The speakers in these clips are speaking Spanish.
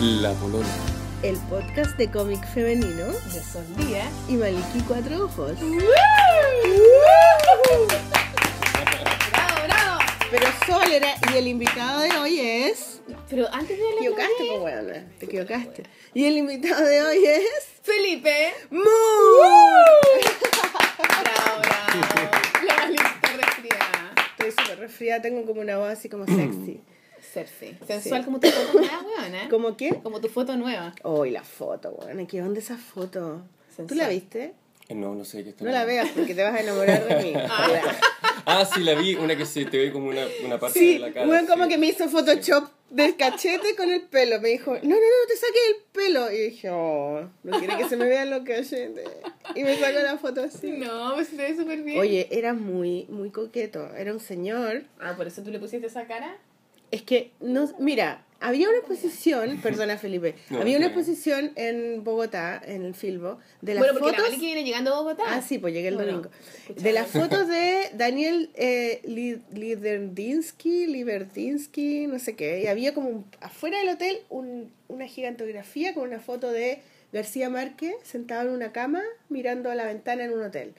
La Polola. El podcast de cómic femenino de Sol Díaz. y Maliki Cuatro Ojos. ¡Bravo, bravo! Pero Sol era, y el invitado de hoy es. Pero antes de Te la equivocaste, pues bueno, te equivocaste. Y el invitado de hoy es. Felipe. ¡Mu! Bravo, bravo. La está resfriada. Estoy súper resfriada, tengo como una voz así como sexy. Cersei. Sensual como tu foto nueva, weona. ¿Cómo qué? Como tu foto nueva. Hoy la foto, bueno, ¿qué onda esa foto? ¿Tú Sensual. la viste? Eh, No, no sé qué está. No la veas porque te vas a enamorar de mí. Ah, sí, la vi. Una que se te ve como una, una parte Sí, de la cara. bueno, como sí. que me hizo Photoshop del cachete con el pelo. Me dijo, no, no, no, te saques el pelo. Y dije, oh, no quiere que se me vean los cachetes. Y me sacó la foto así. No, pues se te ve súper bien. Oye, era muy, muy coqueto. Era un señor. Ah, por eso tú le pusiste esa cara. Es que, no, mira, había una exposición, perdona Felipe, No, había una exposición en Bogotá, en el Filbo, de las bueno, porque fotos... la Maliki viene llegando a Bogotá. Ah, sí, pues llegué el Bueno, domingo. De las fotos de Daniel eh, Li- Liderdinsky, Liberdinsky, no sé qué. Y había como un- afuera del hotel un- una gigantografía con una foto de García Márquez sentado en una cama mirando a la ventana en un hotel.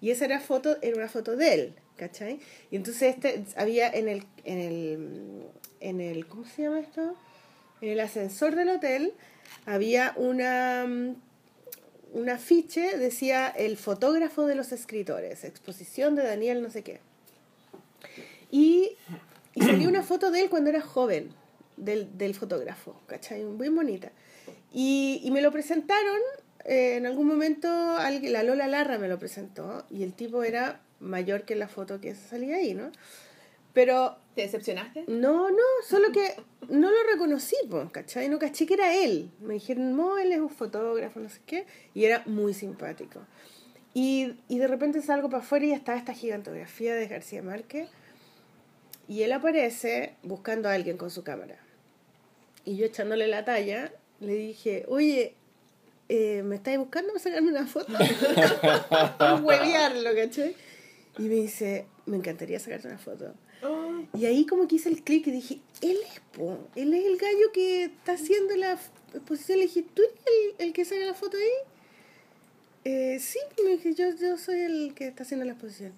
Y esa era foto, era una foto de él, ¿cachai? Y entonces este, había en el, en el, en el, ¿cómo se llama esto? En el ascensor del hotel había una, mm, un afiche, decía el fotógrafo de los escritores, exposición de Daniel no sé qué. Y, y salió una foto de él cuando era joven, del, del fotógrafo, ¿cachai? Muy bonita. Y, y me lo presentaron, eh, en algún momento alguien, la Lola Larra me lo presentó, y el tipo era mayor que la foto que salía ahí, ¿no? Pero ¿Te decepcionaste? no, no, solo que no lo reconocí, po, ¿cachai? No caché que era él. Me dijeron, no, él es un fotógrafo, no sé qué. Y era muy simpático. Y, y de repente salgo para afuera y estaba esta gigantografía de García Márquez. Y él aparece buscando a alguien con su cámara. Y yo echándole la talla, le dije, oye, eh, ¿me estáis buscando para sacarme una foto? para huevearlo, ¿cachai? Y me dice, me encantaría sacarte una foto. Oh. Y ahí como que hice el clic y dije, él es, po, él es el gallo que está haciendo la exposición. Le dije, ¿tú eres el, el que saca la foto ahí? Eh, sí, me dije, yo, yo soy el que está haciendo la exposición.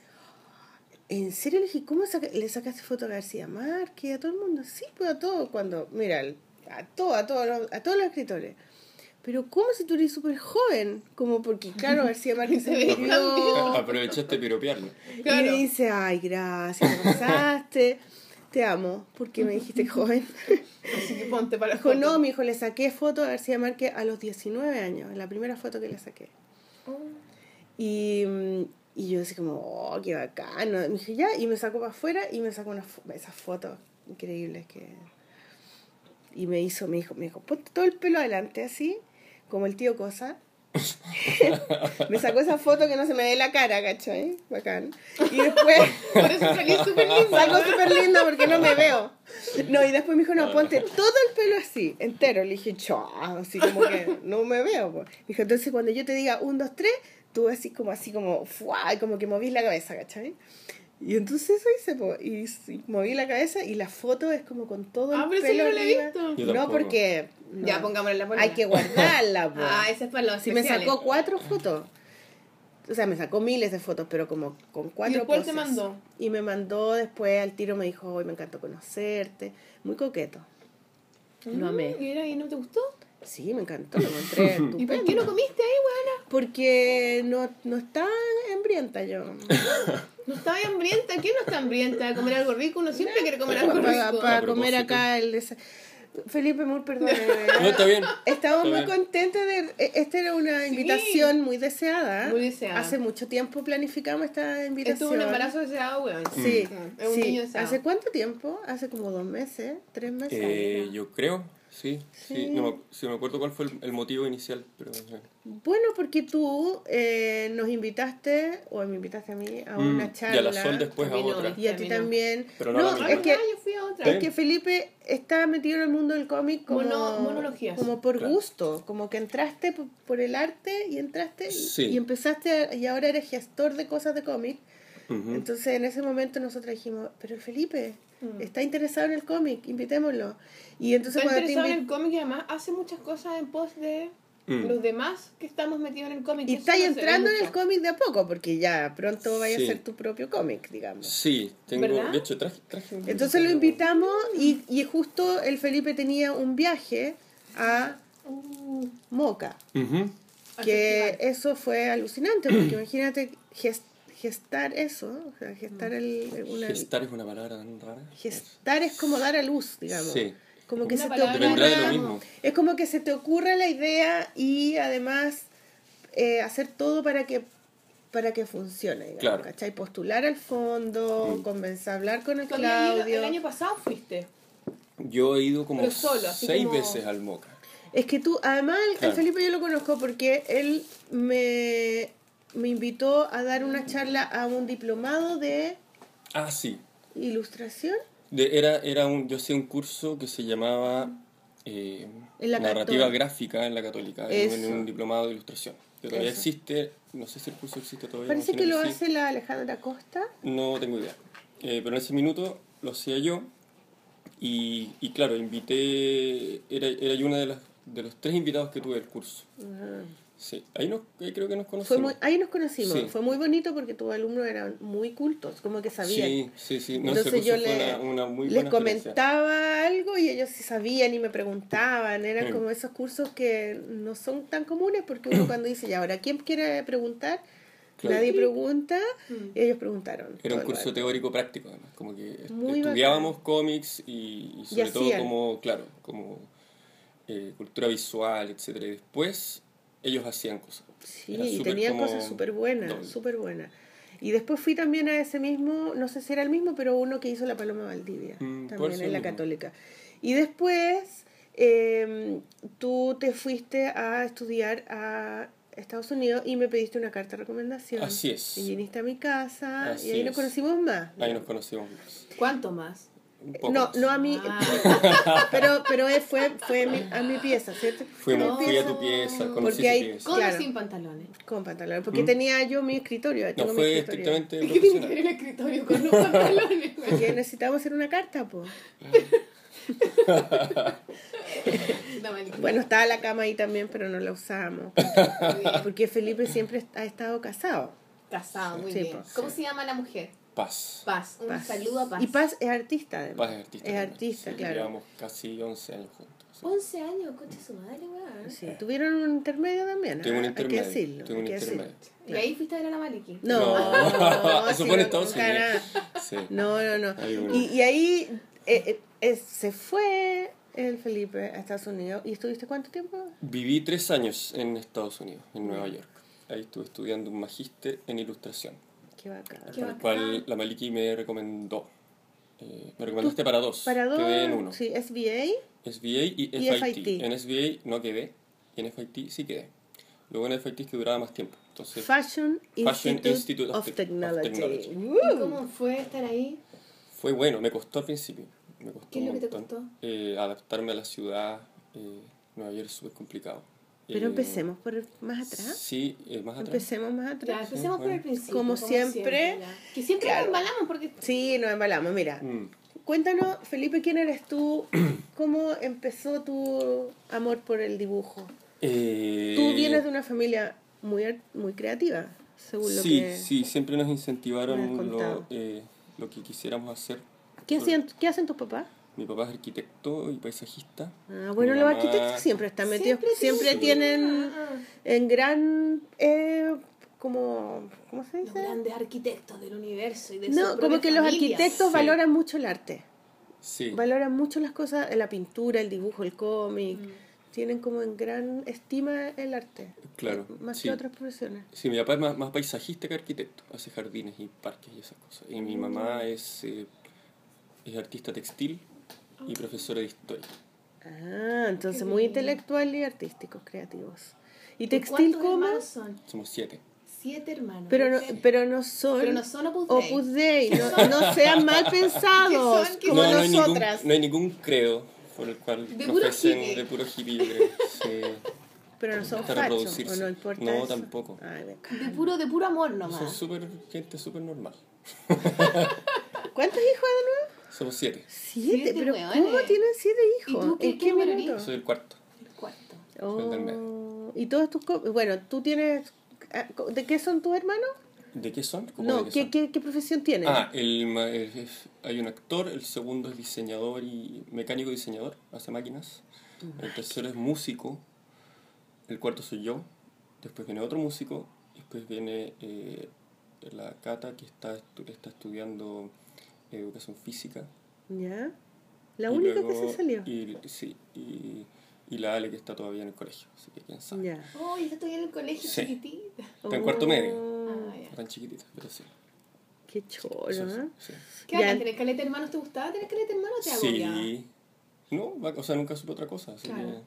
¿En serio? Le dije, ¿cómo saca- le sacaste foto a García Márquez? ¿A todo el mundo? Sí, pues a todos, cuando, mira, a todos, a todos a todos los escritores. Pero ¿cómo si tú eres súper joven? Como porque, claro, García Márquez se murió. Aprovechaste de piropearlo. Y me dice, ay, gracias, te pasaste, te amo, porque me dijiste joven. Así que ponte para la Dijo, no, mi hijo, le saqué foto a García Márquez a los 19 años, la primera foto que le saqué. Oh. Y, y yo así como, oh, qué bacano. Me dije, ya, y me sacó para afuera y me sacó una fo- esas fotos increíbles que... Y me hizo, me dijo, me dijo, ponte todo el pelo adelante así, como el tío Cosa. me sacó esa foto que no se me ve la cara, ¿cachai? Bacán. Y después... Por eso salí súper linda. Salgo súper linda porque no me veo. No, y después me dijo, no, ponte todo el pelo así, entero. Le dije, chao, así como que no me veo. Pues. Dijo, entonces cuando yo te diga un, dos, tres, tú así como, así como, ¡fua! y como que movís la cabeza, ¿cachai? Y entonces eso hice, po, y, sí, moví la cabeza y la foto es como con todo el Ah, pero esa pelo no la he visto. No, porque... no. Ya, pongámosle la. Hay que guardarla, po. Ah, ese es para los Si me sacó cuatro fotos. O sea, me sacó miles de fotos, pero como con cuatro ¿Y después te poses. mandó? Y me mandó después al tiro, me dijo, hoy me encantó conocerte. Muy coqueto. Lo amé. Mm, ¿Y era- y no te gustó? Sí, me encantó, lo encontré ¿Y por qué no comiste ahí, weona? Porque no, no estaba hambrienta yo. No estaba hambrienta. ¿Quién no está hambrienta? ¿Comer algo rico? Uno siempre quiere comer algo Para, rico. para comer acá el... desa- Felipe, muy perdón. No, está bien. Estamos Está muy bien. contentos de... e- Esta era una invitación muy deseada. Muy deseada. Hace mucho tiempo planificamos esta invitación. Estuvo un embarazo deseado, weón. Sí, Es un sí. niño deseado. ¿Hace cuánto tiempo? Hace como dos meses, tres meses. Eh, yo creo, sí. Sí. sí. No, me- sí, me acuerdo cuál fue el, el motivo inicial, pero... sí. Bueno, porque tú eh, nos invitaste, o me invitaste a mí, a Mm, una y a charla. la Sol después a no, otra. Y a ti también. Pero no no, es que, Ah, yo fui a otra. es que Felipe está metido en el mundo del cómic como, Mono- monologías. como por Claro. gusto, como que entraste por, por el arte y entraste y- Sí. y empezaste a- y ahora eres gestor de cosas de cómic. Ujú. Entonces en ese momento nosotros dijimos, pero Felipe, está interesado en el cómic, invitémoslo. Y entonces Está te interesado en el cómic y además hace muchas cosas en pos de Mm. los demás que estamos metidos en el cómic. Y ve entrando en el cómic de a poco, porque ya pronto vaya Sí. a ser tu propio cómic, digamos. Sí, tengo. ¿Verdad? De hecho, traje. traje un- Entonces lo invitamos y, y justo el Felipe tenía un viaje a Uh, Moca, Ujú. al que eso fue alucinante, porque imagínate ges- gestar eso, o sea, gestar el... Una, Gestar es una palabra tan rara. gestar es como dar a luz, digamos. Sí. Como que Una se te de lo ocurra... mismo. Es como que se te ocurra la idea y además eh, hacer todo para que para que funcione, digamos, Claro. ¿cachai? Postular al fondo, Mm. convencer, hablar con el Claudio. el año pasado fuiste. Yo he ido como solo, seis como- veces al Moca. Es que tú, además, el- el. Felipe yo lo conozco porque él me, me invitó a dar una charla a un diplomado de Ah, sí. ilustración. De- era, era un, yo hacía un curso que se llamaba eh, Narrativa Católica. Gráfica en la Católica, en, en Eso. un diplomado de ilustración. Que todavía Eso. existe, no sé si el curso existe todavía. Parece que lo sí. hace la Alejandra Costa. No tengo idea. Eh, pero en ese minuto lo hacía yo. Y, y claro, invité. Era, era yo una de, las, de los tres invitados que tuve del curso. Sí, ahí, nos, ahí creo que nos Fue conocimos. muy, ahí nos conocimos. Sí. Fue muy bonito porque tus alumnos eran muy cultos, como que sabían. Sí, sí, sí. No, Entonces yo fue le- una, una muy les comentaba algo y ellos sí sabían y me preguntaban. Eran Mm. como esos cursos que no son tan comunes porque uno cuando dice, ya ahora, ¿quién quiere preguntar? Claro. Nadie pregunta. Mm. Y ellos preguntaron. Era un curso teórico práctico, además. Como que Muy estudiábamos cómics y, y sobre todo como, claro, como eh, cultura visual, etcétera. Y después ellos hacían cosas. Sí, y tenían como cosas súper buenas, doble. súper buenas. Y después fui también a ese mismo, no sé si era el mismo, pero uno que hizo la Paloma Valdivia, Mm, también en la. Católica. Y después eh, tú te fuiste a estudiar a Estados Unidos y me pediste una carta de recomendación. Así es. Y viniste a mi casa Así y ahí nos conocimos más. Ahí nos conocimos más. ¿Cuánto más? No, no a mí, Ah. pero, pero fue, fue a mi, a mi pieza, ¿cierto? No. fui a tu pieza, conocí Porque tu hay- pieza. Con Claro. o sin pantalones. Con pantalones, porque tenía yo mi escritorio. No tengo mi fue escritorio. estrictamente ¿Qué tiene que ver el escritorio con los pantalones? Porque necesitamos hacer una carta, pues. Bueno, estaba la cama ahí también, pero no la usamos. Porque Felipe siempre ha estado casado. Casado, muy Sí, bien. ¿Cómo se llama la mujer? Paz. Paz. Un Paz. saludo a Paz. Y Paz es artista, además. Paz es artista. Es también. artista, Sí, claro. Llevamos casi 11 años juntos. sí. 11 años, coche su madre, weón. Sí, tuvieron un intermedio también. Tuve un intermedio. Hay que decirlo. tuve un intermedio. Y ahí fuiste a ver a la Maliki. No, No. no, Eso sí, fue en Estados Unidos. No, no, no. Y, y ahí eh, eh, eh, se fue el Felipe a Estados Unidos. ¿Y estuviste cuánto tiempo? Viví tres años en Estados Unidos, en Nueva York. Ahí estuve estudiando un magíster en ilustración, Qué bacán. Qué el bacán. cual la Maliki me recomendó. Eh, me recomendaste para dos. Para dos, Quedé en uno. sí, SBA. SBA y, Y FIT. FIT. En SBA no quedé, y en FIT sí quedé. Luego en FIT es que duraba más tiempo. Entonces, Fashion, Fashion Institute, Institute of of, Te- Technology. of Technology. ¿Y cómo fue estar ahí? fue bueno, me costó al principio. Me costó ¿Qué es lo que te costó? Eh, adaptarme a la ciudad. eh, Nueva York es súper complicado. Pero Eh, empecemos por el- más atrás. Sí, eh, más atrás. Empecemos más Ya, atrás. empecemos por el principio. Como siempre. Que siempre Claro. nos embalamos porque Sí, nos embalamos. Mira, Mm. cuéntanos, Felipe, ¿quién eres tú? ¿Cómo empezó tu amor por el dibujo? Eh, Tú vienes de una familia muy, ar- muy creativa, según lo Sí, que... sí, siempre nos incentivaron lo, eh, lo que quisiéramos hacer. ¿Qué, hacían, ¿Qué hacen tus papás? Mi papá es arquitecto y paisajista. Ah, bueno, los arquitectos siempre están metidos, Siempre siempre, tienen- tienen en gran... Eh, como, ¿Cómo se los dice? grandes arquitectos del universo y de No, como que los arquitectos Sí. valoran mucho el arte. Sí, Valoran mucho las cosas, la pintura, el dibujo, el cómic. Mm. Tienen como en gran estima el arte. claro. Más sí. que otras profesiones. Sí, mi papá es más, más paisajista que arquitecto. Hace jardines y parques y esas cosas. Y mi Mm. mamá es, eh, es artista textil y profesora de historia. Ah, entonces muy intelectual y artísticos, creativos. ¿Y ¿Y textil hermanos son? Somos siete. Siete hermanos. Pero no, pero no son, Pero no son Opus Dei. Opus Dei, no, no sean mal pensados, ¿Qué son? ¿Qué como no, no hay, ningún, nosotras. no hay ningún credo por el cual De nos ofrecen de puro hippie, yo creo. Sí. Pero no son fachos, o reproducirse. no importa No, eso. tampoco. Ay, De puro, de puro amor Son nomás. súper, gente súper normal. ¿Cuántos hijos de nuevo? Somos siete. Siete, Siete pero hueones. ¿cómo tienen siete ¿Y hijos? tú qué- ¿En qué minuto? Soy el cuarto. El cuarto. Soy el del medio. Oh, y todos tus... co- Bueno, tú tienes... ah, ¿De qué son tus hermanos? ¿De qué son? ¿Cómo No, de qué ¿qué, son? qué, qué profesión tienen? Ah, el, ma- el- es- hay un actor, el segundo es diseñador y mecánico diseñador, hace máquinas. El tercero es músico, el cuarto soy yo, después viene otro músico, después viene eh, la Cata que está, estu- está estudiando educación física. ¿Ya? La y única luego- que se salió. Y, sí, y, y la Ale que está todavía en el colegio, así que quién sabe. Ya. Oh, yo estoy en el colegio Sí. chiquitita. Está en cuarto medio. Ah, ya. Tan chiquitita, pero sí. Qué choro, Eso ¿eh? sí, sí. ¿Qué Ya. bacán tener caleta de hermanos? ¿Te gustaba tener caleta de hermanos o te agobiaba? Sí. No, o sea, nunca supe otra cosa. Así Claro.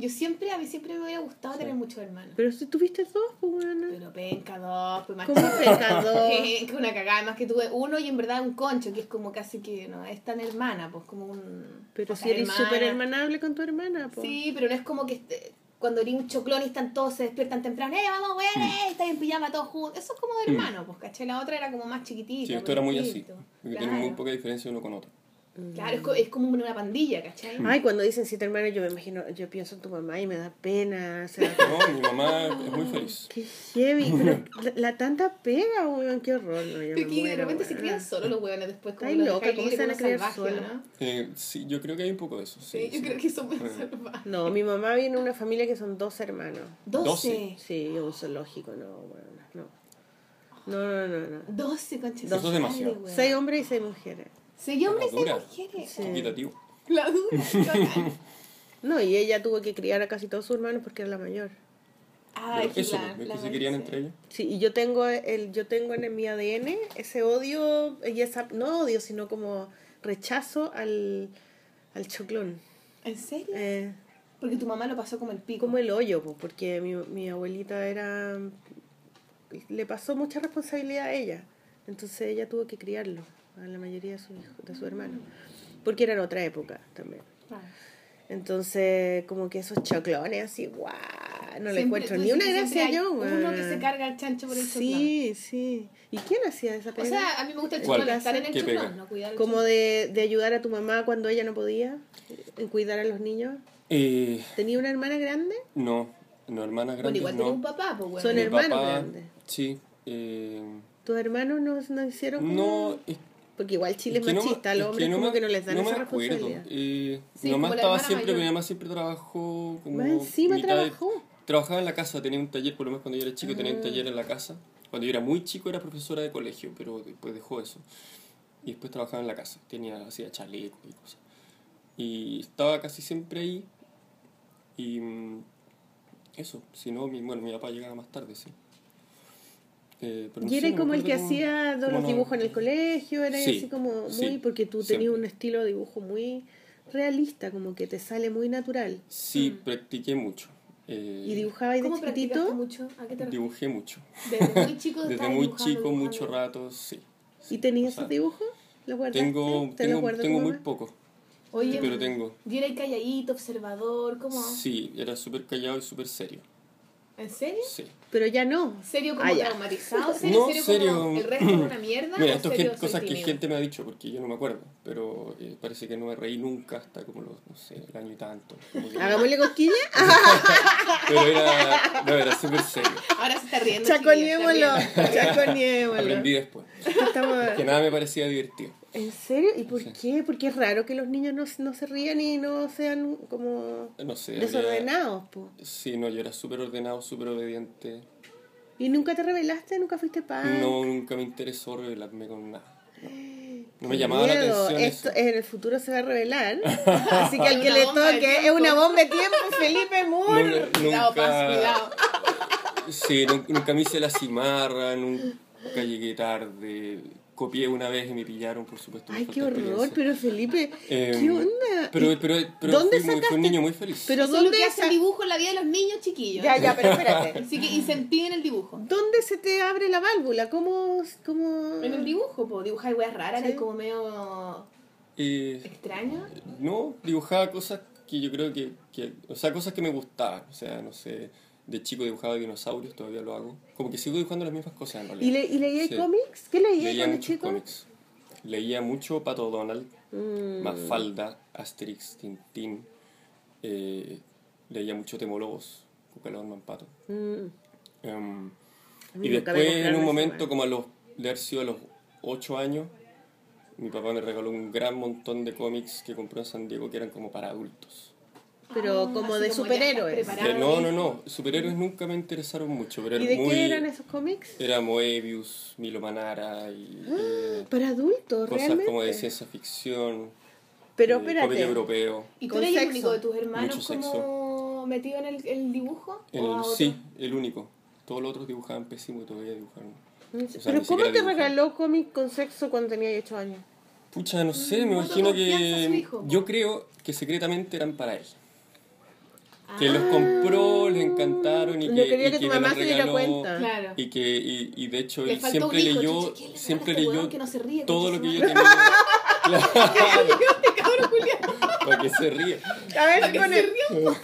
Yo siempre, a mí siempre me hubiera gustado tener muchos hermanos. Pero si tuviste dos, pues bueno. Pero penca dos, pues más ¿Cómo que- penca dos? Una cagada, más que tuve uno y en verdad un concho, que es como casi que no es tan hermana, pues como un. Pero si eres súper hermanable con tu hermana, pues. Sí, pero no es como que este- cuando eres un choclón y están todos, se despiertan temprano, ¡eh, vamos, güey! Mm. Están en pijama todos juntos. Eso es como de hermano, pues, ¿cachai? La otra era como más chiquitita. Sí, esto era muy así. Porque Claro. tienen muy poca diferencia uno con otro. Claro, es, co- es como una pandilla, ¿cachai? Ay, cuando dicen siete hermanos, yo me imagino, yo pienso en tu mamá y me da pena. O sea, No, mi mamá es muy feliz. qué heavy. Pero la, la tanta pega, weón, qué horror. No, yo Porque de repente se weón. crían solos los hueones después. Como Ay, loca, ¿cómo se van a criar solos? ¿no? Eh, sí, yo creo que hay un poco de eso. Sí, Sí, yo sí. creo que son muy Eh. salvajes. No, mi mamá viene de una familia que son dos hermanos. Doce. Sí, un zoológico, no, bueno, no. No, no, no, no. Doce, concha. Eso es demasiado. Seis hombres y seis mujeres. Seis hombres y mujeres. Sí. Equitativo. La dura. No, y ella tuvo que criar a casi todos sus hermanos porque era la mayor. Pero eso, Ah, la- la que se querían sí. entre ellos. Sí, y yo tengo el, yo tengo en mi ADN ese odio, y esa, no odio, sino como rechazo al, al choclón. ¿En serio? Eh, Porque tu mamá lo pasó como el pico. como el hoyo, pues, porque mi, mi abuelita era le pasó mucha responsabilidad a ella. Entonces ella tuvo que criarlo, a la mayoría de sus hijos, de sus hermanos. Porque era en otra época también. Entonces, como que esos choclones así, guau, no le encuentro ni una gracia yo, Uno que se carga el chancho por el choclón. Sí, sí. ¿Y quién hacía esa O pega? sea, a mí me gusta el ¿Cuál? choclón, estar en el ¿Qué choclón, pega? no cuidar el como choclón. de, de ayudar a tu mamá cuando ella no podía, en cuidar a los niños. Eh, ¿Tenía una hermana grande? no, no, hermanas Bueno, grandes. igual no. tenía un papá, pues bueno. Son Mi hermanos papá, grandes. Sí. eh, ¿Tus hermanos no, no hicieron como- no, es Porque igual Chile es, que no machista, a los es hombres no como me- que no les dan no esa responsabilidad. Eh, Sí, mi mamá estaba siempre, mayor. mi mamá siempre trabajó como Más encima mitad de- trabajó. trabajaba en la casa, tenía un taller, por lo menos cuando yo era chico tenía Ah. un taller en la casa. Cuando yo era muy chico era profesora de colegio, pero después dejó eso. Y después trabajaba en la casa, tenía, hacía chalecos y cosas. Y estaba casi siempre ahí. Y mm, eso, si no, mi, bueno, mi papá llegaba más tarde, sí. Eh, pero Y era me como el que cómo- hacía de cómo los dibujos en el colegio, era Sí, así como muy, sí, porque tú tenías un estilo de dibujo muy realista, como que te sale muy natural. Sí, practiqué mucho. Eh, ¿Y dibujabas de ¿Cómo practicaste chiquitito? mucho? ¿A qué te? Dibujé mucho. Desde muy chico Desde muy dibujando, chico, dibujando. mucho rato, sí. ¿Y tenías O sea, esos dibujos? ¿Los guardaste? Tengo, ¿Te tengo, tengo muy mamá? poco, Oye, pero tengo. yo era el calladito, observador, ¿cómo? Sí, era súper callado y súper serio. ¿En serio? Sí. Pero ya no. ¿Serio como Ah, ya. traumatizado? ¿Serio, No, serio, serio. como el resto es una mierda? Mira, ¿O esto es cosas que tímido? gente me ha dicho, porque yo no me acuerdo, pero eh, parece que no me reí nunca hasta como los, no sé, el año y tanto. que- Hagámosle cosquilla. Pero era, no, era súper serio. Ahora se está riendo. Chaconeémoslo. Chaconeémoslo. Aprendí después. Estamos- Que nada me parecía divertido. ¿En serio? ¿Y por Sí. qué? Porque es raro que los niños no, no se rían y no sean como No sé. había- desordenados. po. Sí, no, yo era súper ordenado, súper obediente. ¿Y nunca te revelaste? ¿Nunca fuiste pan? No, nunca me interesó revelarme con nada. No, No me llamaba la atención Esto eso. en el futuro se va a revelar. Así que al que le toque es una bomba de tiempo, Felipe Moore. Nunca- Cuidado, Paz, cuidado. Sí, nun- nunca me hice la cimarra, nunca llegué tarde. Copié una vez y me pillaron, por supuesto. Ay, qué horror, pero Felipe, Eh, ¿qué onda? Pero, ¿Y pero, pero ¿Dónde fui, muy- fui sacaste- un niño muy feliz. pero Eso es lo dónde que hace el dibujo en la vida de los niños chiquillos. Ya, ya, pero espérate. Así que, impiden el dibujo. ¿Dónde se te abre la válvula? ¿Cómo, cómo... En el dibujo, pues dibujar weas raras, Sí. como medio Eh, extraño. no, dibujaba cosas que yo creo que, que... O sea, cosas que me gustaban. O sea, no sé... De chico dibujaba dinosaurios, todavía lo hago. Como que sigo dibujando las mismas cosas en realidad. ¿Y, le, y leías Sí. cómics? ¿Qué leías Leía cuando chico? cómics. Leía mucho Pato Donald, Mm. Mafalda, Asterix, Tintín. eh, leía mucho Temolobos, Cucalón, Mampato. Mm. Mí y después, en un momento, como a los, de haber sido a los 8 años, mi papá me regaló un gran montón de cómics que compró en San Diego que eran como para adultos. Pero Ah, como de como superhéroes. Eh, no, no, no. Superhéroes nunca me interesaron mucho, pero ¿Y eran de muy... qué eran esos cómics? Era Moebius, Milo Manara y eh, Para adultos, cosas realmente. como de ciencia ficción, Pero eh, cómic espérate. europeo. ¿Y tú Con eres el sexo. único de tus hermanos Mucho como metido en el, el dibujo? El- ¿O a otro? sí, el único. Todos los otros dibujaban pésimo y todavía dibujaron. sea, Pero ¿cómo te regaló cómic con sexo cuando tenía 8 años? Pucha, no sé, me ¿Cuánto imagino que... Yo creo que secretamente eran para él. Que Ah, los compró, les encantaron y Yo que, quería y que tu mamá se diera regaló. cuenta. Claro. Y que y, y de hecho él siempre hijo, leyó, chucha, ¿quién le siempre este leyó que no se ríe, todo lo que yo tenía. Claro, para que se ríe. A ver si con el,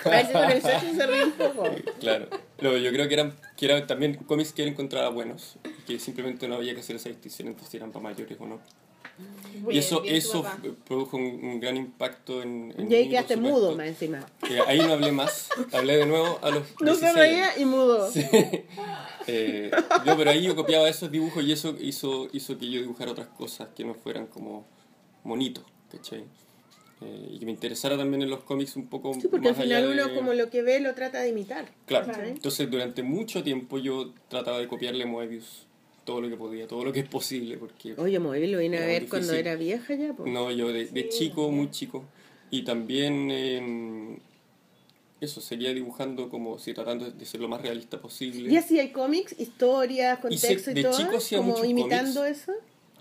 a ver si con el sexo se ríe un poco. Claro. Luego, yo creo que eran, que eran también cómics que él encontraba buenos. y Que simplemente no había que hacer esa distinción entre si eran para mayores o no. Y eso, eso produjo un, un gran impacto en, en Y ahí mí, quedaste mudo más encima. Eh, ahí no hablé más. Hablé de nuevo a los No se 16 reía años. y mudo. Sí. Eh, yo, pero ahí yo copiaba esos dibujos y eso hizo, hizo que yo dibujara otras cosas que no fueran como monitos, ¿cachai? Eh, y que me interesara también en los cómics un poco Sí, porque al más allá final uno de- como lo que ve lo trata de imitar. Claro. Claro. Entonces durante mucho tiempo yo trataba de copiarle Moebius todo lo que podía, todo lo que es posible, porque Oye, Moebius lo vine a ver muy cuando difícil. era vieja ya. po. no, yo de, de chico, muy chico, y también eh, eso, seguía dibujando como si tratando de ser lo más realista posible. Y así hay cómics, historias, Hice- contexto y, de todo. chico hacía como imitando eso.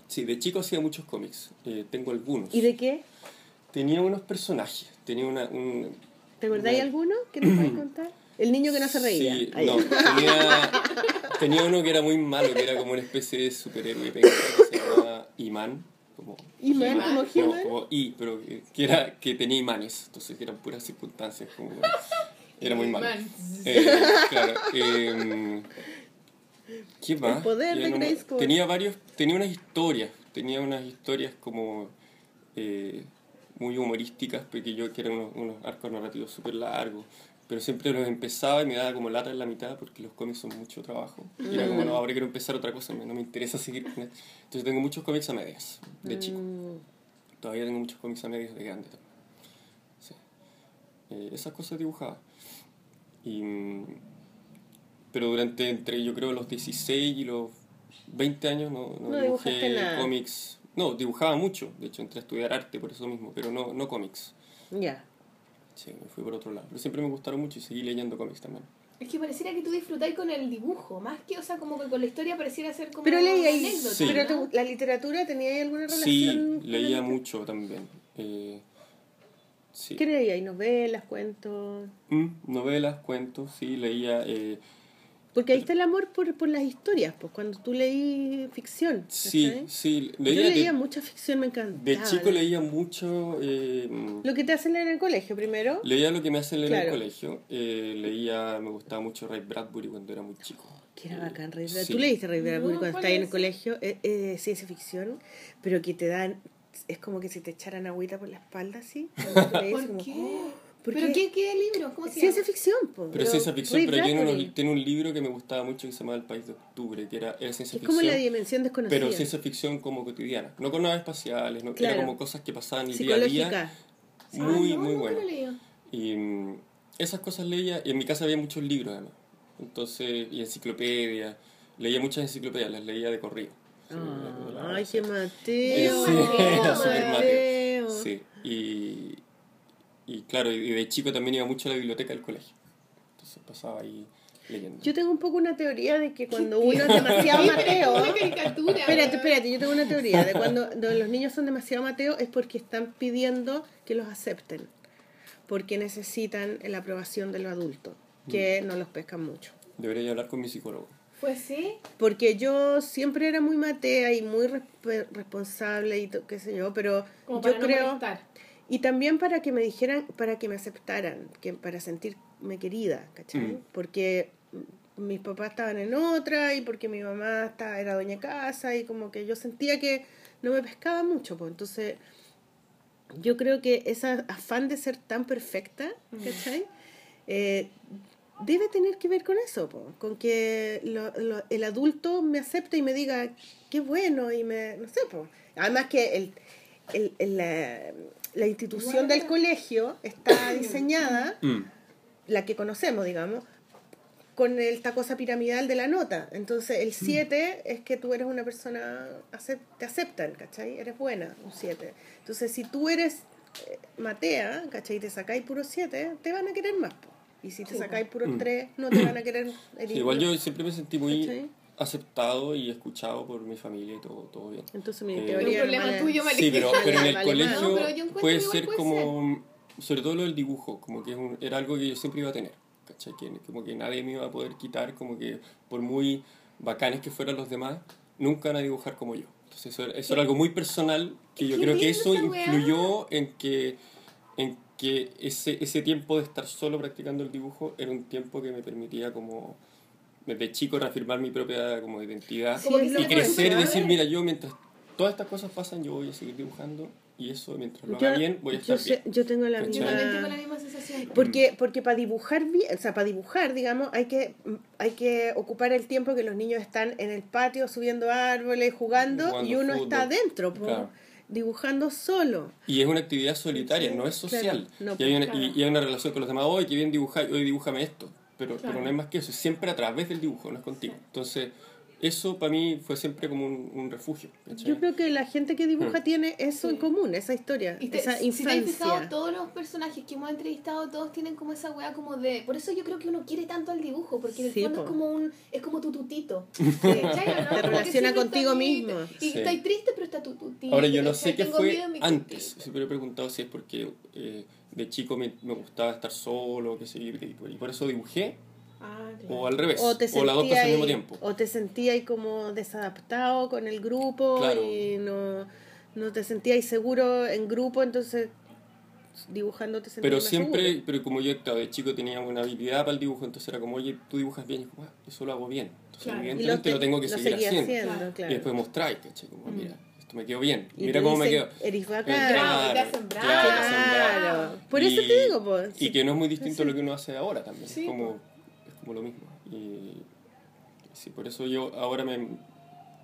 Sí, de chico hacía muchos cómics, eh, tengo algunos. ¿Y de qué? Tenía unos personajes, tenía una... Un, ¿Te acordáis una- alguno que nos puedes contar? El niño que no se reía. Sí, Ahí. no, tenía, tenía uno que era muy malo, que era como una especie de superhéroe que se llamaba Iman. Como, Iman, He-Man, como no, He-Man. como I, pero que, que era, que tenía imanes, entonces que eran puras circunstancias. Como, era muy malo. Imán. Eh, claro. eh, ¿Qué más? poder Ya de no. Tenía varios, tenía unas historias, tenía unas historias como eh, muy humorísticas, porque yo que eran unos, unos arcos narrativos súper largos, pero siempre los empezaba y me daba como lata en la mitad porque los cómics son mucho trabajo. Y era como, no, ahora quiero empezar otra cosa, no me interesa seguir. Entonces tengo muchos cómics a medias, de chico. Mm, Todavía tengo muchos cómics a medias de grande también. Sí. Eh, esas cosas dibujaba. Y, mm, pero durante entre yo creo los 16 y los 20 años no, no, No dibujé cómics. No, dibujaba mucho. De hecho, entré a estudiar arte por eso mismo, pero no, no cómics. Ya. Sí, me fui por otro lado. Pero siempre me gustaron mucho y seguí leyendo cómics también. Es que pareciera que tú disfrutáis con el dibujo, más que, o sea, como que con la historia pareciera ser como Pero leí ahí. anécdota, Sí. Pero te- la literatura tenía ahí alguna relación. Sí, leía mucho también. Eh, sí. ¿Qué leía ahí? ¿Novelas, cuentos? Mm, novelas, cuentos, sí, leía... eh, Porque ahí está el amor por, por las historias, pues cuando tú leí ficción. sí, ¿cachai? sí, Yo leía... de- leía mucha ficción, me encantaba. De chico leía mucho, eh, Lo que te hacen leer en el colegio primero. leía lo que me hacen leer en el Claro. colegio, eh, leía, me gustaba mucho Ray Bradbury cuando era muy chico. Que era bacán, Ray Sí. Bradbury. ¿Tú leíste Ray Bradbury No, cuando ¿cuál estabas en el es? colegio? Es es ciencia ficción, pero que te dan... Es como que si te echaran agüita por la espalda, lees, ¿Por como, qué? "Oh, ¿por ¿Pero qué?". qué, libro? ¿Cómo se Ciencia llama? ficción, pues. Pero ciencia ficción, Ray pero tiene, Bradbury. unos- tiene un libro que me gustaba mucho que se llamaba El País de Octubre, que era, era ciencia Es como ficción, la dimensión desconocida. pero ciencia ficción como cotidiana, no con naves espaciales, no, Claro. era como cosas que pasaban el día a día, muy, Ah, no, muy bueno. Y mm, esas cosas leía, y en mi casa había muchos libros además, entonces, y enciclopedias, leía muchas enciclopedias, las leía de corrido. Sí, la- Ay, qué Sí, Mateo. era Mateo. súper Mateo. Mateo. Sí, y, y claro, y de chico también iba mucho a la biblioteca del colegio. Entonces pasaba ahí leyendo. Yo tengo un poco una teoría de que cuando uno es demasiado Mateo. Una caricatura. Espérate, espérate, yo tengo una teoría de cuando los niños son demasiado Mateo es porque están pidiendo que los acepten. Porque necesitan la aprobación de los adultos, que Mm. no los pescan mucho. Debería hablar con mi psicólogo. Pues sí. Porque yo siempre era muy matea y muy resp- responsable y qué sé yo, pero Como yo para no creo... molestar. Y también para que me dijeran, para que me aceptaran, que para sentirme querida, ¿cachai? Mm. Porque mis papás estaban en otra y porque mi mamá estaba, era doña casa y como que yo sentía que no me pescaba mucho, pues entonces yo creo que ese afán de ser tan perfecta, ¿cachai? Eh, debe tener que ver con eso, po, con que lo- lo- el adulto me acepte y me diga qué bueno y me, no sé, po. además que el, el- el- la, la institución del colegio está diseñada, Mm. la que conocemos, digamos, con esta cosa piramidal de la nota. Entonces, el 7 es que tú eres una persona, acep- te aceptan, ¿cachai? Eres buena, un 7. Entonces, si tú eres eh, Matea, ¿cachai? Y te sacáis puro 7, te van a querer más, po. Y si te sacáis puro Mm. 3, no te van a querer. Sí, igual yo siempre me sentí muy ¿Cachai? Aceptado y escuchado por mi familia y todo, todo bien. Entonces, mi Eh, teoría un problema tuyo, Sí, pero, pero en el colegio no, puede ser puede como, sobre todo lo del dibujo, como que es un- era algo que yo siempre iba a tener, ¿cachai? Que, como que nadie me iba a poder quitar, como que por muy bacanes que fueran los demás, nunca van a dibujar como yo. Entonces eso, era- eso era algo muy personal, que yo creo que eso influyó en que, en que ese, ese tiempo de estar solo practicando el dibujo era un tiempo que me permitía como desde chico reafirmar mi propia como identidad y crecer y decir, mira, yo mientras todas estas cosas pasan, yo voy a seguir dibujando y eso mientras lo Yo- haga bien, voy a yo estar sé- bien. yo tengo la ¿Cachai? Yo misma... también tengo la misma sensación. Porque, porque para dibujar o sea, para dibujar, digamos, hay que, hay que ocupar el tiempo que los niños están en el patio subiendo árboles, jugando, Jugando y uno fútbol. está adentro, po, Claro. dibujando solo. Y es una actividad solitaria, no es social. Claro, no, y, hay una, claro. y, y hay una relación con los demás, hoy que bien dibujar, hoy dibújame esto. Pero, Claro. pero no es más que eso, es siempre a través del dibujo, no es contigo. Entonces, eso para mí fue siempre como un, un refugio. ¿cachai? Yo creo que la gente que dibuja Mm. tiene eso en Sí. común, esa historia, Y te- esa si te has fijado, infancia. todos los personajes que hemos entrevistado, todos tienen como esa weá como de... Por eso yo creo que uno quiere tanto al dibujo, porque en el Sí, fondo po. es como un es como tu tutito. ¿cachai, o no? Te relaciona contigo mismo. Y Sí. estás triste, pero está tu tutito. Ahora yo no sé qué fue antes. Siempre he preguntado si es porque eh, de chico me, me gustaba estar solo, qué sé yo, y por- eso dibujé, Ah, claro. o al revés, O te o las dos cosas al mismo tiempo. o te sentías como desadaptado con el grupo Claro. y no, no te sentías seguro en grupo, entonces dibujando te sentías Pero siempre, seguro. pero como yo claro, de chico tenía una habilidad para el dibujo, entonces era como, oye, tú dibujas bien, y yo como, ah, eso lo hago bien. Entonces Claro. Y evidentemente lo, te- tengo que lo seguir haciendo. Claro. claro. Y después mostráis, ¿cachai? Como, Mm. mira, me quedó bien, Y mira cómo me quedó. Eres bacán. Claro, claro. Claro. Por eso Y- te digo, pues. Y que no es muy distinto a lo que uno hace ahora también. Sí, es, como, es como lo mismo. Y sí, por eso yo ahora me.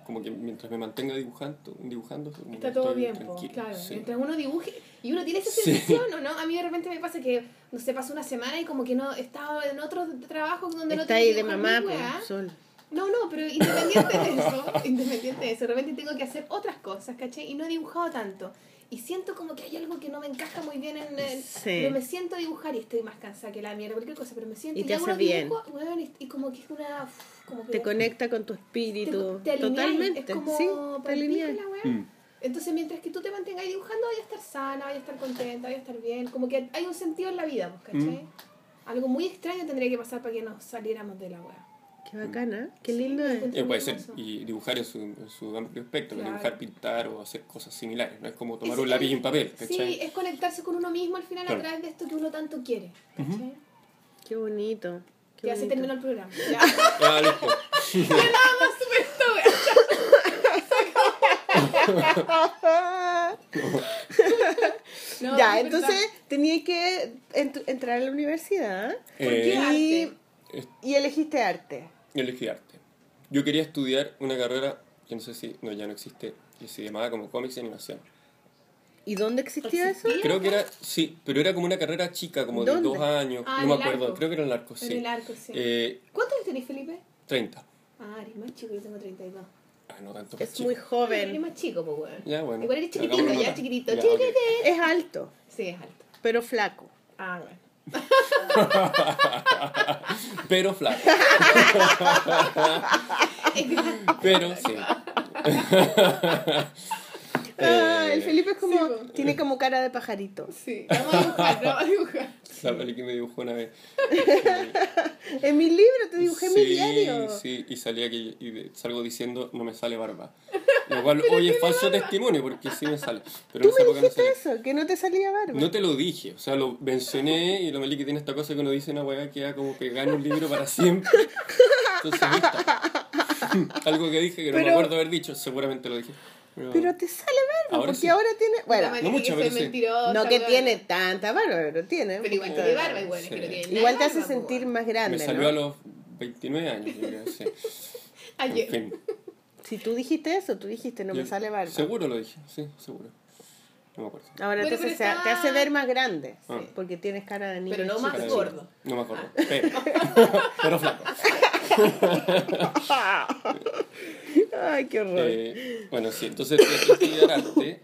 Como que mientras me mantenga dibujando, dibujando como Está todo estoy bien, claro. sí. Mientras uno dibuje y uno tiene esa Sí. sensación, ¿o no? A mí de repente me pasa que, no sé, pasa una semana y como que no he estado en otro trabajo donde no Está tengo ahí de mamá, pues, weá. sol. No, no, pero independiente de eso, independiente de eso, de repente tengo que hacer otras cosas, ¿cachai? Y no he dibujado tanto. Y siento como que hay algo que no me encaja muy bien en el... Sí. Pero me siento a dibujar y estoy más cansada que la mierda, cualquier cosa, pero me siento Y te hago hace bien. dibujos, weón, y, y como que es una... Como que Te conecta con tu te, espíritu. te alineáis, Totalmente. Es como sí, te palpico alineas. la weá. Mm. Entonces, mientras que tú te mantengas dibujando, vaya a estar sana, vaya a estar contenta, vaya a estar bien. Como que hay un sentido en la vida, pues, ¿cachai? Mm. Algo muy extraño tendría que pasar para que nos saliéramos de la weá. Qué bacana. Qué lindo es. encuentro Eh, puede ser, y dibujar en su, en su amplio espectro, Claro. dibujar, pintar o hacer cosas similares, no es como tomar Es- un lápiz y un papel, Sí, es conectarse con uno mismo al final Claro. a través de esto que uno tanto quiere. Qué bonito. Qué Ya se terminó el programa. Ya. Ah, listo. No, ya, es entonces verdad. tenía que ent- entrar a la universidad ¿Por qué Eh, y, y elegiste arte. Elegí arte. Yo quería estudiar una carrera que no sé si, no, ya no existe, que se llamaba como cómics y animación. ¿Y dónde existía eso? Creo que era, sí, pero era como una carrera chica, como de ¿Dónde? dos años, Ah, no en me acuerdo, arco. creo que era en el arco, En sí. el arco, sí. Eh, ¿Cuántos años tenés, Felipe? 30. Ah, eres más chico, yo tengo 32. Ah, no tanto. Es chico. muy Eres joven. más chico, pues, weón. Ya, bueno. Igual eres chiquitito, ya, notar. chiquitito. Ya, chiquitito. ok. Es alto, Sí, es alto. pero flaco. Ah, bueno. Pero flaco. Pero sí. Ah, Eh, el Felipe es como, sí, tiene como cara de pajarito. Sí, vamos a dibujar, vamos a dibujar. La peli que me dibujó una vez. En mi libro te dibujé mi sí, diario. Sí, y salía que y salgo diciendo no me sale barba. Lo cual hoy es falso testimonio porque sí me sale. Pero Tú en esa me no dijiste salía. eso, que no te salía barba. No te lo dije, o sea, lo mencioné y lo malí que tiene esta cosa que uno dice una weá que da como que gana un libro para siempre. Entonces. Algo que dije que no me Pero- acuerdo haber dicho, seguramente lo dije. Pero te sale barba, Ahora porque sí. ahora tiene. Bueno, no mucho, que mentirosa, no que tiene tanta barba, pero tiene. Pero igual tiene barba, igual. es que no tiene Igual te hace barba, sentir más grande. Me salió ¿no? a los 29 años, yo creo, sí. En Ayer. fin. Si tú dijiste eso, tú dijiste no me sale barba. Seguro lo dije, sí, seguro. No me acuerdo. Ahora Bueno, entonces te hace ver más grande. Ah. Porque tienes cara de niño. Pero no más gordo. No me acuerdo. Pero, pero flaco. Ay, qué horror. Eh, bueno, sí, entonces que estudiar arte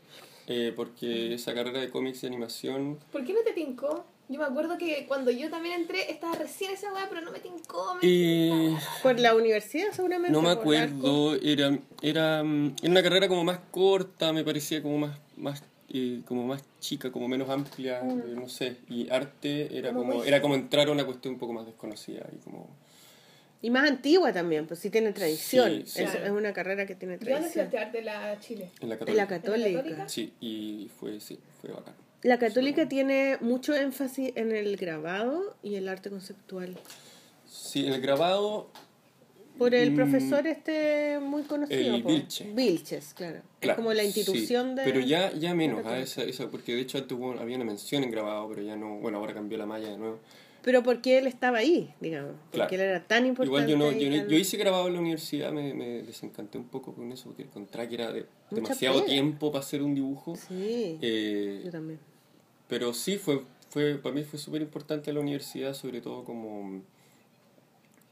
eh, porque esa carrera de cómics y animación ¿Por qué no te tincó? Yo me acuerdo que cuando yo también entré, estaba recién esa weá, pero no me tincó. Me Eh, Por la universidad, seguramente. no me acuerdo, era, era, mm, era una carrera como más corta, me parecía como más, más, eh, como más chica, como menos amplia, eh, no sé. Y arte era Como como, era como entrar a una cuestión un poco más desconocida y como Y más antigua también, pues sí tiene tradición. Sí, sí. Es, Claro. es una carrera que tiene ¿De dónde tradición. estudiaste arte en la Chile? en la En católica. la católica. católica? Sí, y fue, sí, fue bacán. La católica tiene mucho énfasis en el grabado y el arte conceptual. Sí, el grabado Por el Mm, profesor este muy conocido. el. Vilche. Vilches, claro. Claro, es como la institución sí, de... Pero ya, ya menos, ah, esa, esa, porque de hecho antes había una mención en grabado, pero ya no, bueno, ahora cambió la malla de nuevo. Pero porque él estaba ahí, digamos. Porque Claro. él era tan importante. Igual yo no, yo, no- tan- yo hice grabado en la universidad, me, me desencanté un poco con eso, porque encontré que era de, demasiado tiempo para hacer un dibujo. Sí, Eh, yo también. pero sí, fue, fue para mí fue súper importante la universidad, sobre todo como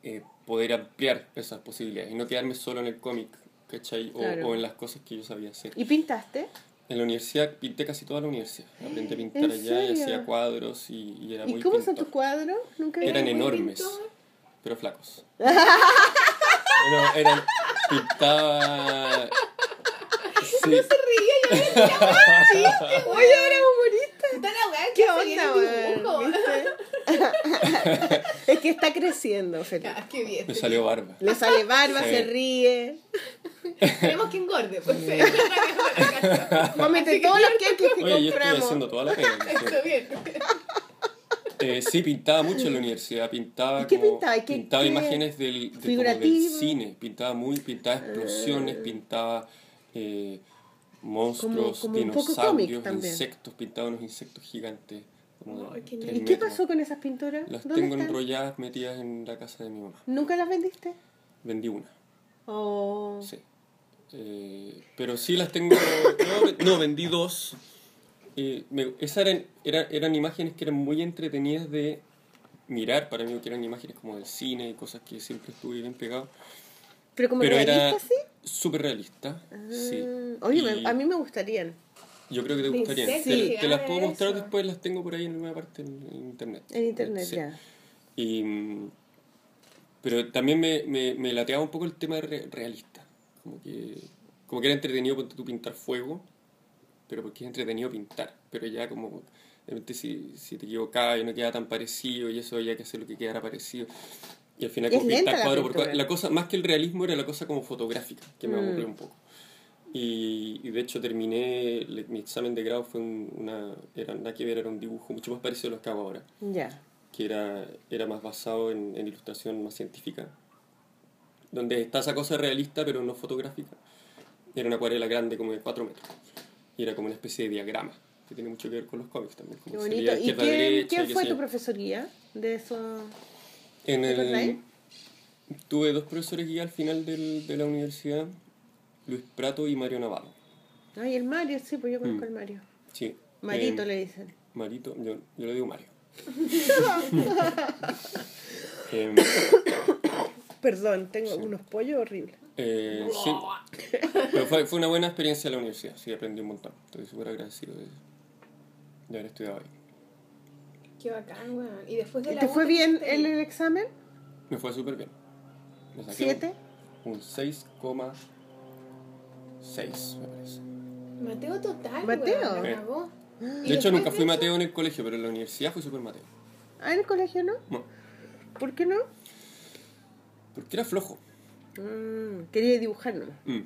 eh, poder ampliar esas posibilidades y no quedarme solo en el cómic, ¿cachai? O, Claro. o en las cosas que yo sabía hacer. ¿Y pintaste? En la universidad pinté casi toda la universidad. Aprendí a pintar ¿En allá y hacía cuadros y, y era ¿Y muy cómo son tus cuadros? Nunca vi. Eran enormes, pintor. pero flacos. no, eran. Pintaba. Sí, Oye, era humorista. Está la weá ¿Qué que hace bien onda, el dibujo. es que está creciendo, Felipe. Ah, qué bien. me salió barba. Le sale barba, Sí. se ríe. Queremos que engorde, pues. sí. Cómete todos los queques que Oye, yo estoy haciendo toda la bien. Eh, sí, pintaba mucho en la universidad. Pintaba, ¿Y qué como- pintaba? ¿Y qué- pintaba qué- imágenes del, de como del figurativo? cine. Pintaba muy, pintaba explosiones, pintaba eh, monstruos, Como- como dinosaurios, insectos. Pintaba unos insectos gigantes. Como de Ay, qué tres ¿Y qué pasó con esas pinturas? Las ¿Dónde tengo están? enrolladas, metidas en la casa de mi mamá. ¿Nunca las vendiste? Vendí una, Oh. sí. Eh, pero sí las tengo. No, no, vendí dos. Eh, me- esas eran, eran, eran imágenes que eran muy entretenidas de mirar para mí, que eran imágenes como del cine y cosas que siempre estuve bien pegado. ¿Pero como pero realista, era sí? súper realista. sí. Ah, Oye, Y a mí me gustarían. Yo creo que te insectos Te, las puedo mostrar eso. después, las tengo por ahí en alguna parte en, internet. En internet, Sí. ya. Y, pero también me, me, me lateaba un poco el tema re- realista. Como que, como que era entretenido ponte tú pintar fuego, pero porque es entretenido pintar. Pero ya como, de repente si, si te equivocabas y no quedaba tan parecido y eso había que hacer lo que quedara parecido. Y al final como pintar cuadro por cuadro. La cosa, más que el realismo era la cosa como fotográfica, que me Mm. aburrió un poco. Y, y de hecho terminé, le- mi examen de grado fue un- una, era nada que ver, era un dibujo mucho más parecido a los que hago ahora Ya. que era, era más basado en, en ilustración más científica, donde está esa cosa realista pero no fotográfica. Era una acuarela grande como de 4 metros y era como una especie de diagrama que tiene mucho que ver con los cómics también. Qué Como bonito. salida, ¿Y quién, derecha, quién qué fue tu yo. profesoría de eso? En el, tuve dos profesores guía al final del, de la universidad, Luis Prato y Mario Navarro. Ay, el Mario, sí, pues yo conozco Mm. al Mario. Sí. Marito Eh, le dicen. Marito, yo, yo le digo Mario. Em, Perdón, tengo unos pollos horribles. Eh, sí. Pero fue, fue una buena experiencia en la universidad, sí, aprendí un montón. Estoy súper agradecido de, de haber estudiado ahí. Qué bacán, weón. Y después de ¿Y la ¿Te fue bien ¿qué el, examen? Me fue súper bien. Me saqué ¿Siete? Un, un 6,6, me parece. Mateo total, Mateo. weón, De hecho, nunca fui Mateo en el colegio, pero en la universidad fui súper Mateo. Ah, en el colegio no. No, ¿Por qué no? porque era flojo. Mm, quería dibujar nomás. Mm,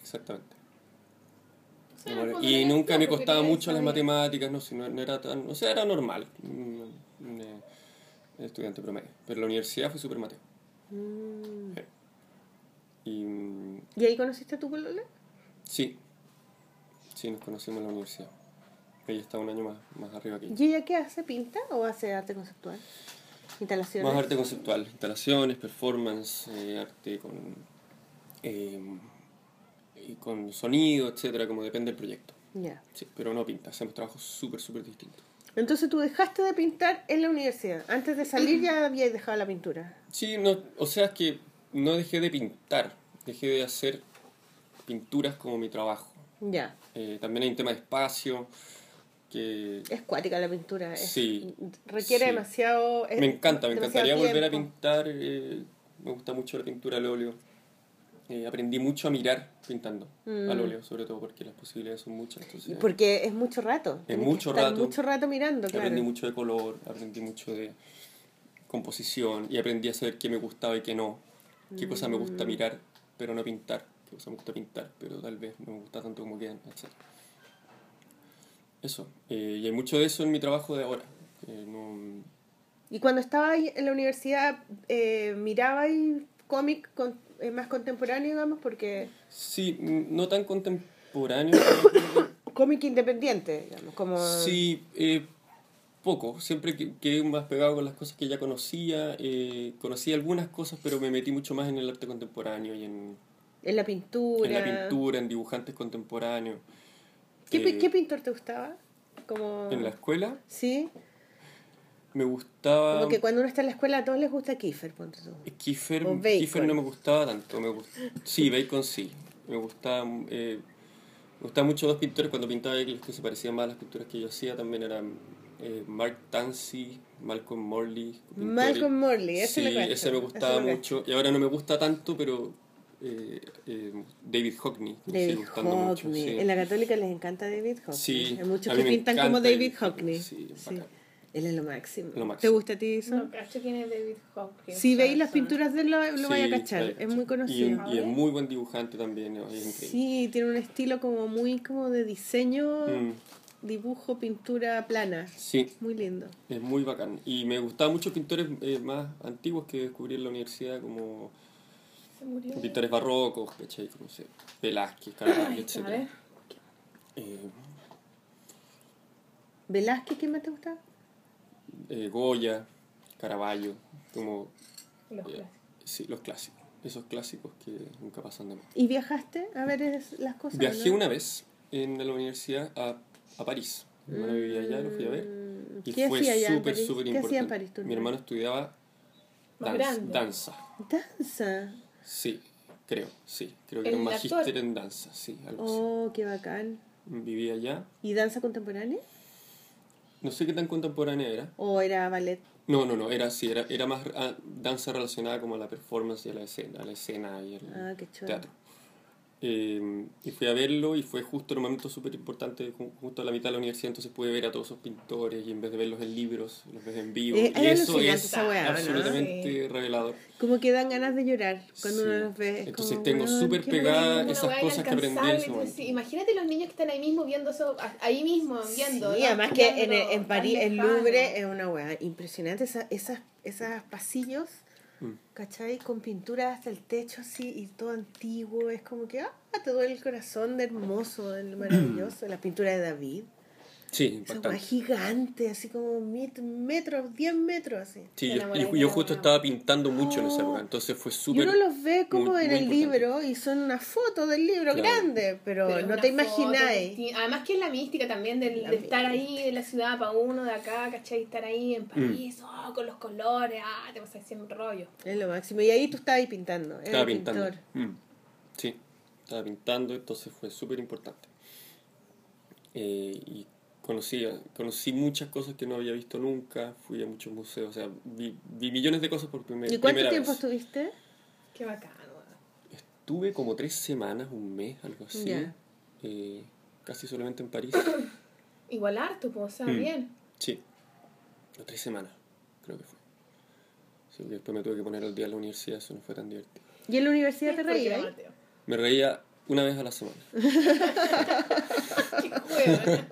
exactamente. O sea, Y nunca me costaba mucho las matemáticas, no, sé, no, no era tan, o sea, era normal. Eh, estudiante promedio. Pero en la universidad fui súper Mateo. Mm. Y mm, ¿Y ahí conociste a tu polola? Sí, Sí, nos conocimos en la universidad. Ella está un año más, más arriba que yo. ¿Y ella qué hace? ¿Pinta o hace arte conceptual? ¿Instalaciones? Más arte conceptual, instalaciones, performance, eh, arte con, eh, y con sonido, etcétera, como depende del proyecto. Ya. Sí, pero no pinta, hacemos trabajos súper, súper distintos. Entonces tú dejaste de pintar en la universidad. Antes de salir ya habías dejado la pintura. Sí, no, o sea, es que no dejé de pintar, dejé de hacer pinturas como mi trabajo. Ya. Eh, también hay un tema de espacio que Es cuática la pintura. es- Sí, Requiere sí. demasiado. es me encanta, me encantaría volver a pintar. eh, me gusta mucho la pintura al óleo. Eh, aprendí mucho a mirar pintando Mm. al óleo, sobre todo porque las posibilidades son muchas. Entonces, Porque es mucho rato. Que mucho rato. mucho rato mirando, claro. Aprendí mucho de color, aprendí mucho de composición y aprendí a saber qué me gustaba y qué no. Qué cosa me Mm. gusta mirar, pero no pintar. Qué cosa me gusta pintar, pero tal vez no me gusta tanto como quedan, etc. Eso. Eh, y hay mucho de eso en mi trabajo de ahora. Eh, no- Y cuando estaba ahí en la universidad, eh, miraba ahí cómic con- eh, más contemporáneo, digamos, porque. Sí, no tan contemporáneo. Cómic independiente, digamos, como. sí, eh, poco. Siempre que- quedé más pegado con las cosas que ya conocía. eh, conocí algunas cosas, pero me metí mucho más en el arte contemporáneo y en, En la pintura. en la pintura, en dibujantes contemporáneos. ¿Qué, pi- Eh, qué pintor te gustaba? Como... En la escuela Sí, me gustaba... como que cuando uno está en la escuela a todos les gusta Kiefer, ponte tú. Kiefer. Kiefer no me gustaba tanto. Me gust- Sí, Bacon sí. Me gustaba, eh, me gustaban mucho dos pintores cuando pintaba los que se parecían más a las pinturas que yo hacía. También eran eh, Mark Tansey, Malcolm Morley. pintores. Malcolm Morley, ese sí, ese me gustaba mucho. Y ahora no me gusta tanto, pero eh, eh, David Hockney. David Hockney. sí. En la católica les encanta David Hockney. Sí, Hay muchos a que pintan como David David Hockney. Sí, Sí. Él es lo máximo. Lo máximo. ¿Te gusta a ti eso? No, cacho quién es David Hopkins. si veis las pinturas de él, lo, lo vaya a cachar. vaya a Es muy conocido. Y, y es muy buen dibujante también. es. Sí, tiene un estilo como muy como de diseño, Mm, dibujo, pintura plana. sí, Muy lindo. es muy bacán. Y me gustaban muchos pintores eh, más antiguos que descubrí en la universidad, como Se murió. pintores barrocos, ¿cachai? Como sé, Velázquez, Caravaggio, etc. Eh, ¿Velázquez qué más te gusta? eh, Goya, Caravaggio, como Los eh, clásicos. sí, los clásicos. Esos clásicos que nunca pasan de moda. ¿Y viajaste a ver es- las cosas? Viajé no? una vez en la universidad a, a París. Mi hermano vivía allá, lo fui a ver. Mm, Y ¿Qué fue hacía allá en súper, París? súper ¿Qué importante. hacía en París tú? Mi hermano estudiaba Más dan- grande. danza. Danza. Sí, creo, sí. Creo que ¿El era un actor? magíster en danza, sí, algo Oh, qué bacán. Vivía allá. ¿Y danza contemporánea? No sé qué tan contemporánea era. ¿O era ballet? No, no, no, era así, era, era más ah, danza relacionada como a la performance y a la escena, a la escena y al Ah, teatro. Eh, y fui a verlo y fue justo en un momento súper importante, ju- justo a la mitad de la universidad, entonces pude ver a todos esos pintores y en vez de verlos en libros, los ves en vivo. Eh, y es eso es weá, ¿no? absolutamente revelador. Como que dan ganas de llorar cuando Sí. uno los ve. Es Entonces como, tengo súper qué pegada bonito. esas cosas que aprendí en entonces, sí, Imagínate los niños que están ahí mismo viendo eso, ahí mismo viendo. Sí, ¿no? además que en, en París, el. Louvre es una weá impresionante. Esa, esas, esas pasillos, ¿cachai? Con pintura hasta el techo así y todo antiguo. Es como que, ah, te duele el corazón de hermoso, de maravilloso. La pintura de David. Sí, Esa gigante, así como met- metros, 10 metros así. Sí, yo, yo- de yo justo estaba pintando mucho en esa Oh. época, entonces fue Y súper... uno los ve como muy- en muy el importante. libro y son una foto del libro Claro. grande, pero, Pero no te imagináis. Además que es la mística también del- La de estar ahí en la ciudad para uno de acá, ¿cachai? Estar ahí en París, oh, con los colores, ah, te vas a decir un rollo. Es lo máximo. Y ahí tú estabas ahí pintando. Estaba pintando. Mm. Sí, estaba pintando, entonces fue súper importante. Eh, y conocí, conocí muchas cosas que no había visto nunca, fui a muchos museos, o sea, vi, vi millones de cosas por primer, ¿Y cuánto primera tiempo vez. estuviste? Qué bacano. Estuve como tres semanas, un mes, algo así, eh, casi solamente en París. Igual harto, pues, o sea, Mm. bien. Sí, o tres semanas, creo que fue. Sí, porque después me tuve que poner al día en la universidad, eso no fue tan divertido. ¿Y en la universidad te ¿Por qué, reías? Mateo? Me reía una vez a la semana, Qué juego.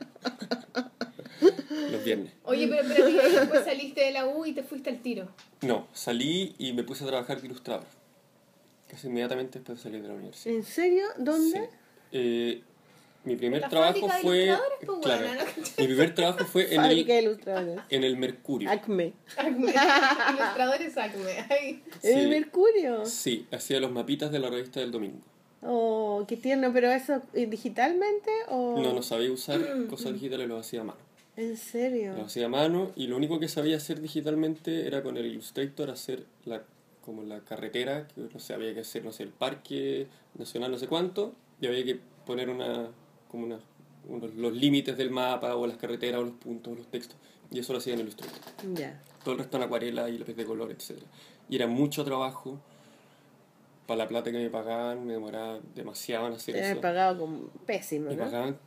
Viernes. Oye, pero, pero después saliste de la U y te fuiste al tiro. No, salí y me puse a trabajar de ilustrador. Casi inmediatamente después de salir de la universidad. ¿En serio? ¿Dónde? Sí. Eh, Mi primer La trabajo de fue. ilustradores, pues, claro, buena, ¿no? mi primer trabajo fue en de el, ilustradores. en el Mercurio. Acme. Acme. Ilustradores Acme. Ay. ¿En el. Mercurio? Sí, hacía los mapitas de la revista del domingo. Oh, qué tierno, pero eso digitalmente o No, no sabía usar cosas digitales, lo hacía a mano. ¿En serio? Lo hacía a mano y lo único que sabía hacer digitalmente era con el Illustrator hacer la como la carretera, que no sé, había que hacer, no sé, el parque nacional no sé cuánto, y había que poner una como una unos, los límites del mapa o las carreteras o los puntos o los textos, y eso lo hacía en Illustrator. Ya. Todo el resto en acuarela y lápiz de color, etc. Y era mucho trabajo, para la plata que me pagaban, me demoraba demasiado en hacer Te eso. pagado como pésimo, Me ¿no? pagaban,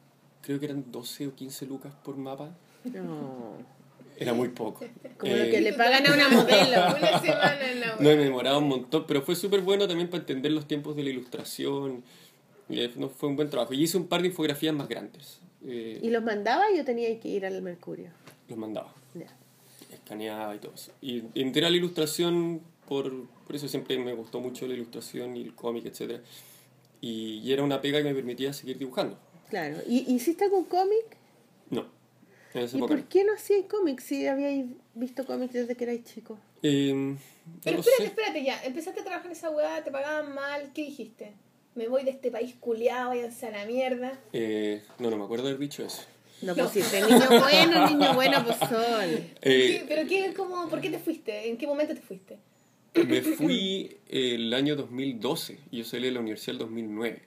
creo que eran 12 o 15 lucas por mapa. No. Era muy poco. Como lo Eh, que le pagan a una modelo. Una semana en la No, me demoraba un montón, pero fue súper bueno también para entender los tiempos de la ilustración. Eh, no, fue un buen trabajo. Y hice un par de infografías más grandes. Eh, ¿Y los mandaba y yo tenía que ir al Mercurio? los mandaba, Ya. escaneaba y todo eso. Y entré a la ilustración por, por eso siempre me gustó mucho la ilustración y el cómic, etc. Y, y era una pega que me permitía seguir dibujando. Claro. ¿Y hiciste algún cómic? No, en esa ¿Y época. por qué no hacíais cómics si habíais visto cómics desde que erais chicos? Eh, Pero espérate, sé. espérate ya. Empezaste a trabajar en esa weá, te pagaban mal. ¿Qué dijiste? Me voy de este país culiado, váyanse a la mierda. Eh, no, no me acuerdo de haber dicho eso. No, pues si este niño bueno, niño bueno, pues son. Eh, ¿Qué- ¿Pero qué, cómo, por qué te fuiste? ¿En qué momento te fuiste? Me fui el año 2012 y yo salí de la universidad el 2009.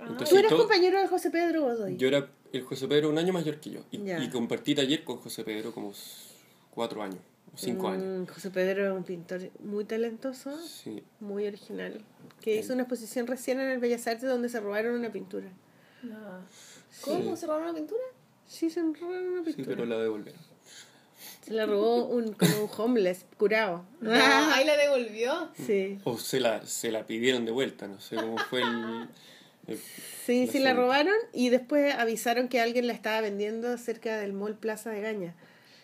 Entonces, Tú eras todo- compañero de José Pedro Godoy. yo era el José Pedro un año mayor que yo y, y compartí taller con José Pedro como cuatro años, cinco años. Mm, José Pedro era un pintor muy talentoso, Sí. muy original, que hizo una exposición recién en el Bellas Artes donde se robaron una pintura. No. ¿Cómo? Sí. ¿Se robaron una pintura? Sí, se robaron una Sí, pintura. pero la devolvieron. Se la robó un, como un homeless, curado. No, ahí la devolvió. Sí. O se la, se la pidieron de vuelta, no sé cómo fue el... el- Sí, La sí la robaron y después avisaron que alguien la estaba vendiendo cerca del Mall Plaza de Gaña.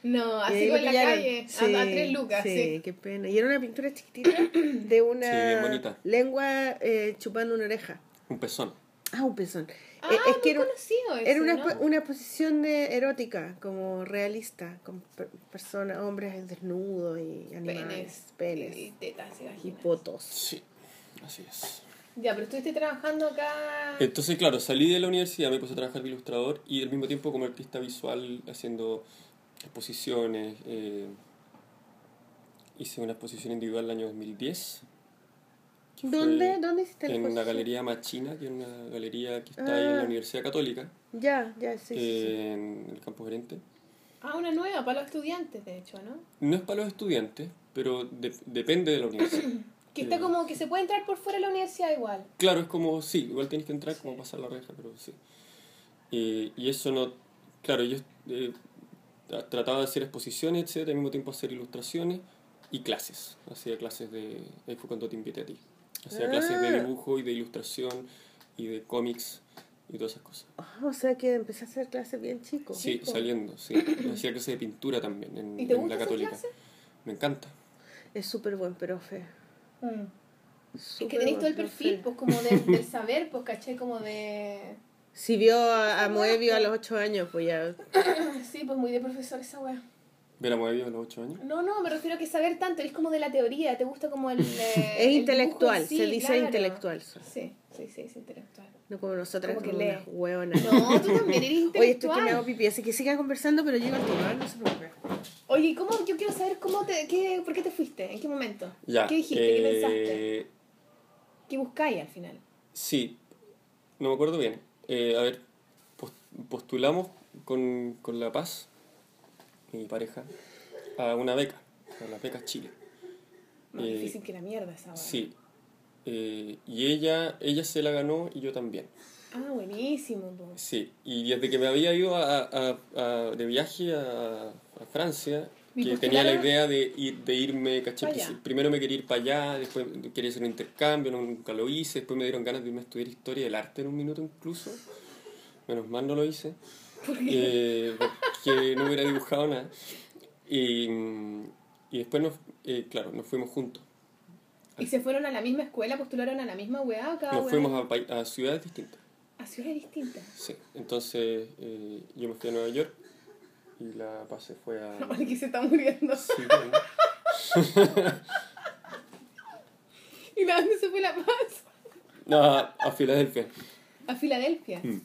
No, así con la calle, Sí, a, a tres lucas, sí, sí. qué pena. Y era una pintura chiquitita de una Sí, lengua eh, chupando una oreja. un pezón. Ah, un pezón. Ah, Eh, es muy que era, conocido ese, era una, una posición de erótica, como realista, con per- personas, hombres desnudos y animales, penes, Y tetas y potos. Sí, así es. Ya, pero estuviste trabajando acá. Entonces, claro, salí de la universidad, me puse a trabajar de ilustrador y al mismo tiempo como artista visual haciendo exposiciones. eh, hice una exposición individual el año 2010. que fue ¿Dónde, ¿Dónde hiciste la En exposición? Galería Machina, que es una galería que está ahí en Ah. la Universidad Católica, Ya, ya, sí, sí, sí. en el campo gerente. Ah, una nueva para los estudiantes, de hecho, ¿no? No es para los estudiantes, pero de- depende de la universidad. Que está como que se puede entrar por fuera de la universidad igual. Claro, es como, sí, igual tienes que entrar como pasar la reja, pero sí. Eh, y eso no, claro, yo eh, tra- trataba de hacer exposiciones, etcétera, al mismo tiempo hacer ilustraciones y clases. Hacía clases de, ahí fue cuando te invité a ti. Hacía clases de Ah. dibujo y de ilustración y de cómics y todas esas cosas. Ah, o sea que empecé a hacer clases bien chico. Sí, po. saliendo, sí. Hacía clases de pintura también en, ¿Y te en gusta la católica. clases? Me encanta. Es súper buen profe. Es súper que tenéis todo el perfil, pues como de- del saber, pues caché como de... Si vio a, a Moebio a los 8 años, pues ya. Sí, pues muy de profesor esa wea. Ver a Moebius a los 8 años. No, no, me refiero a que saber tanto, es como de la teoría, te gusta como el... eh, Es el intelectual, sí, se dice claro. intelectual. Sí, sí, sí, es intelectual. No como nosotras, Como que como unas hueonas. No, tú también eres intelectual. Oye, estoy que me hago pipí, así que sigan conversando, pero llego al tiro, no se preocupe. Oye, ¿y ¿cómo? Yo quiero saber cómo te, qué, por qué te fuiste, en qué momento. Ya. ¿Qué dijiste? ¿Qué pensaste? eh, ¿Qué buscáis al final? Sí, no me acuerdo bien. Eh, a ver, pos- postulamos con, con La Paz, mi pareja, a una beca, a las becas Chile. Más Eh, difícil que la mierda esa wea. Sí. Eh, y ella, ella se la ganó y yo también. Ah, buenísimo. po. Sí, y desde que me había ido a, a- a- de viaje a, a Francia, ¿Y que tenía la idea de, ir, de irme, sí, Primero me quería ir para allá, después quería hacer un intercambio, nunca lo hice, después me dieron ganas de irme a estudiar historia del arte en un minuto incluso. Menos mal no lo hice. Eh, porque no hubiera dibujado nada. Y, y después, nos, eh, claro, nos fuimos juntos. ¿Y se fueron a la misma escuela, postularon a la misma weá cada Nos weá? fuimos a, ciudades distintas. A ciudades distintas. Sí, entonces eh, yo me fui a Nueva York y la Paz se fue a... Porque se está muriendo. Sí, bueno. ¿Y a dónde se fue la paz? No, a Filadelfia. A Filadelfia. Mm.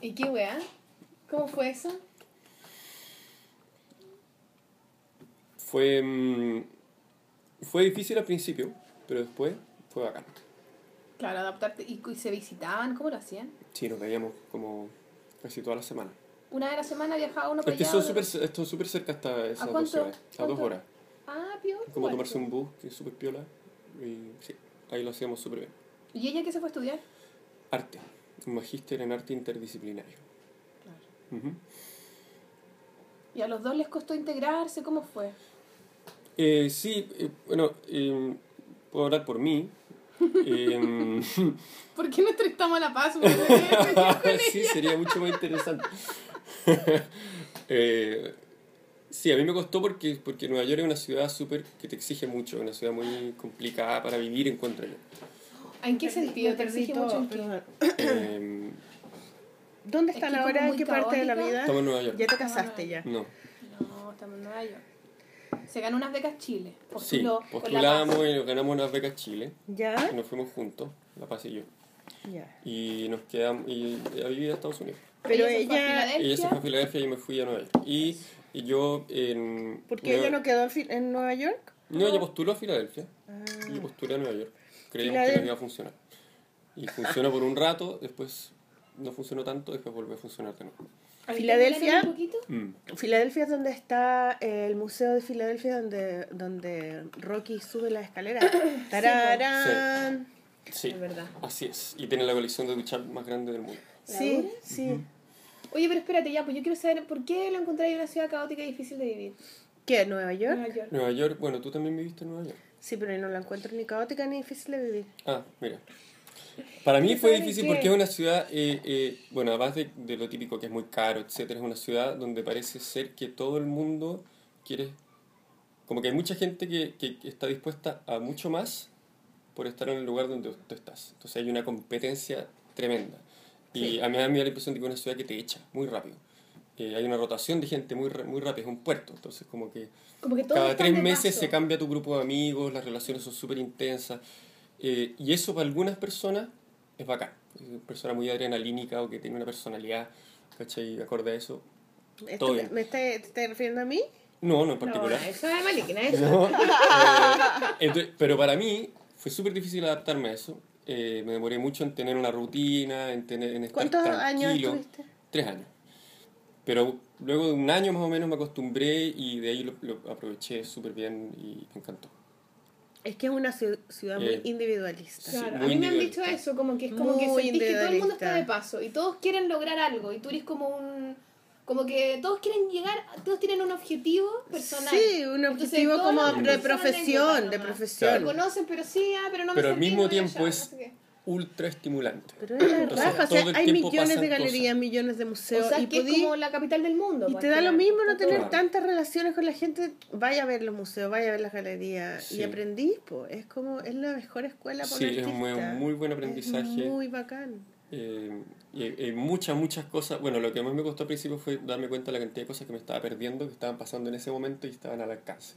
¿Y qué weá? ¿Cómo fue eso? Fue, mm, fue difícil al principio, pero después fue bacán. Claro, adaptarte. ¿Y, y se visitaban? ¿Cómo lo hacían? Sí, nos veíamos como casi toda la semana. Una vez a la semana viajaba uno para Es que allá. son súper esto es súper cerca hasta esas dos cuánto? ciudades. A dos horas. Ah, piola. Es como tomarse un bus, que es súper piola. Y sí, ahí lo hacíamos súper bien. ¿Y ella qué se fue a estudiar? Arte. Un magíster en arte interdisciplinario. ¿Y a los dos les costó integrarse? ¿Cómo fue? Eh, sí, eh, bueno, eh, puedo hablar por mí. Eh, ¿Por qué no entrevistamos a La Paz? sí, sería mucho más interesante. Eh, sí, a mí me costó porque, porque Nueva York es una ciudad súper que te exige mucho, una ciudad muy complicada para vivir, encuentro yo. ¿En qué sentido? ¿Te exige mucho en qué? perdón. Eh, ¿Dónde Es están que como ahora? ¿En qué parte de la vida? estamos en Nueva York. Ya te casaste ya. No, No, estamos en Nueva York. Se ganó unas becas Chile. sí, Postuló postulábamos Paz. y nos ganamos unas becas Chile. ¿Ya? Y nos fuimos juntos, La Paz y yo. Ya. Y nos quedamos, y a vivir a Estados Unidos. Pero se fue a ella... Filadelfia. Ella se fue a Filadelfia y yo me fui a Nueva York. Y, y yo en... ¿Por qué Nueva- ella no quedó en, Nueva York? No, ella postuló a Filadelfia. Ah. Y yo postulé a Nueva York. Creíamos que no iba a funcionar. Y funcionó por un rato, después no funcionó tanto, después volvió a funcionar de nuevo. ¿Ahí Filadelfia. Mm. Filadelfia es donde está el museo de Filadelfia donde, donde Rocky sube la escalera. ¡Tararán! Sí, Es verdad. así es. Y tiene la colección de duchar más grande del mundo. Sí, sí. Oye, pero espérate ya, pues yo quiero saber por qué lo encontráis una ciudad caótica y difícil de vivir. ¿Qué? ¿Nueva York? Nueva York. Nueva York, bueno, tú también viviste en Nueva York. Sí, pero no la encuentro ni caótica ni difícil de vivir. Ah, mira. Para mí ¿Qué fue difícil porque es una ciudad, eh, eh, bueno, además de, de lo típico que es muy caro, etcétera, es una ciudad donde parece ser que todo el mundo quiere, como que hay mucha gente que, que- está dispuesta a mucho más por estar en el lugar donde tú estás. Entonces hay una competencia tremenda. Y Sí. a mí me da la impresión de que es una ciudad que te echa muy rápido. Eh, hay una rotación de gente muy, muy rápida, es un puerto. Entonces como que Como que cada tres meses paso. se cambia tu grupo de amigos, las relaciones son súper intensas. Eh, y eso para algunas personas es bacán. Persona muy adrenalínica o que tiene una personalidad, ¿cachai? Acorde a eso. ¿Esto Todo me, bien. me está- ¿Te estás refiriendo a mí? No, no en No, particular. eso es maligna, eso. No. Eh, entonces, pero para mí fue súper difícil adaptarme a eso. Eh, me demoré mucho en tener una rutina, en, tener, en estar ¿Cuántos años tranquilo. estuviste? Tres años. Pero luego de un año más o menos me acostumbré y de ahí lo, lo aproveché súper bien y me encantó. Es que es una ciu- ciudad muy Eh, individualista. Claro, muy a mí me han dicho eso, como que es como que sentís que todo el mundo está de paso y todos quieren lograr algo y tú eres como un... Como que todos quieren llegar, todos tienen un objetivo personal. Sí, un objetivo como de profesión, de profesión. Se conocen, pero sí, ah, pero no me Pero al sentí mismo tiempo allá, es no sé qué. Ultra estimulante. Pero es la Entonces, raja, o sea, hay millones de galerías, cosas. millones de O museos. sea, y que es como la capital del mundo. Y pues, te da lo mismo no tener Claro. tantas relaciones con la gente. Vaya a ver los museos, vaya a ver las galerías. Sí. Y aprendí, pues. Es como, es la mejor escuela para Sí, es muy- un muy buen Es aprendizaje. muy bacán. Eh, y hay muchas, muchas cosas. Bueno, lo que más me costó al principio fue darme cuenta de la cantidad de cosas que me estaba perdiendo, que estaban pasando en ese momento y estaban al alcance.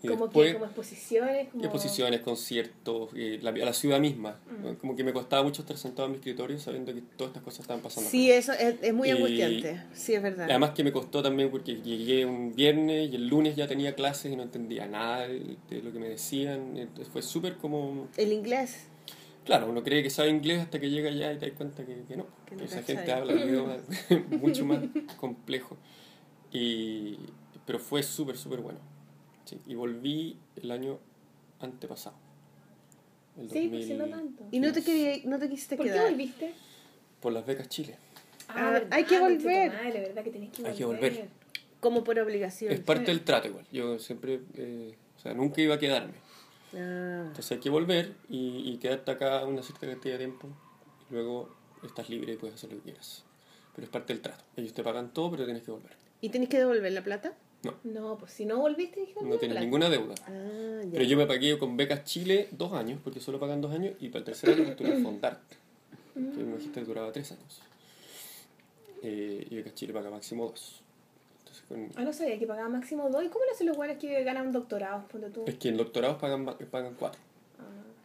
Y Como después, que, como exposiciones, como... exposiciones, conciertos, eh, la, la ciudad misma. Mm. Como que me costaba mucho estar sentado en mi escritorio sabiendo que todas estas cosas estaban pasando. Sí, eso es, es muy Y- angustiante. Sí, es verdad. Además que me costó también porque llegué un viernes y el lunes ya tenía clases y no entendía nada de, de lo que me decían. Entonces fue súper como... El inglés. Claro, uno cree que sabe inglés hasta que llega allá y te das cuenta que, que no. Que no Esa gente habla un idioma mucho más complejo. Y, pero fue súper, súper bueno. Sí, y volví el año antepasado. El Sí, pues 2000, sí, no tanto. Y no te, quería, no te quisiste ¿Por qué quedar. volviste? Por las becas Chile. Ah, verdad, hay que volver. conchetumare, verdad que tenés que volver. Hay que volver. Como por obligación. Es parte del trato igual. Yo siempre, eh, o sea, nunca iba a quedarme. Ah. Entonces hay que volver y, y quedarte acá una cierta cantidad de tiempo. Y luego estás libre y puedes hacer lo que quieras. Pero es parte del trato. Ellos te pagan todo, pero tienes que volver. ¿Y tenés que devolver la plata? No, No, pues si no volviste, dije, no tienes ninguna deuda. Ah, ya. Pero yo me pagué con becas Chile dos años, porque solo pagan dos años, y para el tercer año tuve que fondarte. que el magíster duraba tres años. Eh, y becas Chile paga máximo dos. Entonces, con- Ah, no sabía que pagaba máximo dos. ¿Y cómo le hacen los buenos que ganan doctorados? Tú. es que en doctorados pagan, pagan cuatro. Ah.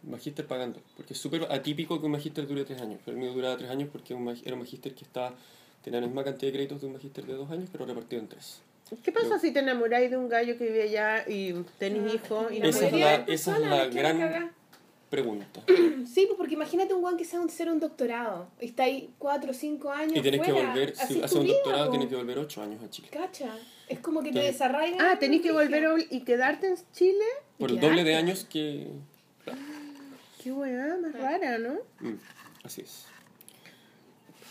Magíster pagan dos. Porque es súper atípico que un magíster dure tres años. Pero el mío duraba tres años porque un mag- era un magíster que estaba, tenía la misma cantidad de créditos de un magíster de dos años, pero repartido en tres. ¿Qué pasa si te enamoráis de un gallo que vive allá y tenés Ah, hijos y no Esa es la- esa es la gran-. Pregunta. Sí, pues porque imagínate un guan que sea un, ser un doctorado. Y está ahí cuatro o cinco años. Y tenés que fuera. volver, Así si es haces un doctorado, tienes que volver ocho años a Chile. Cacha. Es como que te Te- desarraigan. Ah, tenés que volver y quedarte en Chile. Por el doble de años que... Qué weá más rara, ¿no? Mm, así es.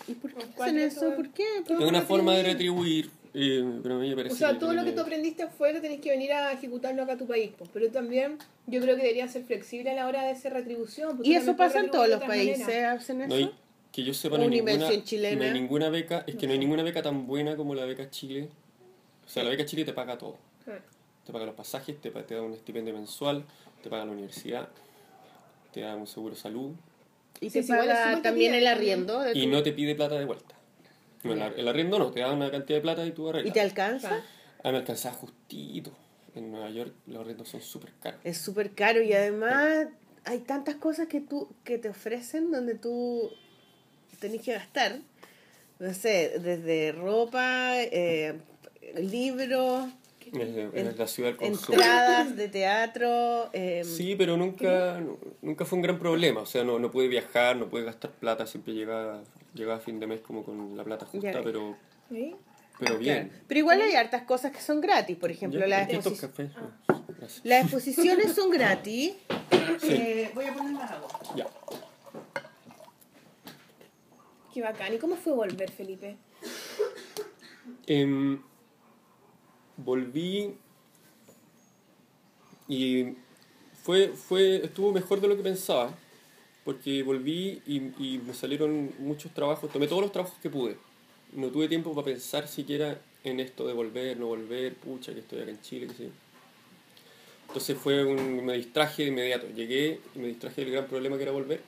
¿Y por qué ¿Cuál hacen es eso? ¿Por qué? Es una forma de retribuir, eh, pero a mí me parece O sea, todo lo que tú aprendiste afuera tenés que venir a ejecutarlo acá a tu país. pues. Pero también yo creo que debería ser flexible a la hora de hacer retribución. porque Y eso pasa en todos los países, hacen No eso. hay, que yo sepa, no hay, Una ninguna, no hay ninguna beca, es que no hay ninguna beca tan buena como la beca Chile. O sea, la beca Chile te paga todo. Ah. Te paga los pasajes, te, te da un estipendio mensual, te paga la universidad, te da un seguro de salud Y te sí, paga también el arriendo. de y tu- no te pide plata de vuelta. El, el arriendo no, te da una cantidad de plata y tú ¿Y arreglas. te alcanza? A mí me alcanzaba justito. En Nueva York los arriendos son súper caros. Es súper caro y además hay tantas cosas que tú que te ofrecen donde tú tenés que gastar. No sé, desde ropa, eh, libros, En- la ciudad del entradas de teatro. eh, Sí, pero nunca, nu- nunca fue un gran problema. O sea, no, no pude viajar, no pude gastar plata. Siempre llegaba, llegaba a fin de mes como con la plata justa, Ya. pero, ¿Sí? pero bien. claro. Pero igual hay hartas cosas que son gratis. Por ejemplo, Ya, las, aquí estos exposi- cafés, gracias. las exposiciones son gratis. Sí. Eh, voy a poner más agua. Ya. Qué bacán. ¿Y cómo fue volver, Felipe? Em, volví y fue, fue, estuvo mejor de lo que pensaba, porque volví y, y me salieron muchos trabajos, tomé todos los trabajos que pude. No tuve tiempo para pensar siquiera en esto de volver, no volver, pucha, que estoy acá en Chile, que yo. Entonces fue un, me distraje de inmediato. Llegué y me distraje del gran problema que era volver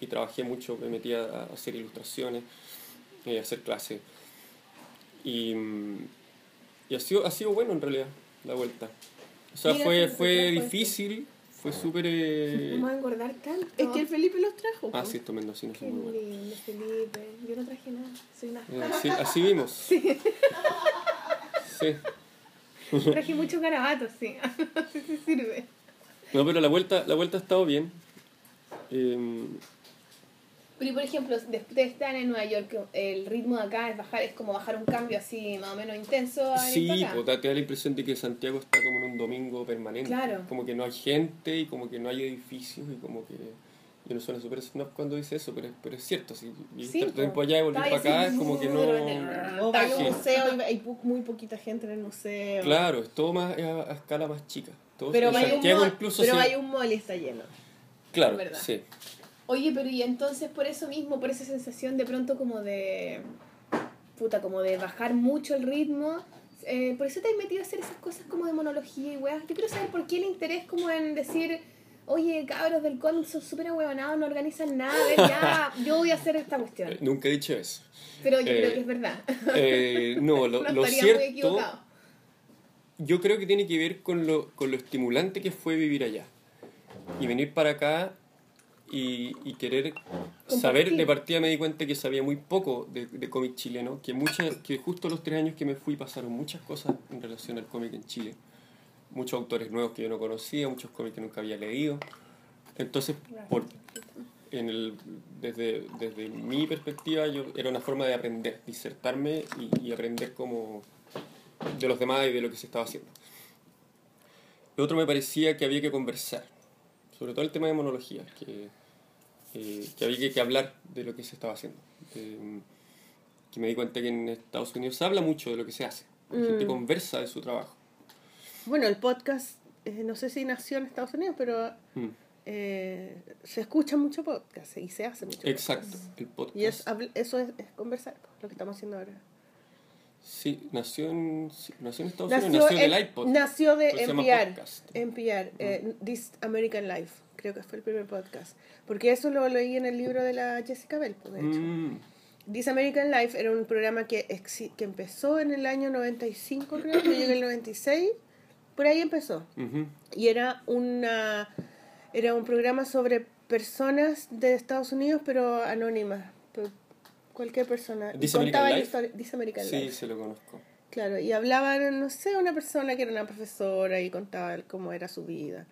y trabajé mucho, me metí a, hacer ilustraciones, eh, a hacer clases. Y, mm, y ha, sido, ha sido bueno en realidad la vuelta. O sea, Mira, fue, se fue difícil, fue súper... eh, Vamos a engordar tanto. Es que el Felipe los trajo. Ah, sí, estos mendocinos son muy buenos. Felipe. Yo no traje nada. Soy una... Eh, así, así vimos. Sí. Traje muchos garabatos, sí. sí, sí sirve. No, pero la vuelta, la vuelta ha estado bien. Eh, Pero, y por ejemplo, después de estar en Nueva York, el ritmo de acá es bajar, es como bajar un cambio así más o menos intenso sí, pues, te da la impresión de que Santiago está como en un domingo permanente. Claro. Como que no hay gente y como que no hay edificios y como que... Yo no suena súper snob cuando dice eso, pero, pero es cierto. Si Sí, po. tiempo allá y volver para acá es como que no... a Sí. un museo y hay muy poquita gente en el museo. Claro, es todo más a, a escala más chica. Todo, Pero en hay un mall, incluso pero hay un mall y está lleno. Claro, verdad. sí. Oye, pero y entonces por eso mismo, por esa sensación de pronto como de... Puta, como de bajar mucho el ritmo. eh, por eso te has metido a hacer esas cosas como de monología y weas. Yo quiero saber por qué el interés como en decir... Oye, cabros del con son súper ahuevonados, no organizan nada, ya, yo voy a hacer esta cuestión. Eh, Nunca he dicho eso. Pero yo eh, creo que es verdad. Eh, no, lo, lo cierto, equivocado. yo creo que tiene que ver con lo, con lo estimulante que fue vivir allá. Y venir para acá y, y querer saber, de partida me di cuenta que sabía muy poco de, de cómic chileno, que, muchas, que justo los tres años que me fui pasaron muchas cosas en relación al cómic en Chile. Muchos autores nuevos que yo no conocía, muchos cómics que nunca había leído. Entonces, por, en el, desde, desde mi perspectiva, yo, era una forma de aprender, disertarme y, y aprender como de los demás y de lo que se estaba haciendo. Lo otro me parecía que había que conversar, sobre todo el tema de monología, que, eh, que había que, hablar de lo que se estaba haciendo. Eh, que me di cuenta que en Estados Unidos se habla mucho de lo que se hace, la gente Mm. conversa de su trabajo. Bueno, el podcast, eh, no sé si nació en Estados Unidos, pero Mm, eh, se escucha mucho podcast y se hace mucho Exacto, podcast. el podcast. Y es, eso es, es conversar, pues, lo que estamos haciendo ahora. Sí, nació en, nació en Estados Nació, Unidos, nació en- del iPod. nació de NPR. NPR eh, This American Life, creo que fue el primer podcast. Porque eso lo leí en el libro de la Jessica Bell, pues, de hecho. Mm, This American Life era un programa que, exi- que empezó en el año 95, creo, yo llegué en el 96, por ahí empezó. ujú. Y era una era un programa sobre personas de Estados Unidos, pero anónimas. Cualquier persona. This contaba American historia- This American Sí, Life. se lo conozco. Claro, y hablaban, no sé, una persona que era una profesora y contaba cómo era su vida.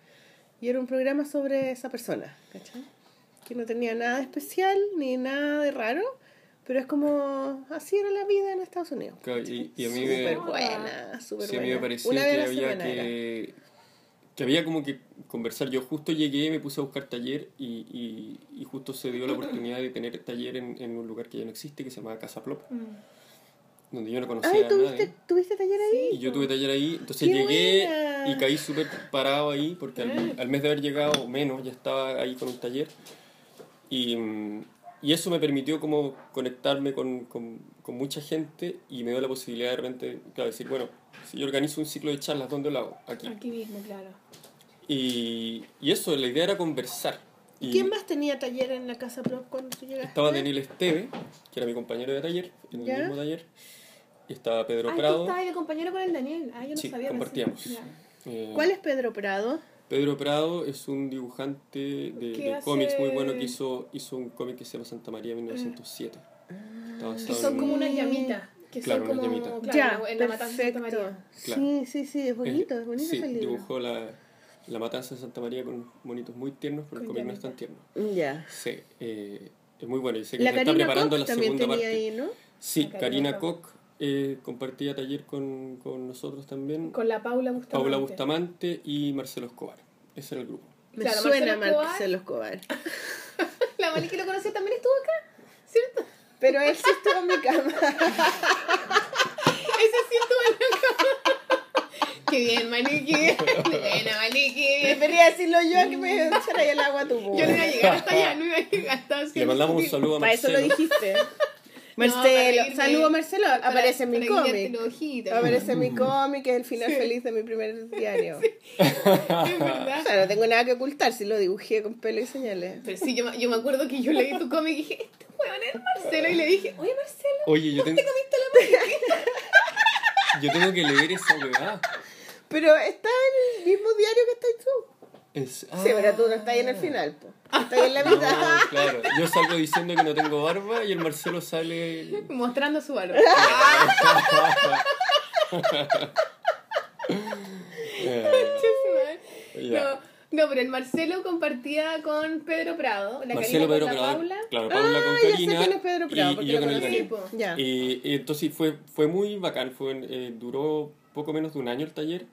Y era un programa sobre esa persona, ¿cachai? Que no tenía nada de especial ni nada de raro, pero es como, así era la vida en Estados Unidos. Claro, y, y a mí Súper me, buena, súper sí, a buena. mí me parecía Una que a había que, que había como que conversar. Yo justo llegué, me puse a buscar taller y, y, y justo se dio la oportunidad de tener taller en, en un lugar que ya no existe, que se llama Casa Plop, donde yo no conocía Ay, a ¿tuviste, nadie. ¿tuviste taller ahí? Y yo tuve taller ahí, entonces ¡Qué llegué buena! y caí súper parado ahí, porque al, al mes de haber llegado, o menos, ya estaba ahí con un taller. Y, mm, y eso me permitió como conectarme con, con, con mucha gente y me dio la posibilidad de repente, claro, decir, bueno, yo organizo un ciclo de charlas, ¿dónde lo hago? Aquí. Aquí mismo, claro. Y, y eso, la idea era conversar. Y ¿Quién más tenía taller en la casa Pro cuando tú llegaste? Estaba Daniel Esteve, que era mi compañero de taller, en el ¿Ya? mismo taller. Y estaba Pedro Ah, Prado. estabas de compañero con el Daniel. Ah, yo no Sí, sabía. compartíamos. Eh, ¿Cuál es Pedro Prado? Pedro Prado es un dibujante de, ¿Qué de cómics muy bueno que hizo, hizo un cómic que se llama Santa María 1907. Está basado Que son en- como unas llamitas. Que Claro, son como. llamitas. Claro, ya, en la matanza de Santa perfecto. María. Claro. Sí, sí, sí, es bonito, es bonito sí, ese libro. dibujó la, la matanza de Santa María con monitos muy tiernos, pero el Con cómic no es tan tierno. Ya. Sí, eh, es muy bueno. Y sé que La se está Karina preparando Koch la segunda tenía parte. ahí, ¿no? Sí, La Karina. Koch eh, compartía taller con, con nosotros también. Con la Paula Bustamante. Paula Bustamante y Marcelo Escobar. Ese era el grupo. Me Claro, suena Marcelo Escobar. Marcelo Escobar. La Mali que lo conoció también estuvo acá, ¿cierto? Pero él sí estuvo en mi cama. Ese sí estuvo en la cama. Qué bien, Maliki. Buena, Maliki. Debería decirlo yo a que me echara ahí el agua a tu boca. Yo no iba a llegar hasta allá, no iba a llegar hasta así. Le mandamos un saludo a Para eso Marcelo. lo dijiste. Marcelo, saludo Marcelo, Para- aparece en mi cómic. Aparece en mi cómic, que es el final feliz de mi primer diario. Es O verdad. sea, no tengo nada que ocultar, si lo dibujé con pelo y señales. Pero sí, yo, me- yo me acuerdo que yo leí tu cómic y dije, este huevón es Marcelo. Y le dije, oye, Marcelo, Oye, yo tengo, ¿te comiste la yo tengo que leer esa weá. Pero está en el mismo diario que estás tú. Es- Sí, ah, pero tú no estás ahí en el final, po. Estás ahí en la mitad. No, claro. Yo salgo diciendo que no tengo barba y el Marcelo sale. Mostrando su barba. Ya. No, no, pero el Marcelo compartía con Pedro Prado, la Marcelo, Pedro con la Prado. Paula. Claro, Paula Ah, con ya sé Karina. quién es Pedro Prado, y, porque y yo lo con el conocí. Ya. Y, y entonces fue, fue muy bacán, fue, eh, duró poco menos de un año el taller,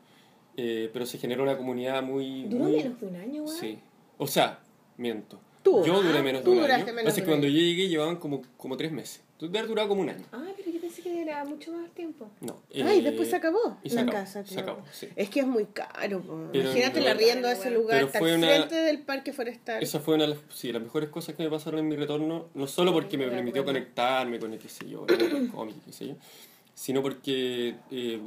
eh, pero se generó una comunidad muy... Duró muy- menos de un año, weón. Sí. O sea, miento. Tú. Yo duré Ah, menos tú de un año. menos Pasa que cuando yo llegué llevaban como, como tres meses. Entonces, de haber durado como un año. Ah, pero yo pensé que era mucho más tiempo. No. Ay, eh, después se acabó y se la acabó, casa. se acabó, sí. Es que es muy caro. Pero- Imagínate el pero- arriendo de ese lugar, está al una- frente del parque forestal. Esa fue una de las, sí, las mejores cosas que me pasaron en mi retorno, no solo porque me permitió conectarme con el, qué sé yo, el cómic, qué sé yo, sino porque eh,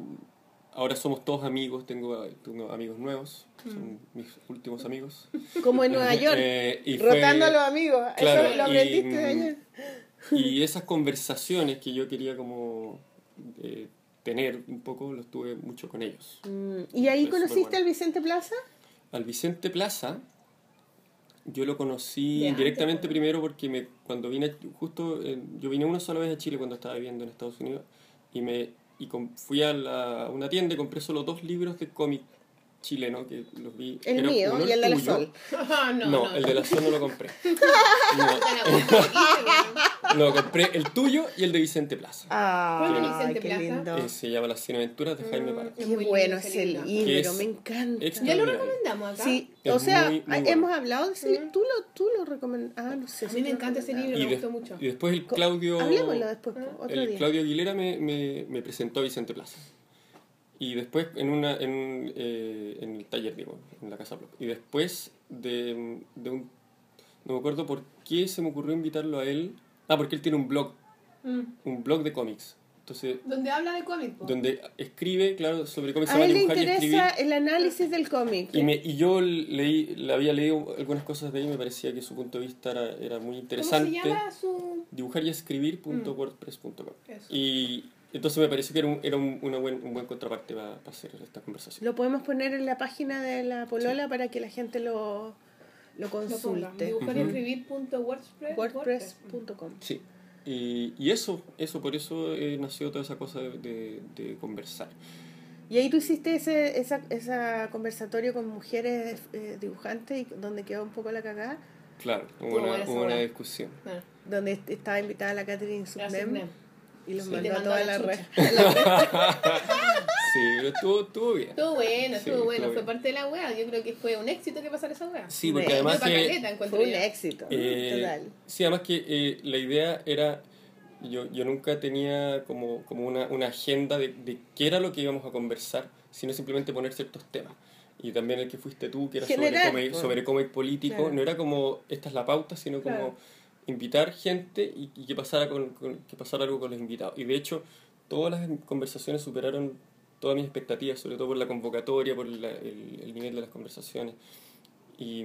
ahora somos todos amigos, tengo, tengo amigos nuevos, son mis últimos amigos. Como en Nueva York. Eh, y fue- rotando a los amigos. claro, Eso lo y, aprendiste de ayer. Y esas conversaciones que yo quería como eh, tener un poco, los tuve mucho con ellos. Mm, ¿Y ahí conociste bueno. al Vicente Plaza? Al Vicente Plaza, yo lo conocí antes, directamente primero porque me, cuando vine, justo, eh, yo vine una sola vez a Chile cuando estaba viviendo en Estados Unidos y me y fui a, la- una tienda y compré solo dos libros de cómic chileno que los vi. El Era mío uno y el de la. Sol. Ah, no, No, no. el de la Sol no lo compré. Puta, No, compré el tuyo y el de Vicente Plaza. Ah, Vicente qué Plaza? lindo. Eh, se llama Las Cineaventuras de Jaime Parra. Es Qué muy bueno ese libro. libro, es me encanta. Ya lo recomendamos acá. Sí, Es o sea, muy, muy ah, bueno. hemos hablado de ese libro. Tú lo, tú lo recomendas. Ah, no sé. A mí me encanta ese libro. Me gustó mucho. y después el Claudio... Hablemoslo después, po, otro el día. Claudio Aguilera me, me, me presentó a Vicente Plaza. Y después en una en, eh, en el taller, digo, en la Casa Block. Y después de, de un... No me acuerdo por qué se me ocurrió invitarlo a él. Ah, porque él tiene un blog, Mm. un blog de cómics. Entonces, Donde habla de cómic, po. donde escribe, claro, sobre cómics, A él le dibujar y escribir. interesa el análisis del cómic. Y, me, y yo leí, le había leído algunas cosas de ahí y me parecía que su punto de vista era, era muy ¿Cómo interesante. se llama su...? Dibujar y escribir.wordpress.com. Y entonces me pareció que era un, era un, una buen, un buen contraparte para, para hacer esta conversación. Lo podemos poner en la página de la Polola para que la gente lo, lo Lo consulte. Dibujar y escribir punto WordPress. Sí. Y, y eso, eso, por eso eh, nació toda esa cosa de, de, de conversar. Y ahí tú hiciste ese esa, esa conversatorio con mujeres eh, dibujantes y donde quedó un poco la cagada, Claro, hubo una, una discusión. Bueno, donde est- estaba invitada la Catherine Subnem. Y los Sí. mandó a toda a la la red. Sí, pero estuvo, estuvo bien. Estuvo bueno, Sí, estuvo bueno. estuvo Fue bien. parte de la wea. Yo creo que fue un éxito que pasara esa wea. Sí, porque Sí. además Fue que... caleta, Fue un yo. éxito, Eh, total. Sí, además que eh, la idea era, yo, yo nunca tenía como, como una, una agenda de, de qué era lo que íbamos a conversar, sino simplemente poner ciertos temas. Y también el que fuiste tú, que era General, sobre cómic, pues. sobre cómic político, Claro. no era como esta es la pauta, sino como Claro. Invitar gente y, y que, pasara con, con- que pasara algo con los invitados. Y de hecho, todas las conversaciones superaron todas mis expectativas, sobre todo por la convocatoria, por la- el, el nivel de las conversaciones. Y,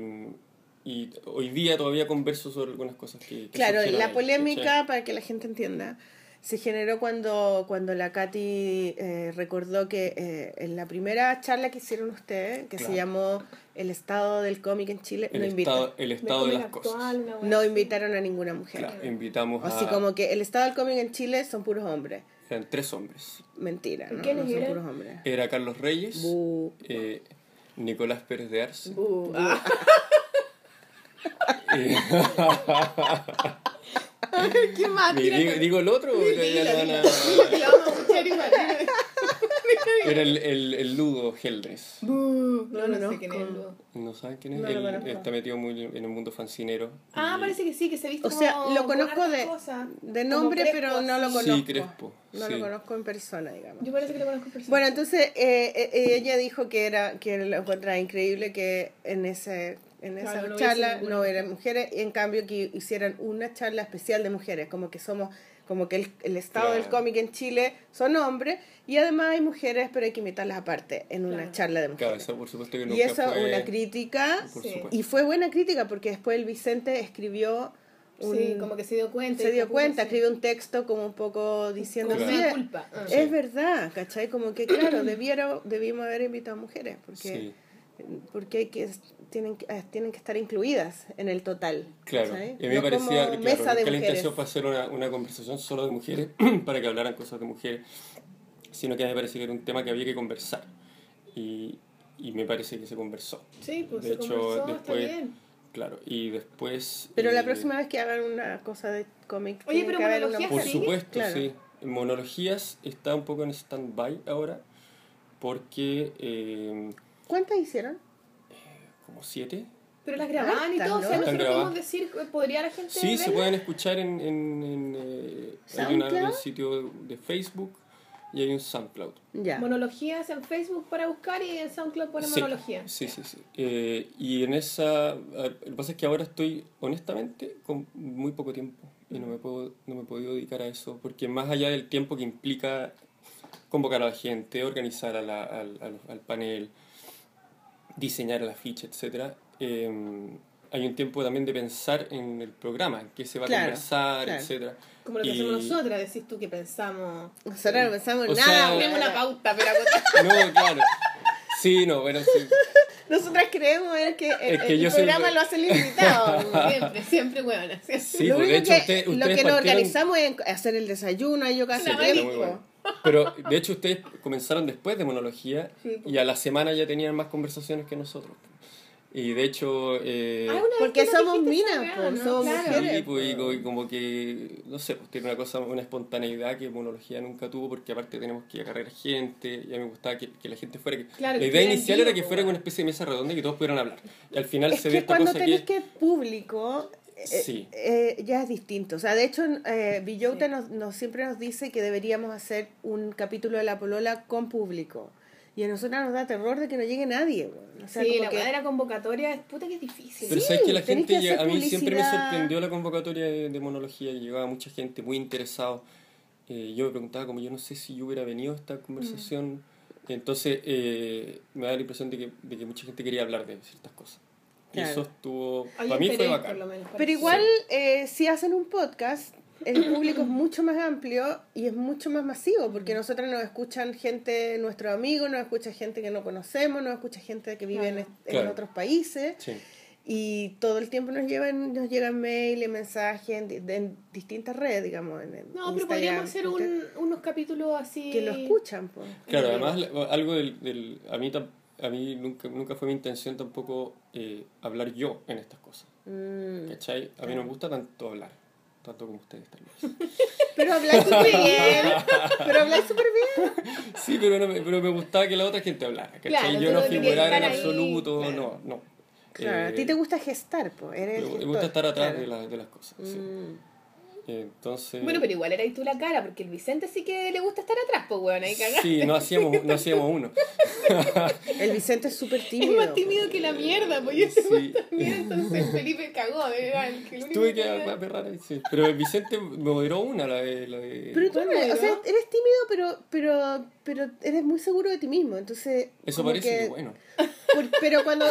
y hoy día todavía converso sobre algunas cosas que... que Claro, la polémica, para que la gente entienda, se generó cuando, cuando la Katy eh, recordó que eh, en la primera charla que hicieron ustedes, que se llamó El estado del cómic en Chile, El, no, invita- estado, el estado de cómic las cosas. actual, no invitaron a ninguna mujer. Claro, invitamos Así a... como que el estado del cómic en Chile son puros hombres. Eran tres hombres. Mentira, ¿no? ¿Quiénes no son eran? puros hombres. Era Carlos Reyes, Bu. eh, Nicolás Pérez de Arce. Bu. Ah, eh, ¿Qué más? ¿digo, digo el otro? Era el, el, el Ludo Heldres. No, no, No sé quién es. conozco. Ludo. ¿No saben quién es? No Él conozco. está metido muy en el mundo fancinero. Ah, Y- parece que sí, que se viste O sea, como lo con conozco de, cosas. de nombre, Crespo, pero no lo conozco. Sí, Crespo, No sí. lo conozco en persona, digamos. Yo parece que lo conozco en persona. Bueno, entonces eh, eh, ella dijo que era que lo encontraba increíble que en ese en esa Claro, no charla no eran mujeres y en cambio que hicieran una charla especial de mujeres, como que somos como que el, el estado Claro. del cómic en Chile son hombres y además hay mujeres, pero hay que invitarlas aparte en una charla de Claro, mujeres. eso por supuesto que nunca y eso fue... una crítica Sí. y fue buena crítica porque después el Vicente escribió un, Sí, como que se dio cuenta. se dio cuenta, escribió un texto como un poco diciendo Como "Sí, culpa. Ah. Sí. es verdad, ¿cachai? Como que, claro, debiera, debimos haber invitado a mujeres, porque, Sí, porque hay que, tienen, que- eh, tienen que estar incluidas en el total. claro. ¿cachai? Y a mí me No parecía como claro, mesa de la mujeres. intención fue hacer una, una conversación solo de mujeres para que hablaran cosas de mujeres, sino que a mí me parecía que era un tema que había que conversar. Y, y me parece que se conversó. Sí, pues De se hecho, conversó, después- está bien. Claro, y después... Pero la eh, próxima vez que hagan una cosa de cómic, Oye, pero que haber una monología Por supuesto, Claro. sí. Monologías está un poco en stand-by ahora, porque eh, ¿Cuántas hicieron? Como siete. Pero las grababan y Hartas, todo, o ¿no? sea, Están nosotros grabadas. podemos decir, ¿podría la gente Sí, se verlas? pueden escuchar en, en, en, eh, hay una- un sitio de Facebook y hay un SoundCloud. Ya. Monologías en Facebook para buscar y en SoundCloud ponen Sí, monología. sí, sí. sí. Eh, y en esa... ver, Lo que pasa es que ahora estoy, honestamente, con muy poco tiempo. Y no me, puedo, no me he podido dedicar a eso. Porque más allá del tiempo que implica convocar a la gente, organizar a la- al, al- al panel, diseñar el afiche, etc., hay un tiempo también de pensar en el programa, en qué se va a conversar, claro. etcétera Como lo que Y- hacemos nosotras, decís tú que pensamos. Nosotros no pensamos en O nada. sea, Tenemos una pauta, pero No, claro. Sí, no, bueno, sí. Nosotras creemos en que el, Es que el programa siempre- lo hace el invitado. siempre, siempre huevona. Sí, lo pues, único de hecho, que, usted- lo que nos organizamos es hacer el desayuno y yo casi La tiempo. Pero de hecho ustedes comenzaron después de monología Sí, y a la semana ya tenían más conversaciones que nosotros. Y de hecho, eh, Ah, Porque que somos minas, pues, somos Claro. mujeres. sí, pues, y co- y como que, no sé, pues tiene una cosa, una espontaneidad que monología nunca tuvo porque aparte tenemos que agarrar gente y a mí me gustaba que, que la gente fuera. Que, Claro, la que idea inicial era que fuera una especie de mesa redonda y que todos pudieran hablar. Y al final Es se dio que esta cuando cosa tenés que... que público, Sí. eh, ya es distinto. O sea, de hecho, eh, Villota nos, nos- siempre nos dice que deberíamos hacer un capítulo de La Polola con público. Y a nosotros nos da terror de que no llegue nadie. weón. O sea, sí, la que- de la convocatoria es puta que es difícil. Pero Sí, sabes que la gente, que hacer llega- a mí siempre me sorprendió la convocatoria de, de monología llegaba mucha gente muy interesada. eh, yo me preguntaba como yo no sé si yo hubiera venido a esta conversación. Entonces eh, me da la impresión de que, de que mucha gente quería hablar de ciertas cosas. Y eso estuvo, Hay para mí fue bacán. por lo menos, Pero igual, eh, si hacen un podcast, el público es mucho más amplio y es mucho más masivo, porque nosotros nos escuchan gente, nuestros amigos, nos escucha gente que no conocemos, nos escucha gente que vive en, Claro. en Claro. otros países. Sí. Y todo el tiempo nos llevan, nos llegan mail y mensajes en, di- en distintas redes, digamos. En, en No, pero Instagram, podríamos hacer un, unos capítulos así. Que lo escuchan, pues. Claro, además algo del, del- a mí a mí nunca nunca fue mi intención tampoco eh, hablar yo en estas cosas. Mm. ¿Cachai? A mí no me gusta tanto hablar, tanto como ustedes tal vez. Pero habláis súper bien. Pero habláis súper bien. Sí, pero, no me, pero me gustaba que la otra gente hablara, ¿cachai? Claro, yo no figurara en absoluto, claro. no, no. Claro, a Eh, ti te gusta gestar, pues. Me, me gusta estar atrás claro. de, la- de las cosas. sí. Entonces. Bueno, pero igual era ahí tú la cara, porque el Vicente sí que le gusta estar atrás, pues, weón, ahí cagaste. Sí, no hacíamos, no hacíamos uno. El Vicente es súper Es tímido. más tímido que la mierda, pues yo ese Sí. también, entonces Felipe cagó, de verdad. el único Tuve que aperrar ahí, sí. Pero el Vicente me moderó una, la de. La de Pero tú, no- o sea, eres tímido, pero, pero, pero eres muy seguro de ti mismo. Entonces, Eso parece que- que bueno. Por- pero cuando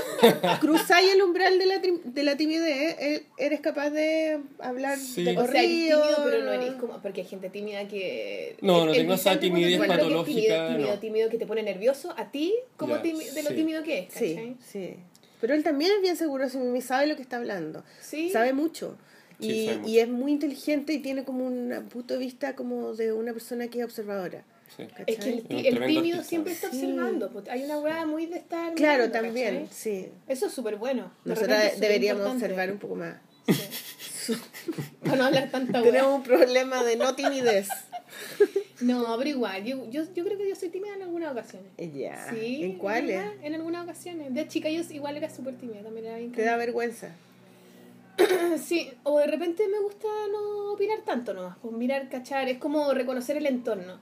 cruzáis el umbral de la, de la timidez, eh, eres capaz de hablar Sí. de O sea, corrido. tímido, pero no eres como. Porque hay gente tímida que. No, no el tengo esa timidez patológica, Tímido, tímido, no. tímido que te pone nervioso a ti, como Ya, timi- de lo sí. tímido que es, Sí, ¿cachai? sí. Pero él también es bien seguro de sí mismo y sabe lo que está hablando. Sí. Sabe mucho. Sí, Y, sabe mucho. y es muy inteligente y tiene como un punto de vista como de una persona que es observadora. Sí. Es que el, Es tímido artista. siempre está Sí. observando. pues, Hay una weá muy de estar. Claro, mirando, también, ¿cachai? sí. Eso es súper bueno. De Nosotros deberíamos importante. observar un poco más. Sí. Para no hablar tanta weá. Tenemos un problema de no timidez. No, pero igual, yo, yo, yo creo que yo soy tímida en algunas ocasiones. Ya. Sí. ¿En cuáles? En algunas ocasiones. De chica yo igual era súper tímida, también era bien Te da vergüenza. Sí, o de repente me gusta no opinar tanto nomás, pues mirar, cachar, es como reconocer el entorno,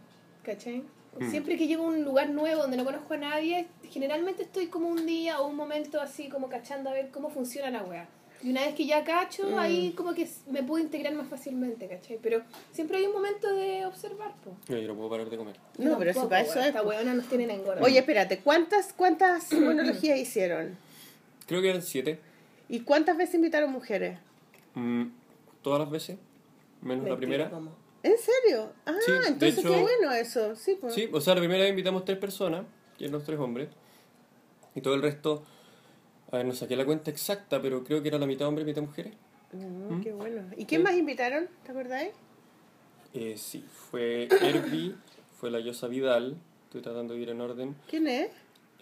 ¿cachai? Mm. Siempre que llego a un lugar nuevo donde no conozco a nadie, generalmente estoy como un día o un momento así como cachando a ver cómo funciona la wea. Y una vez que ya cacho, Mm. ahí como que me puedo integrar más fácilmente, ¿cachai? Pero siempre hay un momento de observar, pues. Yo no puedo parar de comer. No, pero si para eso es. Esta po. weona nos tienen engordar. Oye, espérate, ¿cuántas, cuántas monologías hicieron? Creo que eran siete. ¿Y cuántas veces invitaron mujeres? Mm, Todas las veces, menos la primera. ¿En serio? Ah, Sí, de entonces hecho- qué bueno eso. Sí, pues. Sí, o sea, la primera vez invitamos tres personas, que eran los tres hombres, y todo el resto, a ver, no saqué la cuenta exacta, pero creo que era la mitad hombres y mitad mujeres. No, qué bueno. ¿Y quién más invitaron? ¿Te acordáis? Eh, sí, fue Herbie, fue la Yosa Vidal, estoy tratando de ir en orden. ¿Quién es?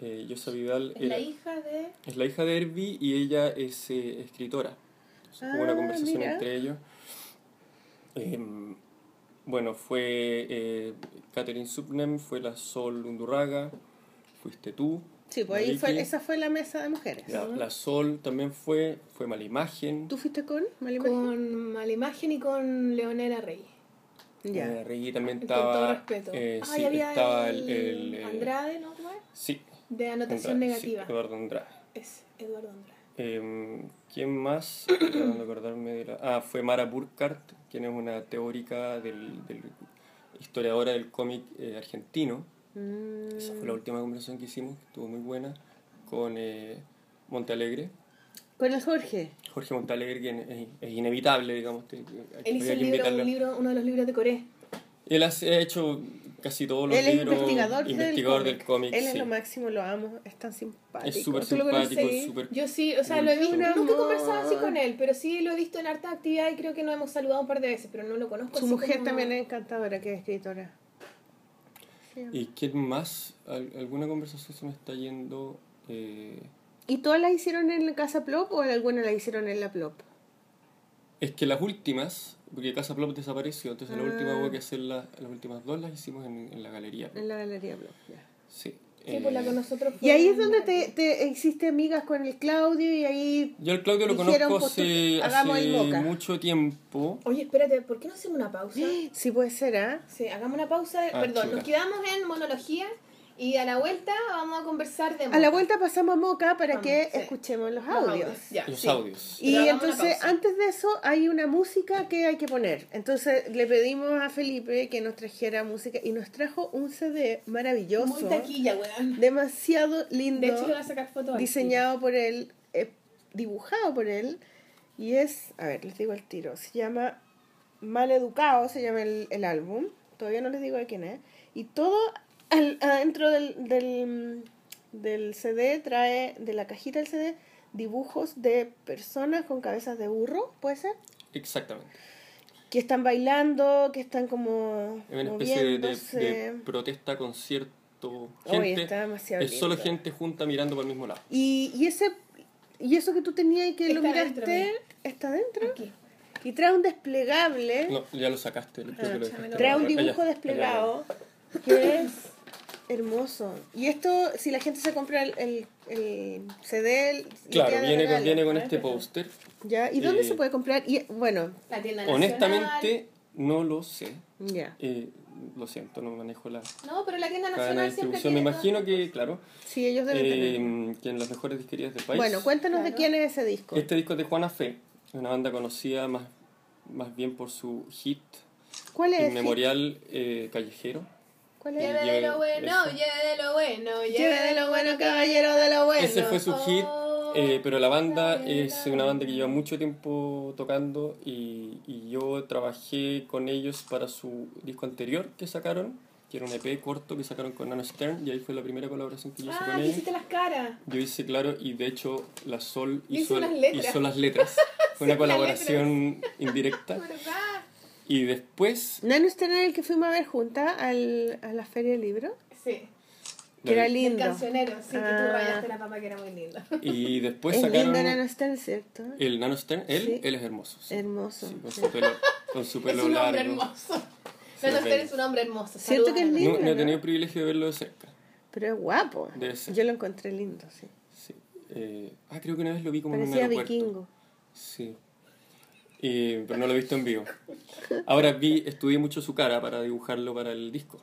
Eh, Yosa Vidal Es la era- hija de... es la hija de Herbie y ella es eh, escritora. Entonces, hubo una Ah, conversación mira. entre ellos. Em, bueno, fue eh, Catherine Subnem, fue la Sol Undurraga, fuiste tú. Sí, pues ahí fue, esa fue la mesa de mujeres. La, la Sol también fue, fue Malimagen. ¿Tú fuiste con Malimagen? Con Malimagen y con Leonela Rey. Ya. Eh, Reggie también Con todo estaba. respeto. eh, ah, sí, y había estaba el, el. el, Andrade, ¿no? Sí. De anotación Andrade, negativa. sí, Eduardo Andrade. Es Eduardo Andrade. Em, ¿Quién más? Tratando de acordarme de la- Ah, fue Mara Burkhardt, quien es una teórica del, del- historiadora del cómic eh, argentino. Mm, Esa fue la última conversación que hicimos, que estuvo muy buena, con eh, Montalegre. Con el Jorge. Jorge Montalegre, que es, es inevitable, digamos. que Él hizo el libro, un libro, uno de los libros de Corea. Él ha hecho casi todos los Él es libros. investigador, investigador del, del cómic. Él es sí. lo máximo, lo amo. Es tan simpático. Es súper ¿Tú lo simpático, es súper. Yo sí, o sea, lo he visto, nunca he conversado así con él, pero sí lo he visto en harta actividad y creo que nos hemos saludado un par de veces, pero no lo conozco. Su así mujer como- también es encantadora, que es escritora. ¿Y quién más? Al- ¿Alguna conversación se me está yendo? Eh, ¿Y todas las hicieron en la Casa Plop o alguna la hicieron en la Plop? Es que las últimas, porque Casa Plop desapareció, entonces la última Ah. hubo que hacer las, las últimas dos las hicimos en, en la galería. En la Galería Plop, ya. Sí. Sí, pues la Eh, con nosotros Y ahí es donde te, te hiciste amigas con el Claudio y ahí... Yo al Claudio lo conozco pues, hace, el mucho tiempo. Oye, espérate, ¿por qué no hacemos una pausa? Sí puede ser, ¿ah? Sí, hagamos una pausa. Ah, Perdón, nos quedamos en monología Y a la vuelta vamos a conversar de A la vuelta pasamos a Moca para Vamos, que sí. escuchemos los Los audios. Ya, Los sí. audios. Y Pero entonces, antes de eso, hay una música que hay que poner. Entonces, le pedimos a Felipe que nos trajera música y nos trajo un CD maravilloso, Muy taquilla, weón. demasiado lindo, De hecho, voy a sacar fotos diseñado por él, eh, dibujado por él. Y es, a ver, les digo el tiro, se llama Maleducado, se llama el, el álbum. Todavía no les digo de quién es. Y todo al- adentro del, del, del CD trae, de la cajita del CD, dibujos de personas con cabezas de burro, ¿puede ser? Exactamente. Que están bailando, que están como Es una especie de, de- moviéndose. de protesta, concierto. Oye, Gente, está demasiado es solo lindo. gente junta mirando por el mismo lado. Y, y ese y eso que tú tenías y que lo Está miraste dentro, mira. está dentro. Aquí. Y trae un desplegable, No, ya lo sacaste. lo Ah, lo trae un allá, dibujo allá, desplegado que es hermoso. Y esto, si la gente se compra el, el, el CD, el- Claro, viene con, regalo. viene con este póster. ¿Ya? ¿Y dónde Eh, se puede comprar? Y, bueno, La tienda nacional. Honestamente, no lo sé. ya. Eh, lo siento, no manejo la No, pero la tienda nacional siempre distribución. Me tiene imagino todo. que, claro, Sí, ellos deben tener. eh, que en las mejores disquerías del país. Bueno, cuéntanos de quién es ese disco. Este disco es de Juana Fe, una banda conocida más, más bien por su hit ¿Cuál es? inmemorial eh, callejero. ¿Cuál es? Lleve de lo bueno, Eso. lleve de lo bueno, Lleve de lo bueno, caballero de lo bueno. Ese fue su hit, Oh, eh, pero la banda es una banda que lleva mucho tiempo tocando y, y yo trabajé con ellos para su disco anterior que sacaron, que era un EP corto que sacaron con Nano Stern y ahí fue la primera colaboración que yo hice Ah, con ellos. hiciste las caras. Yo hice, claro, y de hecho la Sol Hizo hizo, unas letras. hizo las letras. Fue una Sí, las colaboración indirecta. Y después... ¿Nano está en el que fuimos a ver juntas al, a la Feria del Libro? Sí. Que era la- El lindo. cancionero, sí, que tú Ah. rayaste la papa que era muy linda. Y después es sacaron lindo Nano Stern, ¿cierto? el Nano Stern. Él, Sí. él es hermoso. sí. Hermoso. Sí, con sí. su pelo, con su Es pelo un largo. hombre hermoso. Nano es Stern es un hombre hermoso. Siento que es lindo. No, no he tenido el privilegio de verlo de cerca. Pero es guapo. Debe ser. Yo lo encontré lindo, sí. Sí. Eh, ah, creo que una vez lo vi como en un Parecía aeropuerto. vikingo. Sí. Eh, pero no lo he visto en vivo. Ahora vi, estudié mucho su cara para dibujarlo para el disco.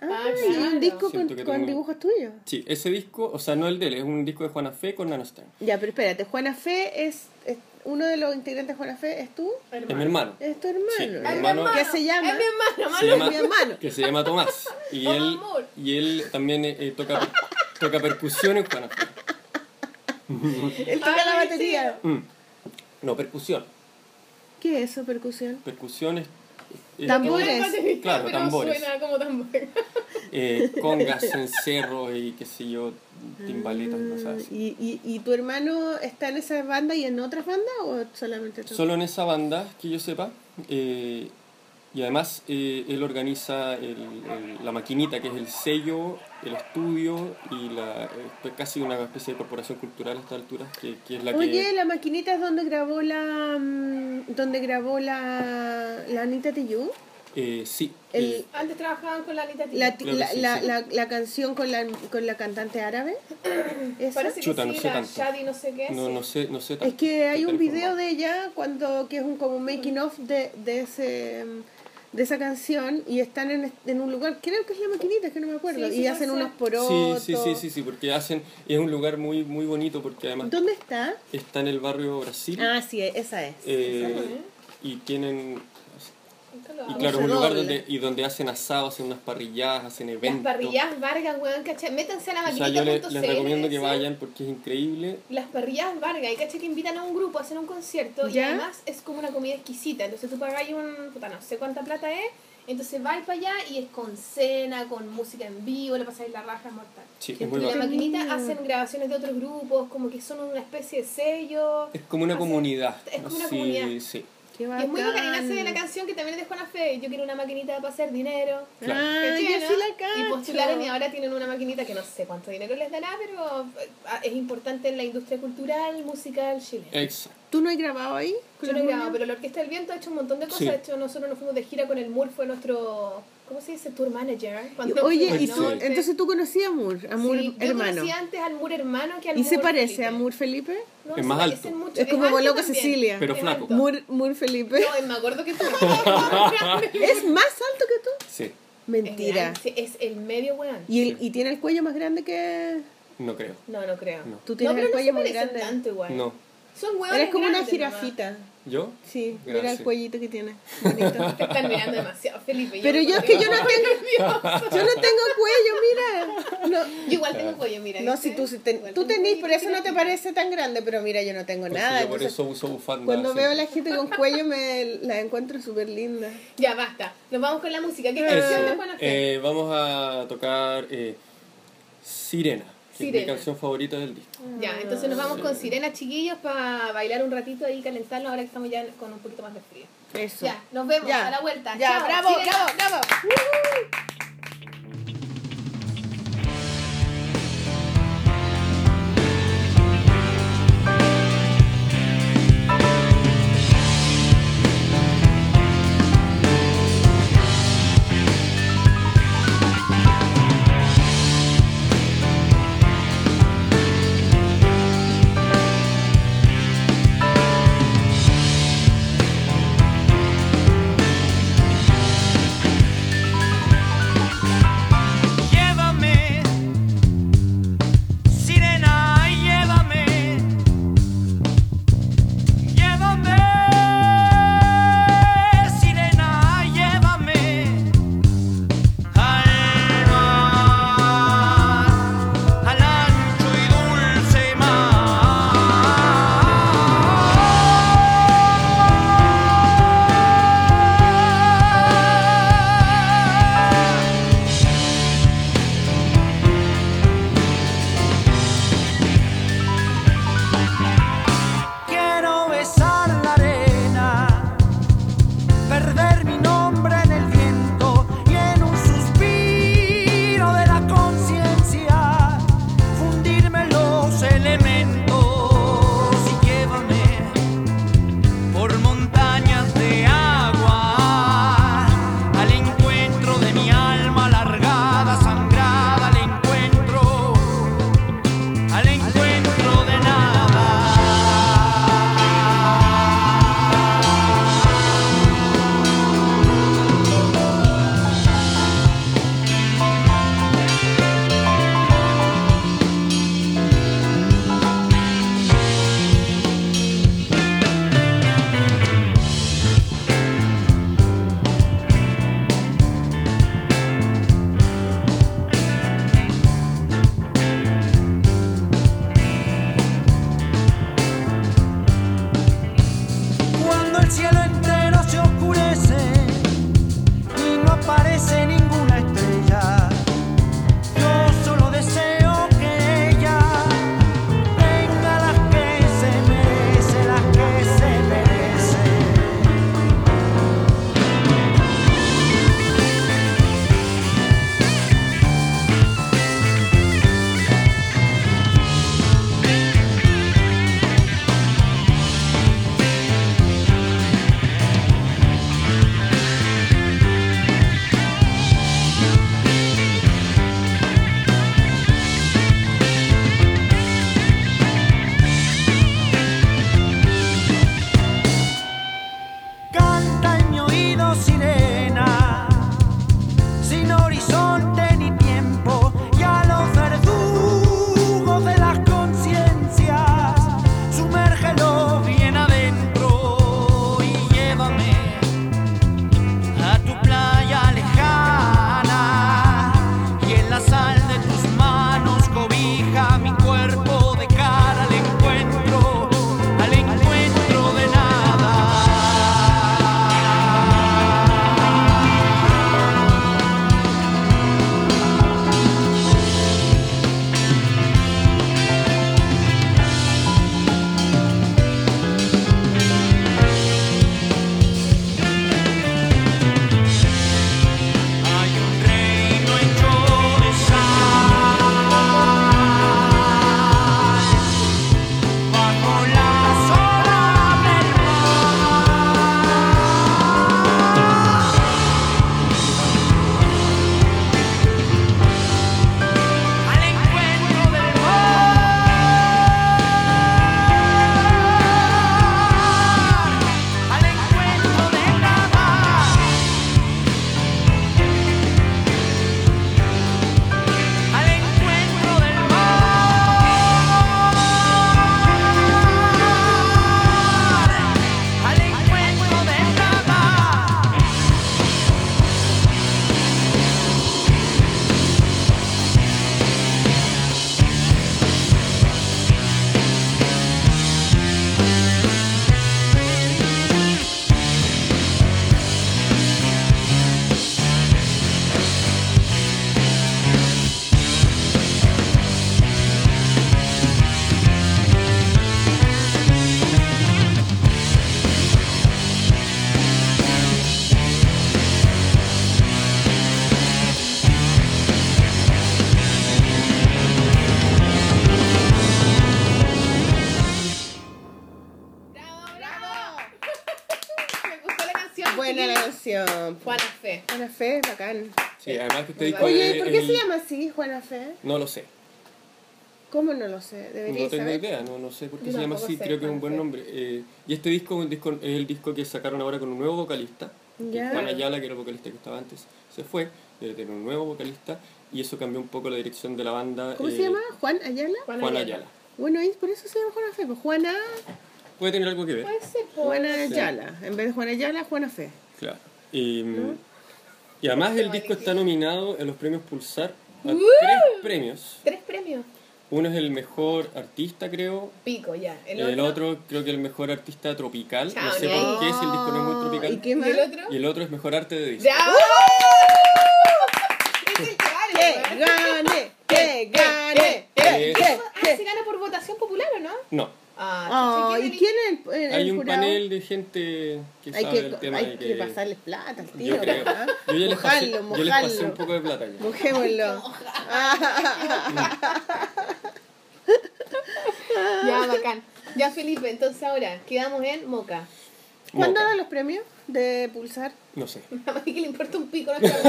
Ah, Ah, y claro. un disco con, con tengo- dibujos tuyos. Sí, ese disco, o sea, no el de él, es un disco de Juana Fe con Nano Stern. Ya, pero espérate, Juana Fe es, es- uno de los integrantes de Juana Fe, ¿es tú? Es mi hermano. Es tu hermano. Sí, mi ¿no? hermano. ¿Qué se llama? Es mi hermano, Se llama, mi hermano. que se llama Tomás. Y Oh, él, amor. y él también eh, toca, toca percusión en Juana Fe. Él toca Ah, la batería. Mm. No, percusión. ¿Qué es eso, percusión? Percusión es... es- Tambores. Claro, pero tambores. Suena como tambor. eh, congas, cencerros y qué sé yo, timbaletas y cosas así. ¿Y, y, ¿Y tu hermano está en esa banda y en otras bandas o solamente tú? Solo en esa banda, que yo sepa. eh, y además eh, él organiza el- el- la maquinita, que es el sello, el estudio y la, eh, casi una especie de corporación cultural a esta altura, que, que es la Oye, que... la maquinita es donde grabó la mm, donde grabó la, la Anita Tijoux. eh, sí, El- eh, Antes trabajaban con la Anita Tijoux. La, la, sí, la, sí. la, la canción con la, con la cantante árabe. ¿Esa? Parece que Chuta, no sí, sé la tanto. Shadi no sé qué. no, sí. no sé, no sé Es que hay un video informado. de ella cuando que es un como making of de, de ese de esa canción y están en, en un lugar, creo que es la maquinita, es que no me acuerdo, Sí, y hacen unos porotos. Sí, sí, sí, sí, sí, porque hacen, es un lugar muy, muy bonito porque además ¿Dónde está? está en el barrio Brasil Ah, sí, esa es. eh, esa es. y tienen Y claro, un lugar donde, y donde hacen asados, hacen unas parrilladas, hacen Las eventos. parrillas Vargas, weón, ¿cachai? Métanse a la O sea, maquinita. yo le- les recomiendo que vayan porque es increíble. Las parrillas Vargas, y caché que invitan a un grupo a hacer un concierto y ¿Ya? además es como una comida exquisita. Entonces tú pagas un, puta, no sé cuánta plata es, entonces vais para allá y es con cena, con música en vivo, le pasáis la raja mortal. Sí, es muy Y la maquinita hacen grabaciones de otros grupos, como que son una especie de sello. Es como una Hacen- comunidad. es como una Sí, comunidad. sí. Qué Y es muy bacán y nace de la canción que también es de Juana Fe. Yo quiero una maquinita para hacer dinero. Claro. Ah, ¿Cachai, yo sí la cacho. Y postularon y ahora tienen una maquinita que no sé cuánto dinero les dará, pero eh, es importante en la industria cultural, musical chilena. Exacto. ¿Tú no has grabado ahí? Yo no he grabado, pero la Orquesta del Viento ha hecho un montón de cosas. Sí. De hecho, nosotros nos fuimos de gira con el Moore, fue nuestro, ¿cómo se dice? Tour manager. Cuando Oye, y tú, norte. entonces tú conocías a Moore, a Moore Sí, yo hermano. conocí antes al Moore hermano que al ¿Y se Moore parece Felipe. a Moore Felipe? No, Es se más alto. mucho. Es como alto Boloco también. Cecilia. Pero Es flaco. Moore, Moore Felipe. No, me acuerdo que tú. ¿Es más alto que tú? Sí. Mentira. Es, es el medio weón. ¿Y, el, ¿Y tiene el cuello más grande que...? No creo. No, no creo. No. Tú tienes no, pero el cuello no muy se parecen grande. tanto igual. No. Son hueones Eres como una grandes nomás. ¿Yo? Sí, mira el cuellito que tiene. Bonito. Te están mirando demasiado, Felipe. Pero yo es que yo no tengo-. Yo no tengo cuello, mira. No, Yo igual tengo cuello, mira. no ¿viste? si tú, si ten- tú tenés, por eso no te parece tan grande, pero mira, yo no tengo Pues nada. yo por entonces, eso uso bufanda. cuando veo a la gente con cuello me la encuentro súper linda. Ya, basta. Nos vamos con la música. ¿Qué Eso. canción les van a hacer? Eh, vamos a tocar eh, Sirena, que es mi canción favorita del disco. Ya, entonces nos vamos con Sirena, chiquillos, para bailar un ratito y calentarnos ahora que estamos ya con un poquito más de frío. Eso. Ya, nos vemos Ya. a la vuelta. Ya, Chao, bravo, Sirena. bravo, bravo. Sirena, Sí, Muy disco Oye, ¿por qué el- se llama así, Juana Fe? No lo sé. ¿Cómo no lo sé? Debería No tengo saber. idea, no, no sé por qué Yo se llama así, sé, creo que es un Juan buen nombre. Eh, y este disco, un disco es el disco que sacaron ahora con un nuevo vocalista. Ya. Juan Ayala, que era el vocalista que estaba antes, se fue, debe tener un nuevo vocalista y eso cambió un poco la dirección de la banda. ¿Cómo eh, se llama? ¿Juan Ayala? Juan Ayala. Bueno, y por eso se llama Juana Fe. Pues Juana, Puede tener algo que ver. Puede ser. Juana Sí. Ayala. En vez de Juana Ayala, Juana Fe. Claro. Y, y además el disco está nominado en los premios Pulsar a tres premios. Tres premios. Uno es el mejor artista, creo. Pico, ya. El, El, otro. otro creo que el mejor artista tropical. Chao, no sé por qué si el disco no es muy tropical. ¿Y qué ¿Y más? el otro? Y el otro es mejor arte de disco. El que ¡Que vale, weón. gane! ¡Que gane! Eh, ¡Que, que, Ah, se gana por votación popular, ¿o no? No. Ah, Oh, chucha, ¿Y ¿quién es el, el Hay un jurado? panel de gente que Hay sabe que, el tema hay y que pasarles plata al tío. Yo creo. ¿verdad? Yo ya les pasé, Mojarlo, yo les pasé mojarlo. un poco de plata ya. Mojémoslo. Ya, bacán. Ya, Felipe, entonces ahora quedamos en Moca. ¿Cuándo dan los premios de Pulsar? No sé. Nada más que le importa un pico. Le dan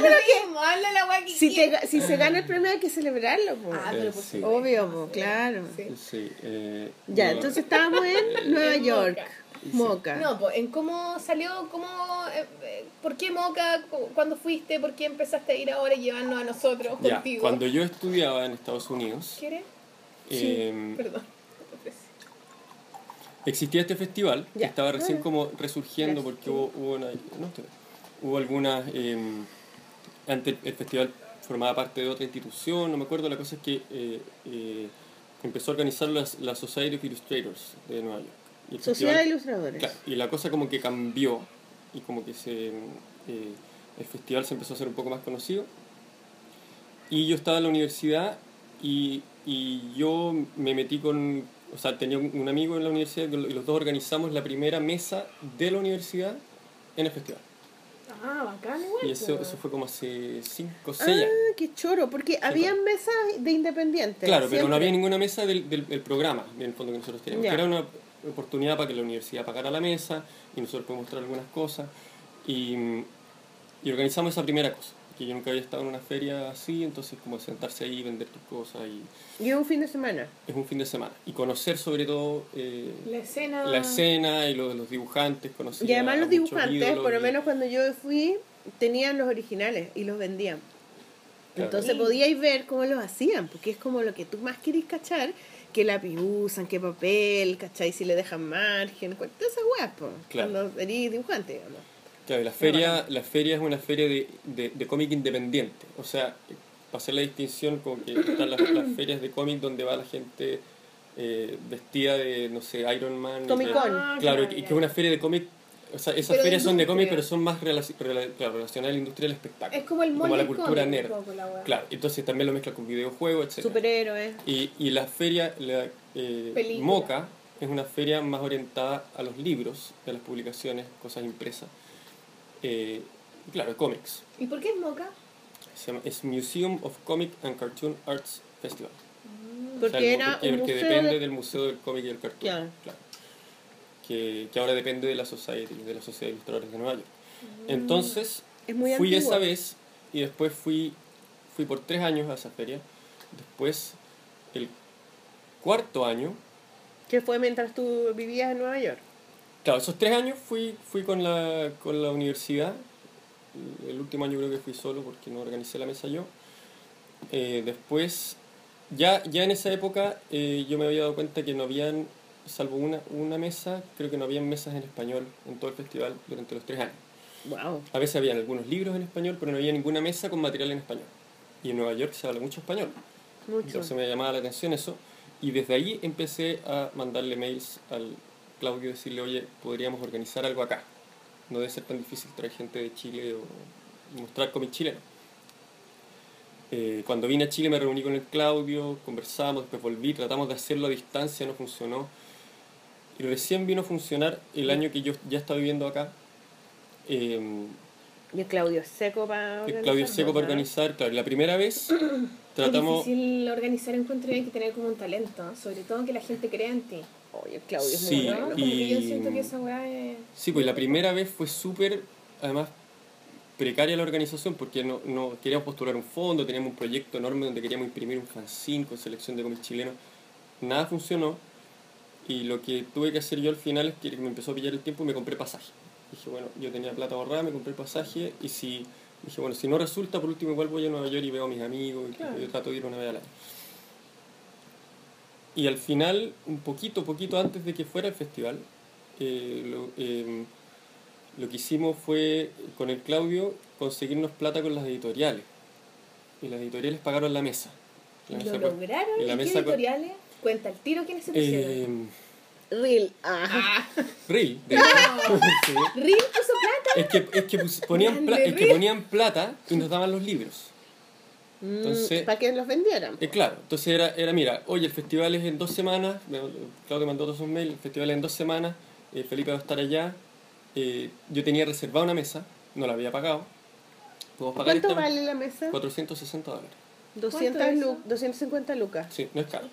lo mismo, habla la que Si, te, si se gana el premio hay que celebrarlo. po. Ah, pero por sí. Obvio, po, claro. Sí. Sí, eh, Ya, no- entonces estábamos en Nueva En York. Moca. Moca. No, pues en cómo salió, cómo, eh, eh, por qué Moca, Cu- cuándo fuiste, por qué empezaste a ir ahora y llevarnos a nosotros Ya, contigo. cuando yo estudiaba en Estados Unidos, ¿Quieres? eh, Perdón. Existía este festival que estaba recién Ah. como resurgiendo porque hubo, hubo, una- no, hubo algunas eh, antes el festival formaba parte de otra institución no me acuerdo la cosa es que eh, eh, empezó a organizar las, la Society of Illustrators de Nueva York Y Sociedad de Ilustradores. Claro, y la cosa como que cambió y como que se eh, el festival se empezó a hacer un poco más conocido y yo estaba en la universidad y, y yo me metí con o sea tenía un amigo en la universidad y los dos organizamos la primera mesa de la universidad en el festival Ah, bacán igual. y eso, pues. eso fue como hace 5 o Ah, 6 años qué choro, porque había mesas de independientes. Claro, pero no había ninguna mesa del, del, del programa, en el fondo que nosotros teníamos. Que era una oportunidad para que la universidad pagara la mesa y nosotros podemos mostrar algunas cosas. Y, y organizamos esa primera cosa. Que yo nunca había estado en una feria así, entonces como sentarse ahí y vender tus cosas. Y Y un fin de semana. es un fin de semana. Y conocer sobre todo eh, La escena. la escena y lo de los dibujantes. Conocer Y además los dibujantes, ídolos por lo menos cuando yo fui, tenían los originales y los vendían. Claro. Entonces podíais ver cómo los hacían, porque es como lo que tú más querís cachar, qué lápiz usan, qué papel, ¿cachai? Si le dejan margen, todas esas weas, Claro. cuando eres dibujante, digamos. Claro, la feria, la feria es una feria de, de, de cómic independiente. O sea, para hacer la distinción, como que están las, las ferias de cómic donde va la gente eh, vestida de, no sé, Iron Man. y Comic Con. Ah, Claro, ya, que, es una feria de cómic. O sea, esas Pero ferias son de cómic, pero son más relaci- rela- claro, relacionadas a la industria del espectáculo. Es como el como la cultura nerd. poco la. Claro, entonces también lo mezcla con videojuegos, etc. Superhéroes. Y, y la feria, la eh. MOCA, es una feria más orientada a los libros, a las publicaciones, cosas impresas. Eh, y claro, cómics. ¿Y por qué es Moca? Se llama, es Museum of Comic and Cartoon Arts Festival. Porque O sea, era porque, un porque museo depende de- del Museo del Cómic y el Cartoon. Claro. claro. Que, que ahora depende de la Society, de la Sociedad de Ilustradores de Nueva York. Entonces, Es muy fui antiguo. esa vez y después fui, fui por tres años a esa feria. Después, el cuarto año, Que fue mientras tú vivías en Nueva York. Claro, esos tres años fui, fui con, la, con la universidad. El último año creo que fui solo porque no organicé la mesa yo. Eh, después, ya, ya en esa época eh, yo me había dado cuenta que no habían, salvo una, una mesa, creo que no habían mesas en español en todo el festival durante los tres años. Wow. A veces habían algunos libros en español, pero no había ninguna mesa con material en español. Y en Nueva York se habla mucho español. Mucho. Entonces me llamaba la atención eso. Y desde ahí empecé a mandarle mails al Claudio y decirle, oye, podríamos organizar algo acá. No debe ser tan difícil traer gente de Chile o mostrar cómic chileno. Eh, cuando vine a Chile me reuní con el Claudio, conversamos, después volví, tratamos de hacerlo a distancia, no funcionó. Y recién vino a funcionar el año que yo ya estaba viviendo acá. Eh, Y el Claudio seco para el Claudio Seco para organizar, claro, la primera vez tratamos... Es difícil organizar encuentros y hay que tener como un talento, sobre todo que la gente crea en ti. Oye, Claudio es Sí, muy que yo y- siento que esa weá es... Sí, pues la primera vez fue súper, además, precaria la organización porque no, no queríamos postular un fondo, teníamos un proyecto enorme donde queríamos imprimir un fanzine con selección de cómics chilenos. Nada funcionó y lo que tuve que hacer yo al final es que me empezó a pillar el tiempo y me compré pasaje. Dije, bueno, yo tenía plata ahorrada, me compré pasaje y si dije, bueno, si no resulta, por último igual voy a Nueva York y veo a mis amigos y Claro. yo trato de ir una vez al año. Y al final, un poquito, poquito antes de que fuera el festival, eh, lo, eh, lo que hicimos fue, con el Claudio, conseguirnos plata con las editoriales. Y las editoriales pagaron la mesa. La ¿Lo mesa con- lograron? y ¿Y la qué mesa con- editoriales? Cuenta el tiro quiénes se pusieron. Eh, Real. Ah. Reel, de- No. sí. ¿Rin puso plata? Es que, es que ponían, pla- es que ponían plata y nos daban los libros. Entonces- para que los vendieran. Eh, claro, entonces era, era, mira, oye, el festival es en dos semanas, me- Claudio mandó todos sus mails, el festival es en dos semanas, eh, Felipe va a estar allá, eh, yo tenía reservada una mesa, no la había pagado, pagar ¿Cuánto esta vale la mesa? 460 dólares. 200 ¿Cuánto es lu- eso? 250 lucas. Sí, no es caro.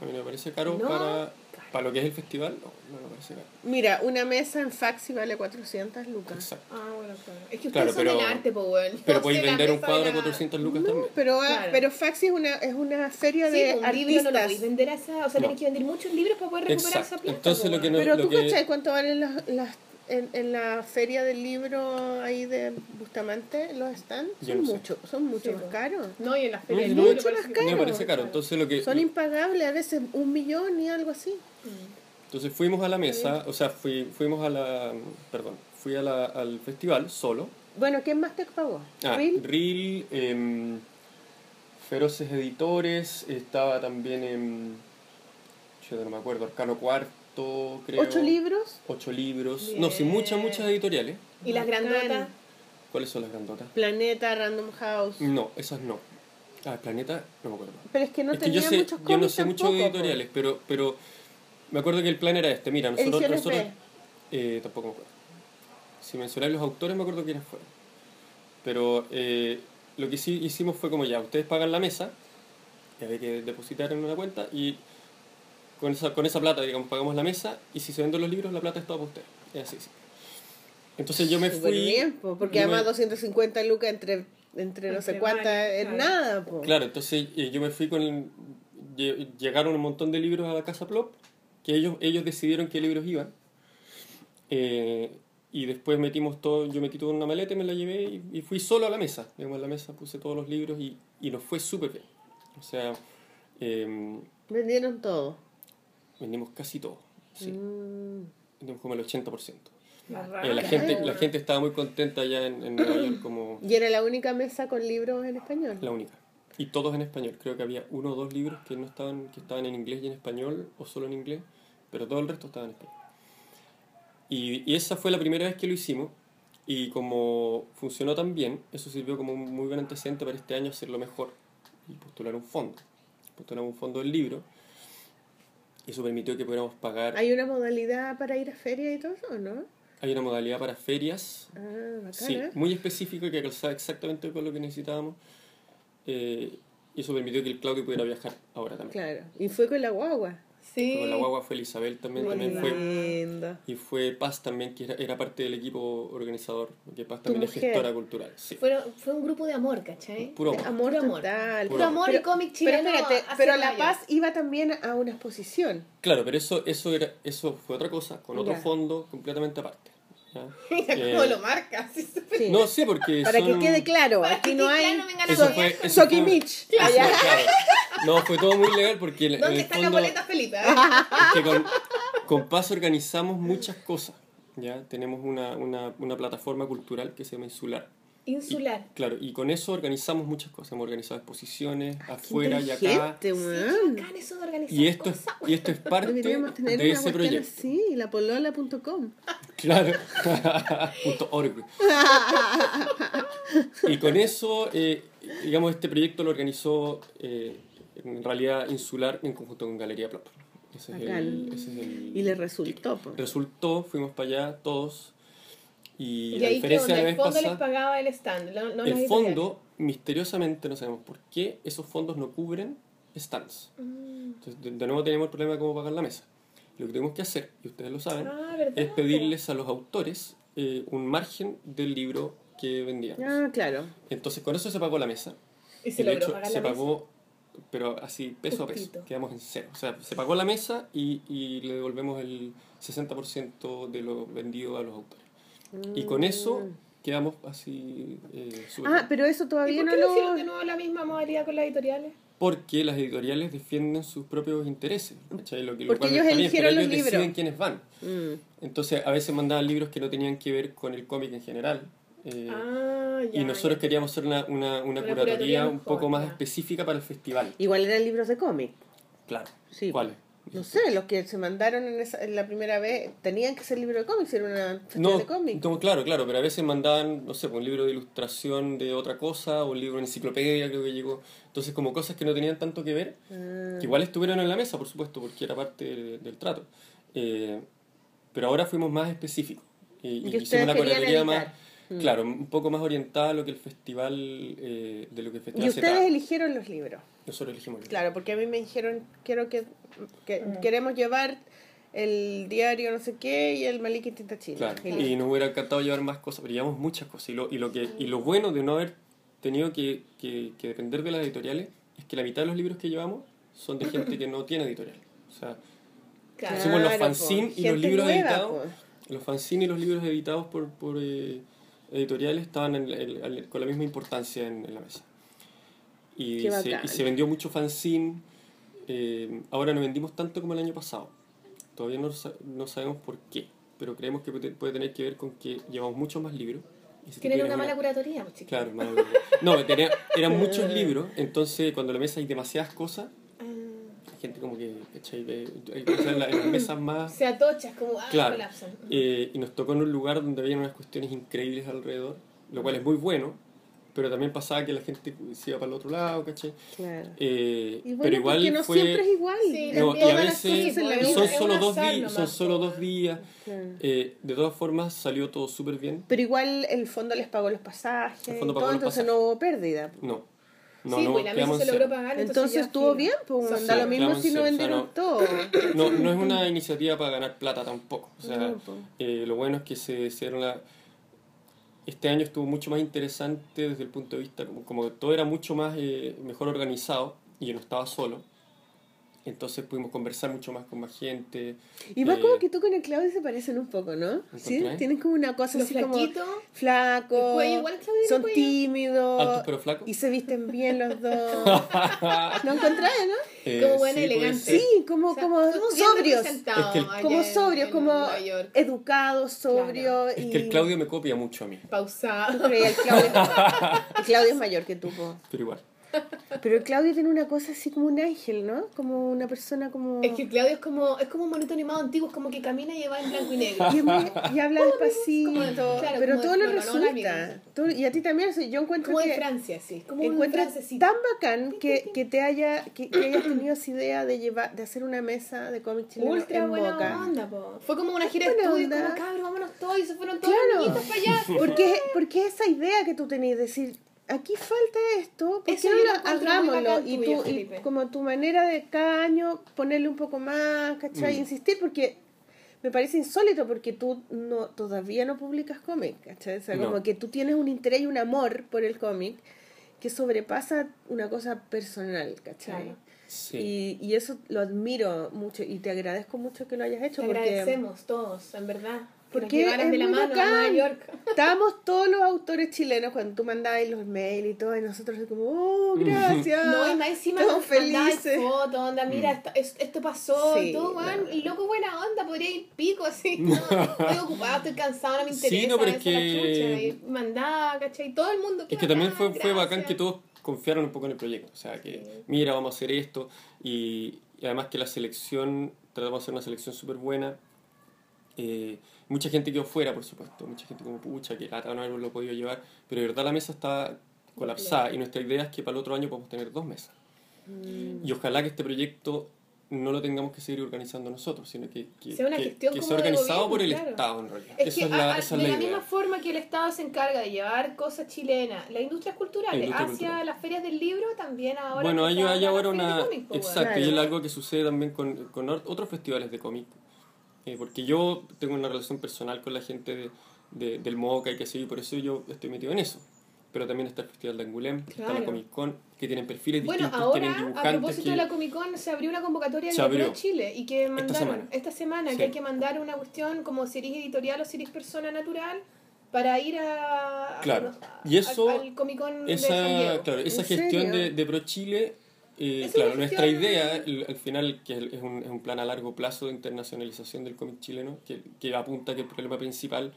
A mí me parece caro No, para, caro. Para lo que es el festival, no, no me parece caro. Mira, una mesa en Faxi vale 400 lucas. Exacto. Ah, bueno, claro. Es que ustedes Claro, son pero- del arte, pues, weón. Pero No podéis vender un cuadro de a la- 400 lucas No, también. pero, ah, Claro. pero Faxi es una, es una feria Sí, de un libro no lo artistas. podéis vender a esa... O sea, No. tenés que vender muchos libros para poder recuperar Exacto. esa plata. Entonces, lo que no- pero tú que- cachai cuánto valen las, las en, en la feria del libro ahí de Bustamante, los stands? Son no sé. mucho, son mucho Sí, más caros. No, y en las No, ferias no- libro mucho más que- caro. me parece caro, entonces lo que... Son impagables, a veces un millón y algo así. Entonces fuimos a la mesa, o sea, fui, fuimos a la... Perdón, fui a la- al festival solo. Bueno, ¿quién más te pagó? Ah, ¿Reel? Reel, em, Feroces Editores, estaba también en... Yo no me acuerdo, Arcano Cuarto, creo. ¿Ocho libros? Ocho libros. No, sí, muchas, muchas Bien. editoriales. Y las grandotas... ¿Cuáles son las grandotas? Planeta, Random House. No, esas no. Ah, Planeta, no me acuerdo. Pero es que no es que tenía yo sé, muchos yo no sé mucho de tampoco, po. editoriales, pero, pero me acuerdo que el plan era este. Mira, nosotros... Ediciones nosotros eh, tampoco me acuerdo. Si mencionáis los autores, me acuerdo quiénes fueron. Pero eh, lo que sí hicimos fue como ya, ustedes pagan la mesa, que había que depositar en una cuenta, y con esa, con esa plata, digamos, pagamos la mesa, y si se venden los libros, la plata es toda para ustedes. Es así, sí. Entonces yo me fui... bien, po, porque además me- 250 lucas entre, entre no sé cuántas es claro. nada. Po. Claro, entonces eh, yo me fui con... el- lle- llegaron un montón de libros a la Casa Plop, que ellos, ellos decidieron qué libros iban. Eh, y después metimos todo, yo metí todo en una maleta y me la llevé y, y fui solo a la mesa. Digamos, en la mesa puse todos los libros y, y nos fue súper bien. O sea, eh, Vendieron todo. vendimos casi todo. Sí, Mm. vendimos como el 80%. Las Eh, la, gente, la gente estaba muy contenta allá en, en Nueva York como Y era la única mesa con libros en español. la única. Y todos en español. Creo que había uno o dos libros que no estaban, que estaban en inglés y en español, o solo en inglés, pero todo el resto estaba en español. Y, y esa fue la primera vez que lo hicimos. Y como funcionó tan bien, eso sirvió como un muy buen antecedente para este año hacerlo mejor y postular un fondo. Postulamos un fondo del libro. Y eso permitió que pudiéramos pagar. ¿Hay una modalidad para ir a feria y todo eso no? Hay una modalidad para ferias Ah, bacana. Sí, muy específico que calzaba exactamente con lo que necesitábamos. Eh, y eso permitió que el Claudio pudiera viajar ahora también. Claro. Y fue con la guagua. Sí. Con la guagua fue Isabel también, Muy también fue. Y fue Paz también, que era, era parte del equipo organizador, porque Paz también es gestora cultural. Sí. Fueron- fue un grupo de amor, ¿cachai? Puro amor. amor Puro amor. total. Puro amor y cómic Pero chileno espérate, hacia pero La Paz iba también a una exposición. Claro, pero eso, eso, era, eso fue otra cosa, con otro Ya. fondo completamente aparte. ¿Ya? Mira Eh, cómo lo marcas. sí. No, sí, porque Para son- que quede claro, Para aquí que no hay claro, Eso fue, eso fue- Mitch. eso Allá. fue, claro. No, fue todo muy legal porque en, en ¿Dónde el están fondo... las boletas, Felipe? Es que con, con Paz organizamos muchas cosas. ¿ya? Tenemos una, una, una plataforma cultural que se llama Insular. Insular. Claro, y con eso organizamos muchas cosas. Hemos organizado exposiciones afuera y acá. Sí, eso de organizar Y esto, es, y esto es parte tener de una ese proyecto. así, lapolola.com. Claro. Punto org. y con eso, eh, digamos, este proyecto lo organizó eh, en realidad Insular en conjunto con Galería Plop. Ese es el, ese es el- Y le resultó. Resultó, fuimos para allá todos. Y, Y a ahí que diferencia de la el vez fondo les pasada, pagaba el stand. No, no las el fondo, misteriosamente, no sabemos por qué, esos fondos no cubren stands. Mm. Entonces, de, de nuevo tenemos el problema de cómo pagar la mesa. Lo que tenemos que hacer, y ustedes lo saben, Ah, es pedirles a los autores eh, un margen del libro que vendíamos. Ah, claro. Entonces, con eso se pagó la mesa. Y se de logró hecho, pagar se la mesa. pagó, pero así, peso a peso. Quedamos en cero. O sea, se pagó la mesa y, y le devolvemos el 60% de lo vendido a los autores. Y con eso quedamos así eh, Ah, pero eso ¿Y todavía por no qué no hicieron de lo... nuevo la misma modalidad con las editoriales? Porque las editoriales defienden sus propios intereses. ¿cachai? Lo que, lo Porque cual ellos bien, eligieron los ellos libros. deciden quiénes van. Mm. Entonces, a veces mandaban libros que no tenían que ver con el cómic en general. eh, Ah, ya. y nosotros ya. queríamos hacer una, una, una Una curatoría curatoría un poco más ya. específica para el festival. Igual eran libros de cómic. Claro. Sí. ¿Cuáles? No sé, los que se mandaron en, esa- en la primera vez tenían que ser libros de cómics, era una festival No, de cómics. no, claro, claro, pero a veces mandaban, no sé, pues, un libro de ilustración de otra cosa, o un libro de enciclopedia, creo que llegó. Entonces, como cosas que no tenían tanto que ver, Ah. que igual estuvieron en la mesa, por supuesto, porque era parte de- del trato. Eh, pero ahora fuimos más específicos. Y, y que hicimos una curatoría más. Mm. claro, un poco más orientada a lo que el festival, eh, de lo que el festival Y se ustedes trata. eligieron los libros. Nosotros elegimos el libro. Claro, porque a mí me dijeron, quiero que, que Mm. queremos llevar el diario no sé qué y el Maliki Tinta China. Claro, Y y nos hubiera encantado llevar más cosas, pero llevamos muchas cosas. Y lo, y lo, que, y lo bueno de no haber tenido que, que, que depender de las editoriales es que la mitad de los libros que llevamos son de gente que no tiene editorial. O sea, Claro. Hicimos los fanzines y los libros nueva, editados. po. los fanzines y los libros editados por, por eh, editoriales estaban en el- con la misma importancia en, en la mesa. Y se, y se vendió mucho fanzine. eh, ahora no vendimos tanto como el año pasado. Todavía no, no sabemos por qué, pero creemos que puede, tener que ver con que llevamos muchos más libros. Si Tienen una mala curatoría, pues, chicos. Claro, mala curatoría. No, tenía- eran muchos libros, entonces cuando en la mesa hay demasiadas cosas, gente como que, ¿cachai? Ve- hay cosas en, la- en las mesas más... Se atochas como, ah, Claro. colapsan. Eh, y nos tocó en un lugar donde había unas cuestiones increíbles alrededor, lo cual es muy bueno, pero también pasaba que la gente se iba para el otro lado, ¿cachai? Claro. Eh, bueno, pero igual porque no fue... siempre es igual. Sí, En no, y todas a las veces son solo, dos nomás, son solo dos días. Claro. Eh, de todas formas salió todo súper bien. Pero igual el fondo les pagó los pasajes, El fondo todo, pagó los entonces pasajes. no hubo pérdida. No. No, sí, no, pues la mesa quedamos se logró pagar. Entonces estuvo bien, pues Sí, lo mismo si no cero, o sea, vendieron no- todo. No, no es una iniciativa para ganar plata tampoco. O sea, eh, lo bueno es que se, dieron la... Este año estuvo mucho más interesante desde el punto de vista, como, como que todo era mucho más eh, mejor organizado y yo no estaba solo. Entonces pudimos conversar mucho más con más gente. Y más eh, como que tú con el Claudio se parecen un poco, ¿no? ¿Sí? Tienen como una cosa así como flacos, El cuello, igual son tímidos Altos pero flacos. y se visten bien los dos. ¿No encontráis, no? Eh, Como buena sí, elegancia. Sí, como, O sea, como sobrios. Es que el- Como sobrios, como educados, sobrios. Es y... que el Claudio me copia mucho a mí, Pausado. Claudio, el Claudio es mayor que tú, po. pero igual. Pero Claudio tiene una cosa así como un ángel, ¿no? Como una persona como... Es que Claudio es como, es como un monito animado antiguo, es como que camina y va en blanco y negro. Y, es muy- y habla despacito, de- claro, pero todo Mononoke, resulta. Todo- y a ti también, yo encuentro Como que Francia, sí. Como encuentro tan bacán que, que te haya que, que hayas tenido esa idea de llevar de hacer una mesa de cómic chileno Ultra en buena Moca. onda, po. Fue como una gira de estudio, como cabros, vámonos todos, y se fueron todos Claro. los niñitos para allá. Porque, porque esa idea que tú tenías de decir, aquí falta esto, ¿por qué no lo hagámoslo? Y, tuyo, tú, y como tu manera de cada año ponerle un poco más, ¿cachai? Mm. Insistir, porque me parece insólito porque tú no todavía no publicas cómic, ¿cachai? O sea, No. como que tú tienes un interés y un amor por el cómic que sobrepasa una cosa personal, ¿cachai? Claro. Sí. Y, y eso lo admiro mucho y te agradezco mucho que lo hayas hecho Te porque agradecemos todos, en verdad. Que nos Porque llevaran es de la muy mano a bacán. Nueva York. estábamos todos los autores chilenos cuando tú mandabas los mails y todo y nosotros como, oh, gracias. No, y más encima nos felices. fotos, onda, mira, esto, es- esto pasó Sí, y todo, weón. no. Y loco, buena onda, podría ir pico así. No, estoy ocupada, estoy cansada, no me Sí, interesa. no, pero es que- y mandaba, ¿cachai? Todo el mundo. Es que también fue, bacán, fue bacán que todos confiaron un poco en el proyecto. O sea, que Sí. mira, vamos a hacer esto. Y, y además que la selección, tratamos de hacer una selección súper buena. Eh, mucha gente quedó fuera, por supuesto. Mucha gente como, pucha, que lata no haberlo podido llevar. Pero de verdad la mesa está colapsada. Y nuestra idea es que para el otro año podamos tener dos mesas. Mm. Y ojalá que este proyecto no lo tengamos que seguir organizando nosotros, sino que, que, Sea una que- gestión que como sea de organizado por el claro. Estado en realidad. Es esa que es la, a- a- esa es de la misma forma que el Estado se encarga de llevar cosas chilenas, las industrias culturales, La industria hacia cultural. las ferias del libro, también ahora. Bueno, hay, hay ahora una... cómic, Exacto, y es algo que sucede también con, con otros festivales de cómic. Eh, porque yo tengo una relación personal con la gente de, de- del MOCA y que sí, y por eso yo estoy metido en eso. Pero también está el Festival de Angulem, está la Comic Con, que tienen perfiles Bueno, distintos, tienen ahora, a dibujantes propósito que... de la Comic Con, se abrió una convocatoria de abrió. Pro Chile y que mandaron semana. esta semana, Sí. que hay que mandar una cuestión como series editorial o series persona natural para ir a, Claro. a- Y eso- al, Comic Con de San esa, Diego. claro, esa ¿En gestión de, de Pro Chile, eh, claro, nuestra idea, el- al final, que es un, es un plan a largo plazo de internacionalización del cómic chileno, que, que apunta que el problema principal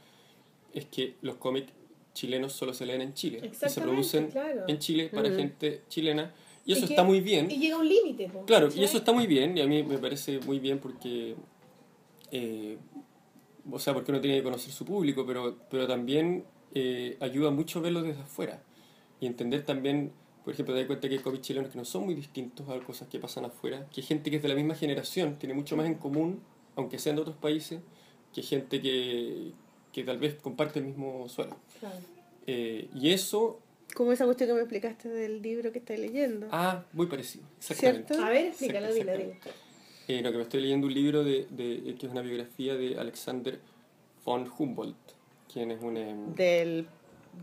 es que los cómics chilenos solo se leen en Chile y se producen claro. en Chile para Ujú. gente chilena, y eso Y que- está muy bien. Y llega un límite. Claro, y eso está muy bien, y a mí me parece muy bien porque, eh, o sea, porque uno tiene que conocer su público, pero, pero también eh, ayuda mucho verlo desde afuera y entender también, por ejemplo, te das cuenta que hay cómics chilenos que no son muy distintos a cosas que pasan afuera, que gente que es de la misma generación tiene mucho más en común, aunque sean de otros países, que gente que, que tal vez comparte el mismo suelo. Claro. Eh, y eso, Como esa cuestión que me explicaste del libro que estás leyendo. ah, muy parecido, exactamente. ¿Cierto? A ver, explícalo, dilo, dilo. Eh, no, que me estoy leyendo un libro de, de- que es una biografía de Alexander von Humboldt, quien es un em, Del,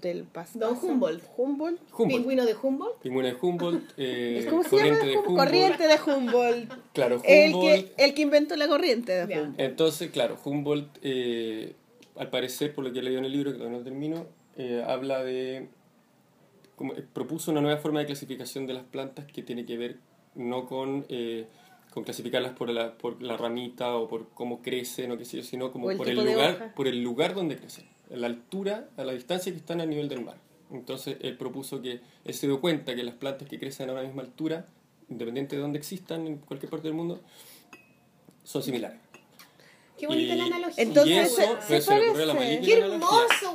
del pas- Don Humboldt. Humboldt. Humboldt, Pingüino de Humboldt. pingüino de Humboldt, eh, ¿Cómo se llama? corriente de Hum- Humboldt. Corriente de Humboldt. Claro, el, Humboldt. que, el que inventó la corriente de. Humboldt. Entonces, claro, Humboldt, eh, al parecer, por lo que he leído en el libro, que todavía no termino, eh, habla de. Como, eh, propuso una nueva forma de clasificación de las plantas que tiene que ver no con, eh, con clasificarlas por la, por la ramita o por cómo crecen o qué sé yo, sino como el por el, lugar, por el lugar donde crecen, la altura, a la distancia que están a nivel del mar. Entonces, él propuso que él se dio cuenta que las plantas que crecen a una misma altura, independiente de dónde existan en cualquier parte del mundo, son similares. Qué bonita Y- la analogía. Entonces, y eso se- pues, se se la parece. ¡Qué la analogía. hermoso,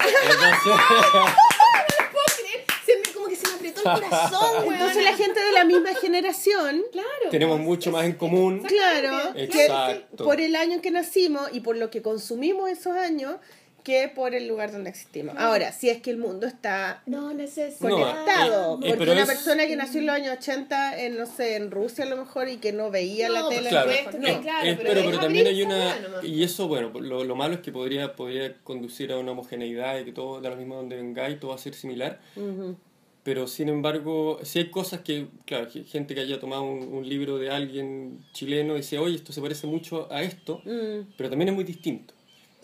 corazón, güey. Entonces la gente de la misma generación, Claro. tenemos mucho más en común. claro, que Exacto. por el año en que nacimos y por lo que consumimos esos años, que por el lugar donde existimos. Ahora, si es que el mundo está No necesito. No, conectado, eh, eh, porque una es- persona que nació en los años 80, en, no sé, en Rusia a lo mejor, y que no veía No, la tele, Claro, no. claro, eh, pero pero, es pero también hay una... Y eso, bueno, lo, lo malo es que podría, podría conducir a una homogeneidad y que todo de lo mismo donde vengáis, todo va a ser similar. Pero sin embargo, si hay cosas que, claro, gente que haya tomado un, un libro de alguien chileno y dice, oye, esto se parece mucho a esto, Mm. pero también es muy distinto.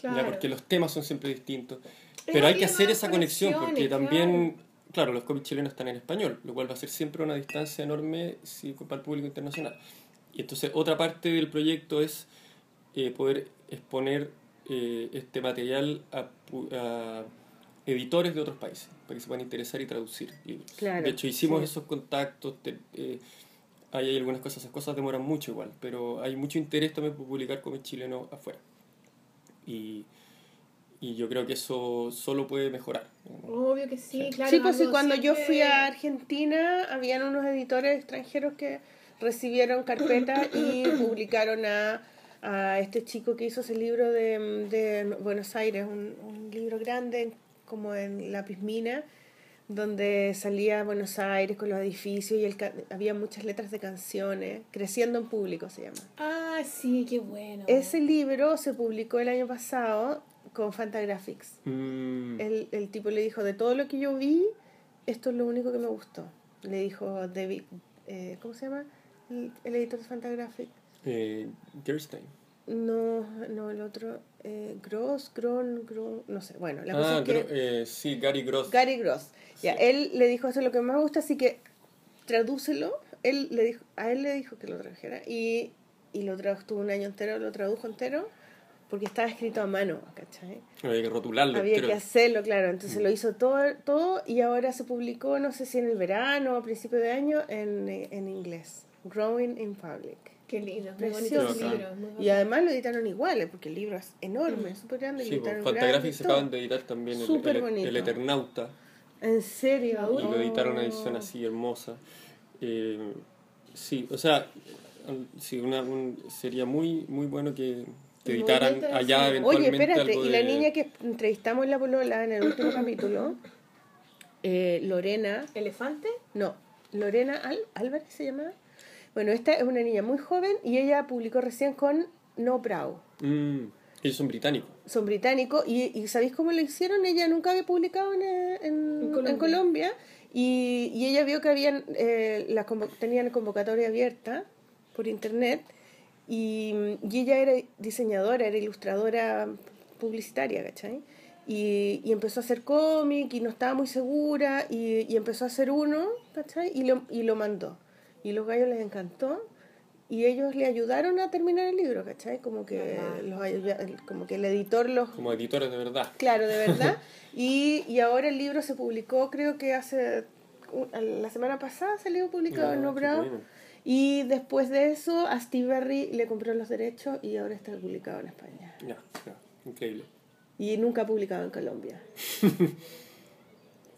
¿Ya? Claro. Porque los temas son siempre distintos. Pero hay que hacer esa conexión porque también, claro. los cómics chilenos están en español, lo cual va a ser siempre una distancia enorme si, para el público internacional. Y entonces otra parte del proyecto es eh, poder exponer eh, este material a, a editores de otros países, para que se puedan interesar y traducir libros. Claro, de hecho, hicimos sí. esos contactos. te- eh, ahí hay algunas cosas, esas cosas demoran mucho igual, pero hay mucho interés también por publicar cómics chilenos afuera. Y, y yo creo que eso solo puede mejorar. Obvio que sí, claro. sí, pues sí, algo cuando yo siempre- fui a Argentina, habían unos editores extranjeros que recibieron carpeta y publicaron a, a este chico que hizo ese libro de, de Buenos Aires, un, un libro grande como en la Pismina, donde salía Buenos Aires con los edificios y el, ca- había muchas letras de canciones, Creciendo en Público se llama. Ah, sí, qué bueno. Ese libro se publicó el año pasado con Fantagraphics. Mm, El, el tipo le dijo, de todo lo que yo vi, esto es lo único que me gustó. Le dijo David, eh, ¿cómo se llama? El, el editor de Fantagraphics. eh, Gerstein. No, no, el otro, eh, Gross, Gron, Gron, no sé. Bueno, la cosa Ah, es que... Eh, sí, Gary Gross. Gary Gross. Ya, él le dijo, eso es lo que más me gusta, así que tradúcelo. Él le dijo, a él le dijo que lo trajera y, y lo tradujo un año entero, lo tradujo entero, porque estaba escrito a mano, ¿cachai? Había que rotularlo. Había creo. que hacerlo, claro. Entonces lo hizo todo, todo y ahora se publicó, no sé si en el verano o a principio de año, en, eh, en inglés. Growing in Public. Qué lindo, muy bonito Precioso. ese libro. muy Y además lo editaron igual, eh, porque el libro es enorme, súper grande. Sí, lo pues, Fantagraphics se acaban de editar también el, Súper el, el Eternauta. ¿En serio? Y lo editaron Oh. una edición así hermosa. Eh, sí, o sea, sí, una, un- sería muy, muy bueno que, que editaran allá cine. Oye, eventualmente espérate, algo y la niña que entrevistamos en La Polola en el último capítulo, eh, Lorena, ¿Elefante? no, Lorena Al- Álvarez se llama. Bueno, esta es una niña muy joven y ella publicó recién con No Brow. Mm, ellos son británicos. Son británicos y, y ¿sabéis cómo lo hicieron? Ella nunca había publicado en, en- En en Colombia. Y, y ella vio que habían eh, las convo- tenían convocatoria abierta por internet y, y ella era diseñadora, era ilustradora publicitaria, ¿cachai? Y, y empezó a hacer cómic y no estaba muy segura y, y empezó a hacer uno, ¿cachai? Y lo, y lo mandó. Y los gallos les encantó y ellos le ayudaron a terminar el libro, ¿cachai? Como que, los, como que el editor los... Como editores de verdad. Claro, de verdad. Y, y ahora el libro se publicó, creo que hace... La semana pasada salió publicado en No bueno. Y después de eso, a Steve Berry le compró los derechos y ahora está publicado en España. Ya, ya, increíble. Y nunca ha publicado en Colombia.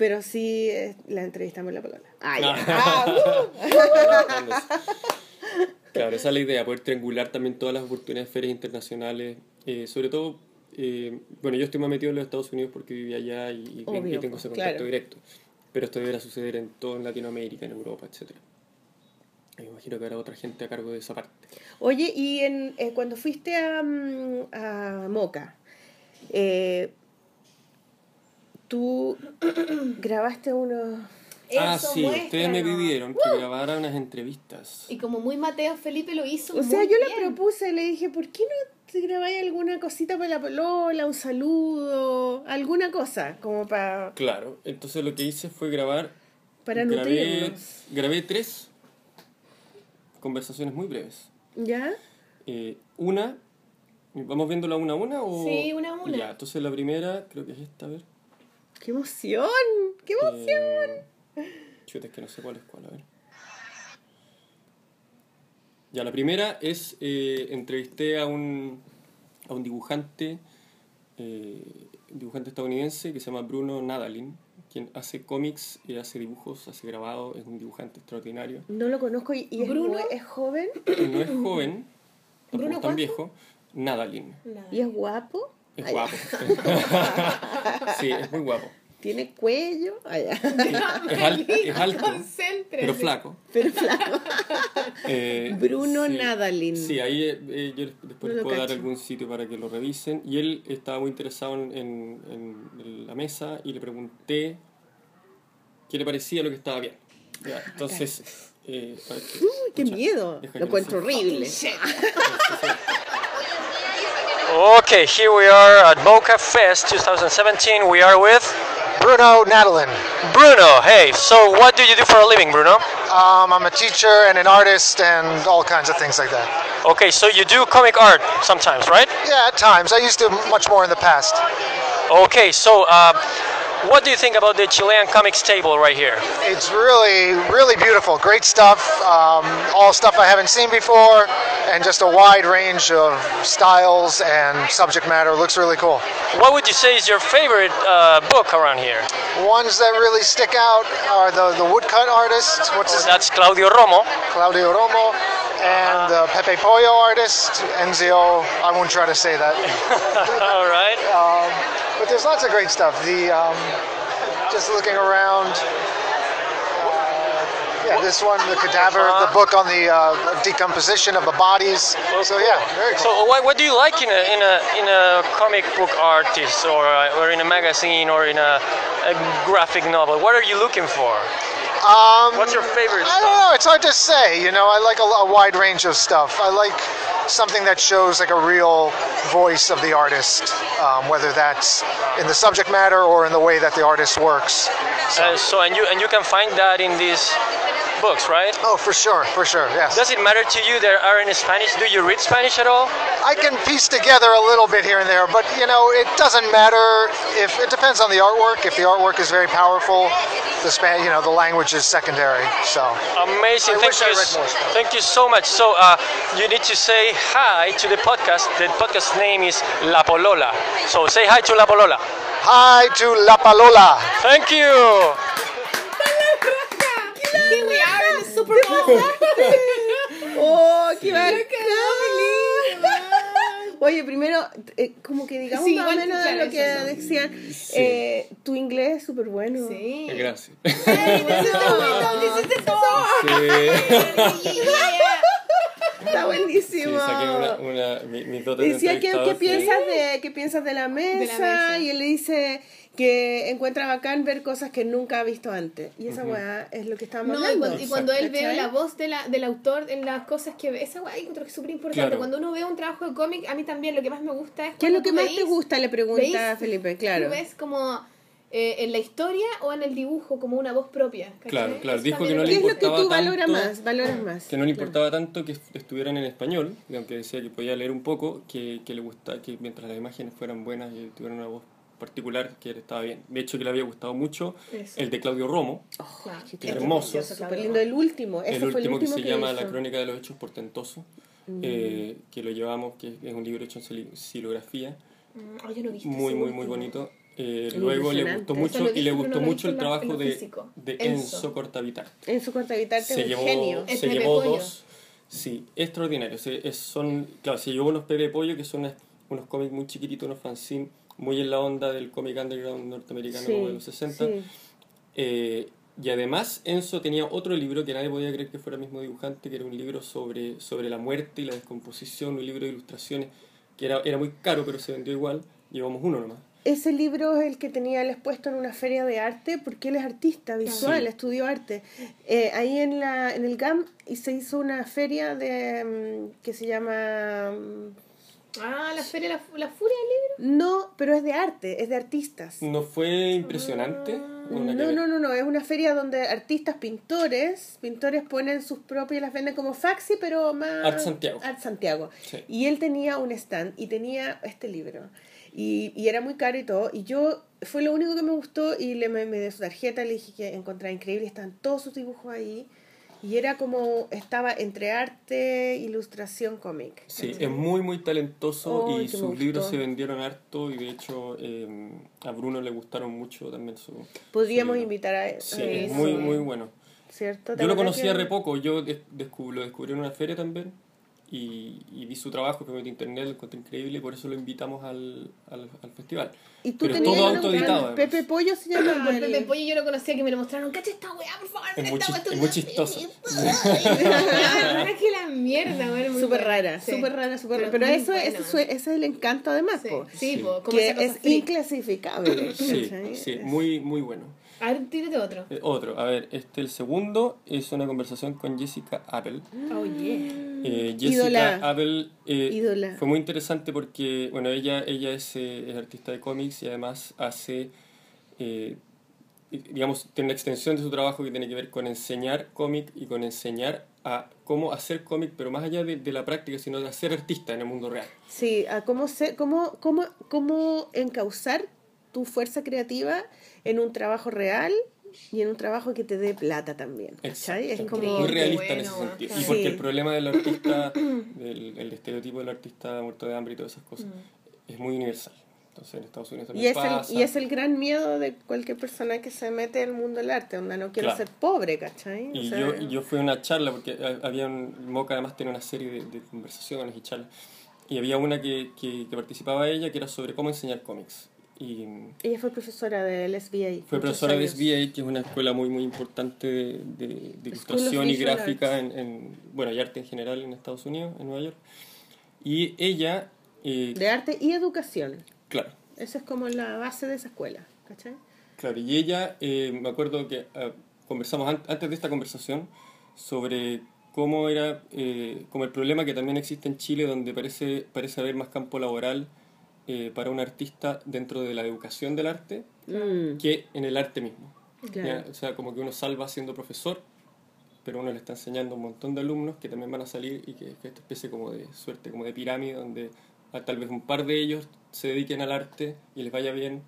Pero sí eh, la entrevistamos en la polola. Ah, ya. Ah, uh. Claro, esa es la idea, poder triangular también todas las oportunidades de ferias internacionales, eh, sobre todo, eh, bueno, yo estoy más metido en los Estados Unidos porque vivía allá y, y- Obvio, y tengo ese contacto claro. directo, pero esto deberá suceder en todo en Latinoamérica, en Europa, etc. Me imagino que habrá otra gente a cargo de esa parte. Oye, y en, eh, cuando fuiste a, mm, a Moca, eh, tú grabaste unos... ah, Eso, sí, ustedes me pidieron que grabara unas entrevistas. Y como muy Mateo Felipe lo hizo. O sea, muy yo le bien. propuse, le dije, ¿por qué no te grabáis alguna cosita para la polola, un saludo, alguna cosa, como para, Claro, entonces lo que hice fue grabar, para grabé, nutrirnos? grabé tres conversaciones muy breves. ¿Ya? Eh, una, ¿vamos viéndola una a una? O... Sí, una a una. Ya, entonces la primera, creo que es esta, a ver. ¡Qué emoción! ¡Qué emoción! Eh, chuta, es que no sé cuál es cuál, a ver. Ya, la primera es, eh, entrevisté a un, a un dibujante, eh, dibujante estadounidense que se llama Bruno Nadalin, quien hace cómics, y hace dibujos, hace grabados, es un dibujante extraordinario. No lo conozco y, y es, Bruno. es joven No es joven, tampoco ¿Bruno es tan cuánto? viejo, Nadalin. Nada. y es guapo. Es Ah, guapo. sí, es muy guapo. Tiene cuello. Ah, ya. Es, al- es alto, Concéntrese. pero flaco. Pero flaco. Eh, Bruno sí, Nadalin. Sí, ahí eh, yo después les puedo dar algún sitio para que lo revisen. Y él estaba muy interesado en, en- en la mesa y le pregunté qué le parecía lo que estaba bien. Ya, entonces, eh, para que- Uy, qué escucha, miedo. Lo encuentro horrible. Okay, here we are at Boca Fest 2017. We are with Bruno Nadalin. Bruno. Hey, so what do you do for a living, Bruno? Um, I'm a teacher and an artist and all kinds of things like that. Okay, so you do comic art sometimes, right? Yeah, at times. I used to much more in the past. Okay, so uh, what do you think about the Chilean comics table right here? It's really, really beautiful. Great stuff. Um, all stuff I haven't seen before, and just a wide range of styles and subject matter. Looks really cool. What would you say is your favorite uh, book around here? Ones that really stick out are the, the woodcut artist. What's his? That's Claudio Romo. Claudio Romo. And the Pepe Pollo artist, Enzio. I won't try to say that. All right. Um, but there's lots of great stuff. The um, just looking around. uh, yeah, this one, the cadaver, the book on the uh, decomposition of the bodies. So yeah, very cool. So what, what do you like in a in a in a comic book artist or uh, or in a magazine or in a, a graphic novel? What are you looking for? Um, What's your favorite I don't know. It's hard to say. You know, I like a, a wide range of stuff. I like something that shows like a real voice of the artist, um, whether that's in the subject matter or in the way that the artist works. So, Uh, so and you and you can find that in these books, right? oh, for sure, for sure, yes. Does it matter to you that are in Spanish? Do you read Spanish at all? I can piece together a little bit here and there, but you know, it doesn't matter if it depends on the artwork. If the artwork is very powerful, the span, you know, the language is secondary. So Amazing. I thank you. read s- more Thank you so much. So uh, you need to say hi to the podcast. The podcast name is La Polola. So say hi to La Polola. hi to La Palola. Thank you. ¡Oh, qué bacán! Oye, primero, eh, como que digamos Sí, más o menos claro, lo que sí. decían, Sí. eh, tu inglés es súper bueno. Sí. Eh, Gracias. Sí. Está Sí, buenísimo. saqué una, una, mi- mis dotes de Decía, ¿qué, qué sí. piensas de, ¿qué piensas de la, mesa? mesa. Y él le dice que encuentra bacán ver cosas que nunca ha visto antes. Y esa weá es lo que estábamos No, y hablando. cuando, y cuando él ve la voz de la, del autor en las cosas que ve, esa weá encuentro que es súper importante. Claro. Cuando uno ve un trabajo de cómic, a mí también lo que más me gusta es ¿Qué es lo que más veis- te gusta? Le pregunta veis- Felipe, claro. Tú ves como eh, en la historia o en el dibujo como una voz propia. ¿cachai? Claro, claro, dijo que no le ¿Qué es lo que importaba tú valoras tanto- más? Valoras más. que no le importaba tanto que est- estuvieran en español, aunque decía que podía leer un poco, que, que le gusta que mientras las imágenes fueran buenas y tuvieran una voz particular, que estaba bien. De hecho, que le había gustado mucho Eso. el de Claudio Romo, Qué hermoso. lindo. El último. Ese el fue el último que último se llama La hizo. Crónica de los Hechos Portentosos, eh, que lo llevamos, que es un libro hecho en silografía, Mm, ay, yo no he visto muy, muy, muy último. bonito. Eh, luego le gustó mucho y le gustó mucho el la- trabajo de, de Enzo. Enzo Cortavitarte. En su corta habitante se es un llevó, genio. Se Pepe llevó Pollo. dos. Sí, extraordinario. Se- es- son, claro, se llevó unos Pepe Pollo que son unos cómics muy chiquititos, unos fanzines, muy en la onda del cómic underground norteamericano Sí, como de los 60. sí. Eh, y además Enzo tenía otro libro que nadie podía creer que fuera el mismo dibujante, que era un libro sobre, sobre la muerte y la descomposición, un libro de ilustraciones, que era, era muy caro, pero se vendió igual. Llevamos uno nomás. Ese libro es el que tenía él expuesto en una feria de arte porque él es artista visual, Sí. estudió arte. Eh, ahí en, la, en el GAM y se hizo una feria de mm, que se llama... Ah, la feria, la, la furia del libro. No, pero es de arte, es de artistas. ¿No fue impresionante? ¿O nada que No, no, no, no, es una feria donde artistas, pintores, pintores ponen sus propios y las venden como faxi, pero más... Art Santiago. Art Santiago. Sí. Y él tenía un stand y tenía este libro. Y, y era muy caro y todo. Y yo, fue lo único que me gustó y le me, me dio su tarjeta, le dije que encontraba increíble, están todos sus dibujos ahí. Y era como, estaba entre arte, ilustración, cómic. Sí, es muy, muy talentoso y sus libros se vendieron harto y de hecho eh, a Bruno le gustaron mucho también su... Podríamos su invitar a, Sí, a es muy, muy bueno. ¿Cierto? ¿Te Yo lo conocía que- re poco, yo des- descub- lo descubrí en una feria también y, y vi su trabajo, que en internet, lo encontré increíble y por eso lo invitamos al, al, al festival. Y tú Pero es tenías todo una- autoeditado. Pepe Pollo se llama. Por el- Pepe Pollo yo lo conocía que me lo mostraron. ¡Cacha esta weá, por favor! Es muy esta es muy weá". chistosa. La verdad que la mierda, muy Súper rara, Sí. súper rara, súper rara. Pero eso, buena, ese, man. sue- ese es el encanto además, Sí, po. sí, Sí. po, como que esa cosa es inclasificable. Sí, sí, Es- muy, muy bueno. A ver, tírate otro. Eh, otro, a ver, este el segundo es una conversación con Jessica Apple. Oh, yeah. Eh, Jessica Ídola. Apple eh, Ídola. fue muy interesante porque, bueno, ella, ella es, eh, es artista de cómics y además hace, eh, digamos, tiene una extensión de su trabajo que tiene que ver con enseñar cómic y con enseñar a cómo hacer cómic, pero más allá de, de la práctica, sino de ser artista en el mundo real. Sí, a cómo, se, cómo, cómo, cómo encauzar tu fuerza creativa en un trabajo real y en un trabajo que te dé plata también. ¿cachai? Es como... muy realista bueno, en ese sentido. claro. Y porque Sí. el problema del artista, del el estereotipo del artista muerto de hambre y todas esas cosas, es muy universal. Entonces en Estados Unidos Y también es, pasa. el, y es el gran miedo de cualquier persona que se mete en el mundo del arte, donde no quiero Claro. ser pobre, ¿cachai? O Y sea, yo, y yo fui a una charla, porque ha- había un, Moca además tiene una serie de, de conversaciones y charlas, y había una que, que, que participaba ella que era sobre cómo enseñar cómics. Y Ella fue profesora del SBA. fue profesora de años. SBA, que es una escuela muy muy importante de, de- de ilustración y gráfica, en, en- bueno, y arte en general en Estados Unidos, en Nueva York. Y ella, eh, De arte y educación. claro, Esa es como la base de esa escuela, ¿cachai? Claro, y ella, eh, me acuerdo que ah, conversamos an- antes de esta conversación sobre cómo era, eh, como el problema que también existe en Chile, donde parece, parece haber más campo laboral eh, para un artista dentro de la educación del arte Mm, que en el arte mismo. O sea, como que uno salva siendo profesor, pero uno le está enseñando a un montón de alumnos que también van a salir y que es esta especie como de suerte, como de pirámide, donde ah, tal vez un par de ellos se dediquen al arte y les vaya bien,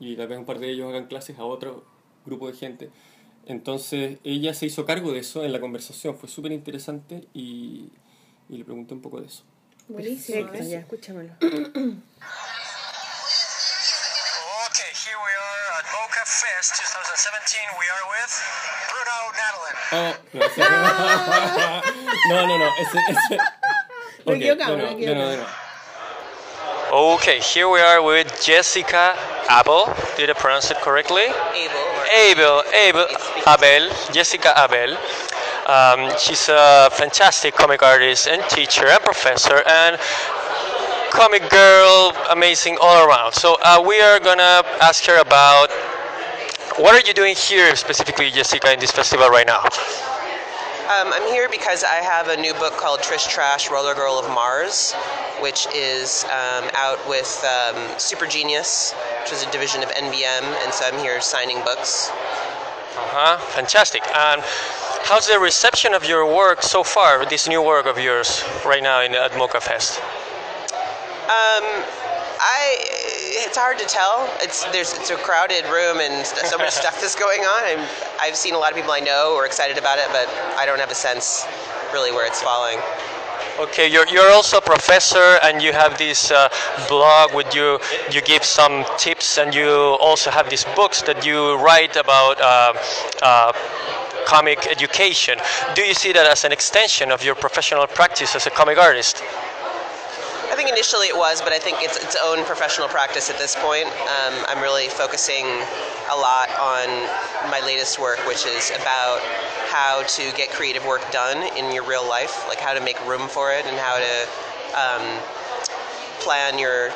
y tal vez un par de ellos hagan clases a otro grupo de gente. Entonces ella se hizo cargo de eso en la conversación, fue súper interesante y, y le pregunté un poco de eso. Buenísimo. Perfecto, ¿ves? ya, escúchamelo. Okay, here we are at Boca Fair. Fest 2017, we are with Bruno Nadalin. Oh, no, ese- no, no, no, ese, ese. De nuevo. Okay, here we are with Jessica Abel. Did I pronounce it correctly? Abel. Abel, Abel, Abel, Jessica Abel. Um, she's a fantastic comic artist and teacher and professor and comic girl, amazing all around. So uh, we are gonna ask her about what are you doing here specifically, Jessica, in this festival right now? Um, I'm here because I have a new book called Trish Trash Roller Girl of Mars, which is um, out with um, Super Genius, which is a division of NBM, and so I'm here signing books. Uh-huh, fantastic. And how's the reception of your work so far, this new work of yours right now in, at Mocha Fest? Um, I it's hard to tell. It's there's it's a crowded room and so much stuff is going on. I'm, I've seen a lot of people I know are excited about it, but I don't have a sense really where it's falling. Okay, you're, you're also a professor and you have this uh, blog with you, you give some tips and you also have these books that you write about uh, uh, comic education. Do you see that as an extension of your professional practice as a comic artist? I think initially it was, but I think it's its own professional practice at this point. Um, I'm really focusing a lot on my latest work, which is about how to get creative work done in your real life, like how to make room for it and how to um, plan your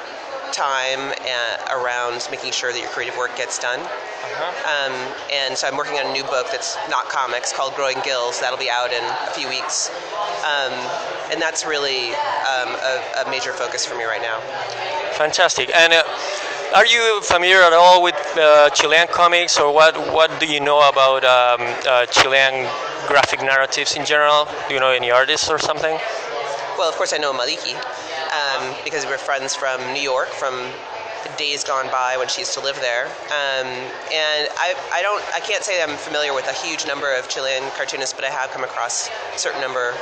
time uh, around making sure that your creative work gets done. Um, and so I'm working on a new book that's not comics called Growing Gills. That'll be out in a few weeks. Um, and that's really um, a, a major focus for me right now. Fantastic. And uh, are you familiar at all with uh, Chilean comics or what, what do you know about um, uh, Chilean graphic narratives in general? Do you know any artists or something? Well, of course, I know Maliki um, because we were friends from New York from days gone by when she used to live there. Um, and I, I don't, I can't say I'm familiar with a huge number of Chilean cartoonists, but I have come across a certain number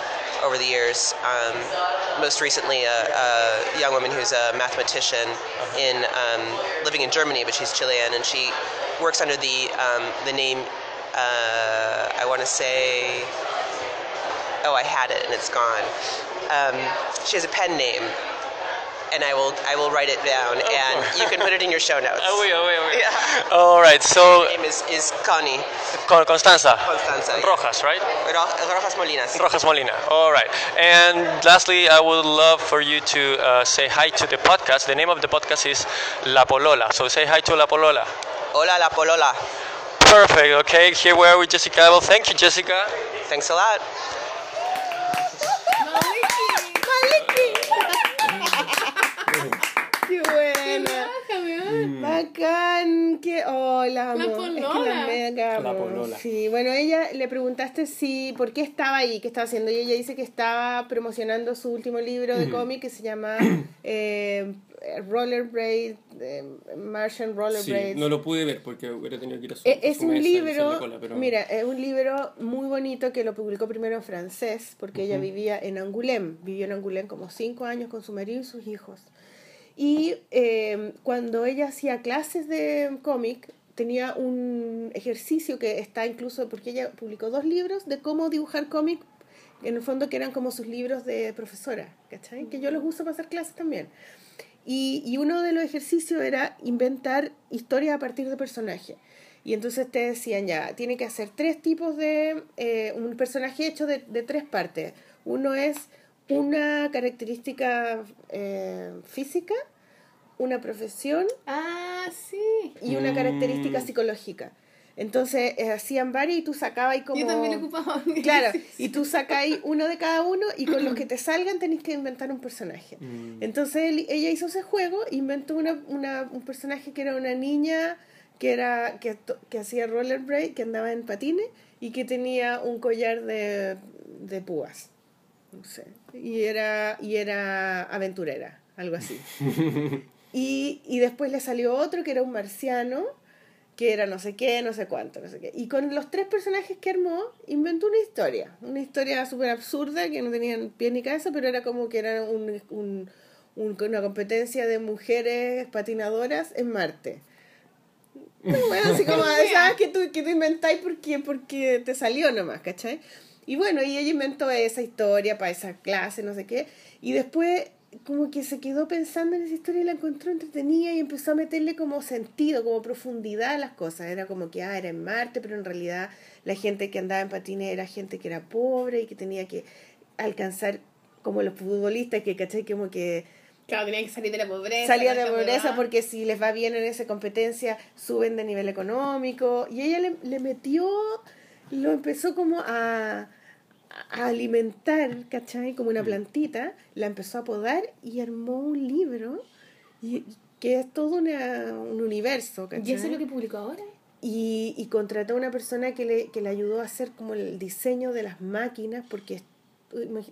over the years. Um, most recently, a, a young woman who's a mathematician in um, living in Germany, but she's Chilean, and she works under the um, the name. Uh, I want to say. Oh, I had it and it's gone. Um, she has a pen name, and I will I will write it down, and you can put it in your show notes. Oh, oui, oh, oui, oh, oui. Yeah. All right, so Her name is, is Connie Con- Constanza Constanza. Rojas, right? Ro- Rojas Molinas. Rojas Molina. All right. And lastly, I would love for you to uh, say hi to the podcast. The name of the podcast is La Polola. So say hi to La Polola. Hola la polola. Perfect. Okay. Here we are with Jessica. Well, thank you, Jessica. Thanks a lot. Bacán, que oh, la amo. La Es que la polola. La. Sí, bueno, ella le preguntaste si por qué estaba ahí, qué estaba haciendo y ella dice que estaba promocionando su último libro de cómic que se llama eh, Rollerblade, eh, Martian Sí, Rollerblade. no lo pude ver porque hubiera tenido que ir a su, Eh, a Es su un mesa libro, cola, pero- mira, es un libro muy bonito que lo publicó primero en francés, porque ella vivía en Angoulême, vivió en Angoulême como cinco años con su marido y sus hijos. Y eh, cuando ella hacía clases de cómic, tenía un ejercicio que está incluso, porque ella publicó dos libros de cómo dibujar cómic, en el fondo que eran como sus libros de profesora, ¿cachai? Que yo los uso para hacer clases también. Y, y uno de los ejercicios era inventar historias a partir de personajes. Y entonces te decían ya, tiene que hacer tres tipos de, eh, un personaje hecho de, de tres partes. Uno es una característica eh, física, una profesión Ah, sí. y una Mm. característica psicológica. Entonces eh, hacían varias y tú sacabas ahí como... Yo también ocupaba. Claro, y tú sacáis uno de cada uno y con los que te salgan tenéis que inventar un personaje. Mm. Entonces él- ella hizo ese juego, inventó una, una- un personaje que era una niña que era que, que hacía rollerblade, que andaba en patines y que tenía un collar de, de púas. No sé. Y era, y era aventurera, algo así. Y, y después le salió otro que era un marciano, que era no sé qué, no sé cuánto, no sé qué. Y con los tres personajes que armó, inventó una historia. Una historia súper absurda que no tenían pie ni cabeza, pero era como que era un, un- un- una competencia de mujeres patinadoras en Marte. Bueno, así como, ¿sabes? Que tú, que tú inventáis porque, porque te salió nomás, ¿cachai? Y bueno, y ella inventó esa historia para esa clase, no sé qué. Y después como que se quedó pensando en esa historia y la encontró entretenida y empezó a meterle como sentido, como profundidad a las cosas. Era como que, ah, era en Marte, pero en realidad la gente que andaba en patines era gente que era pobre y que tenía que alcanzar, como los futbolistas, que, ¿cachai? Como que Claro, tenían que salir de la pobreza. salía de esta pobreza huevada. porque si les va bien en esa competencia suben de nivel económico y ella le, le metió lo empezó como a, a alimentar ¿cachai? como Mm. una plantita la empezó a podar y armó un libro y, que es todo una- un universo ¿cachai? ¿Y eso es lo que publicó ahora? y, y contrató a una persona que le, que le ayudó a hacer como el diseño de las máquinas porque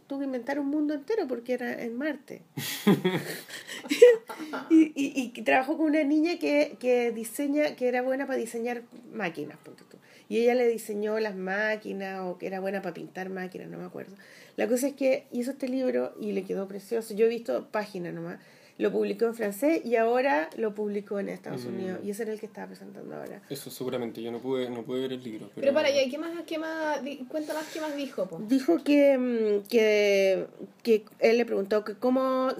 tuvo que inventar un mundo entero porque era en Marte. y, y, y trabajó con una niña que, que diseña, que era buena para diseñar máquinas, ponte tú. Y ella le diseñó las máquinas o que era buena para pintar máquinas, no me acuerdo. La cosa es que hizo este libro y le quedó precioso. Yo he visto páginas nomás. Lo publicó en francés y ahora lo publicó en Estados Mm. Unidos. Y ese era el que estaba presentando ahora. Eso seguramente, yo no pude, no pude ver el libro. Pero, Pero para allá, ¿qué más, qué más, cuenta más, qué más dijo, po? Dijo que, mm, que, que él le preguntó que cómo,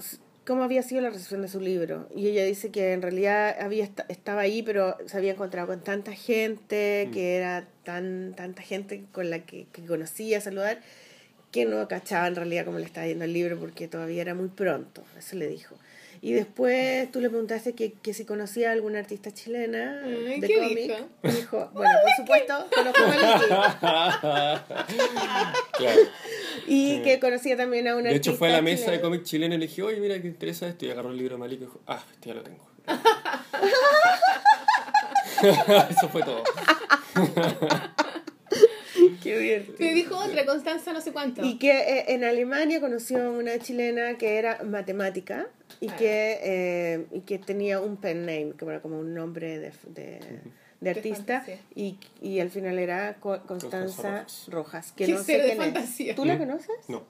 cómo había sido la recepción de su libro. Y ella dice que en realidad había esta- estaba ahí, pero se había encontrado con tanta gente, Mm. que era tan tanta gente con la que, que conocía saludar, que no cachaba en realidad cómo le estaba yendo el libro porque todavía era muy pronto. Eso le dijo. Y después tú le preguntaste que, que si conocía a alguna artista chilena Ay, de ¿qué cómic. dijo? Dijo, bueno, por supuesto, conozco a Maliki. Claro. Y que conocía también a una De hecho, fue a la artista mesa de chilena. cómic chileno y le dije, oye, mira, ¿qué interesa esto? Y agarró el libro de Malik y dijo, ah, este ya lo tengo. Eso fue todo. Qué divertido. Me dijo otra, Constanza no sé cuánto. Y que eh, en Alemania conoció a una chilena que era matemática y Ah. que, eh, y que tenía un pen name, que era como un nombre de, de, de artista, y, y al final era Co- Constanza Rojas. Rojas. que Qué no sé de quién es. ¿Tú la ¿Mm? conoces? No,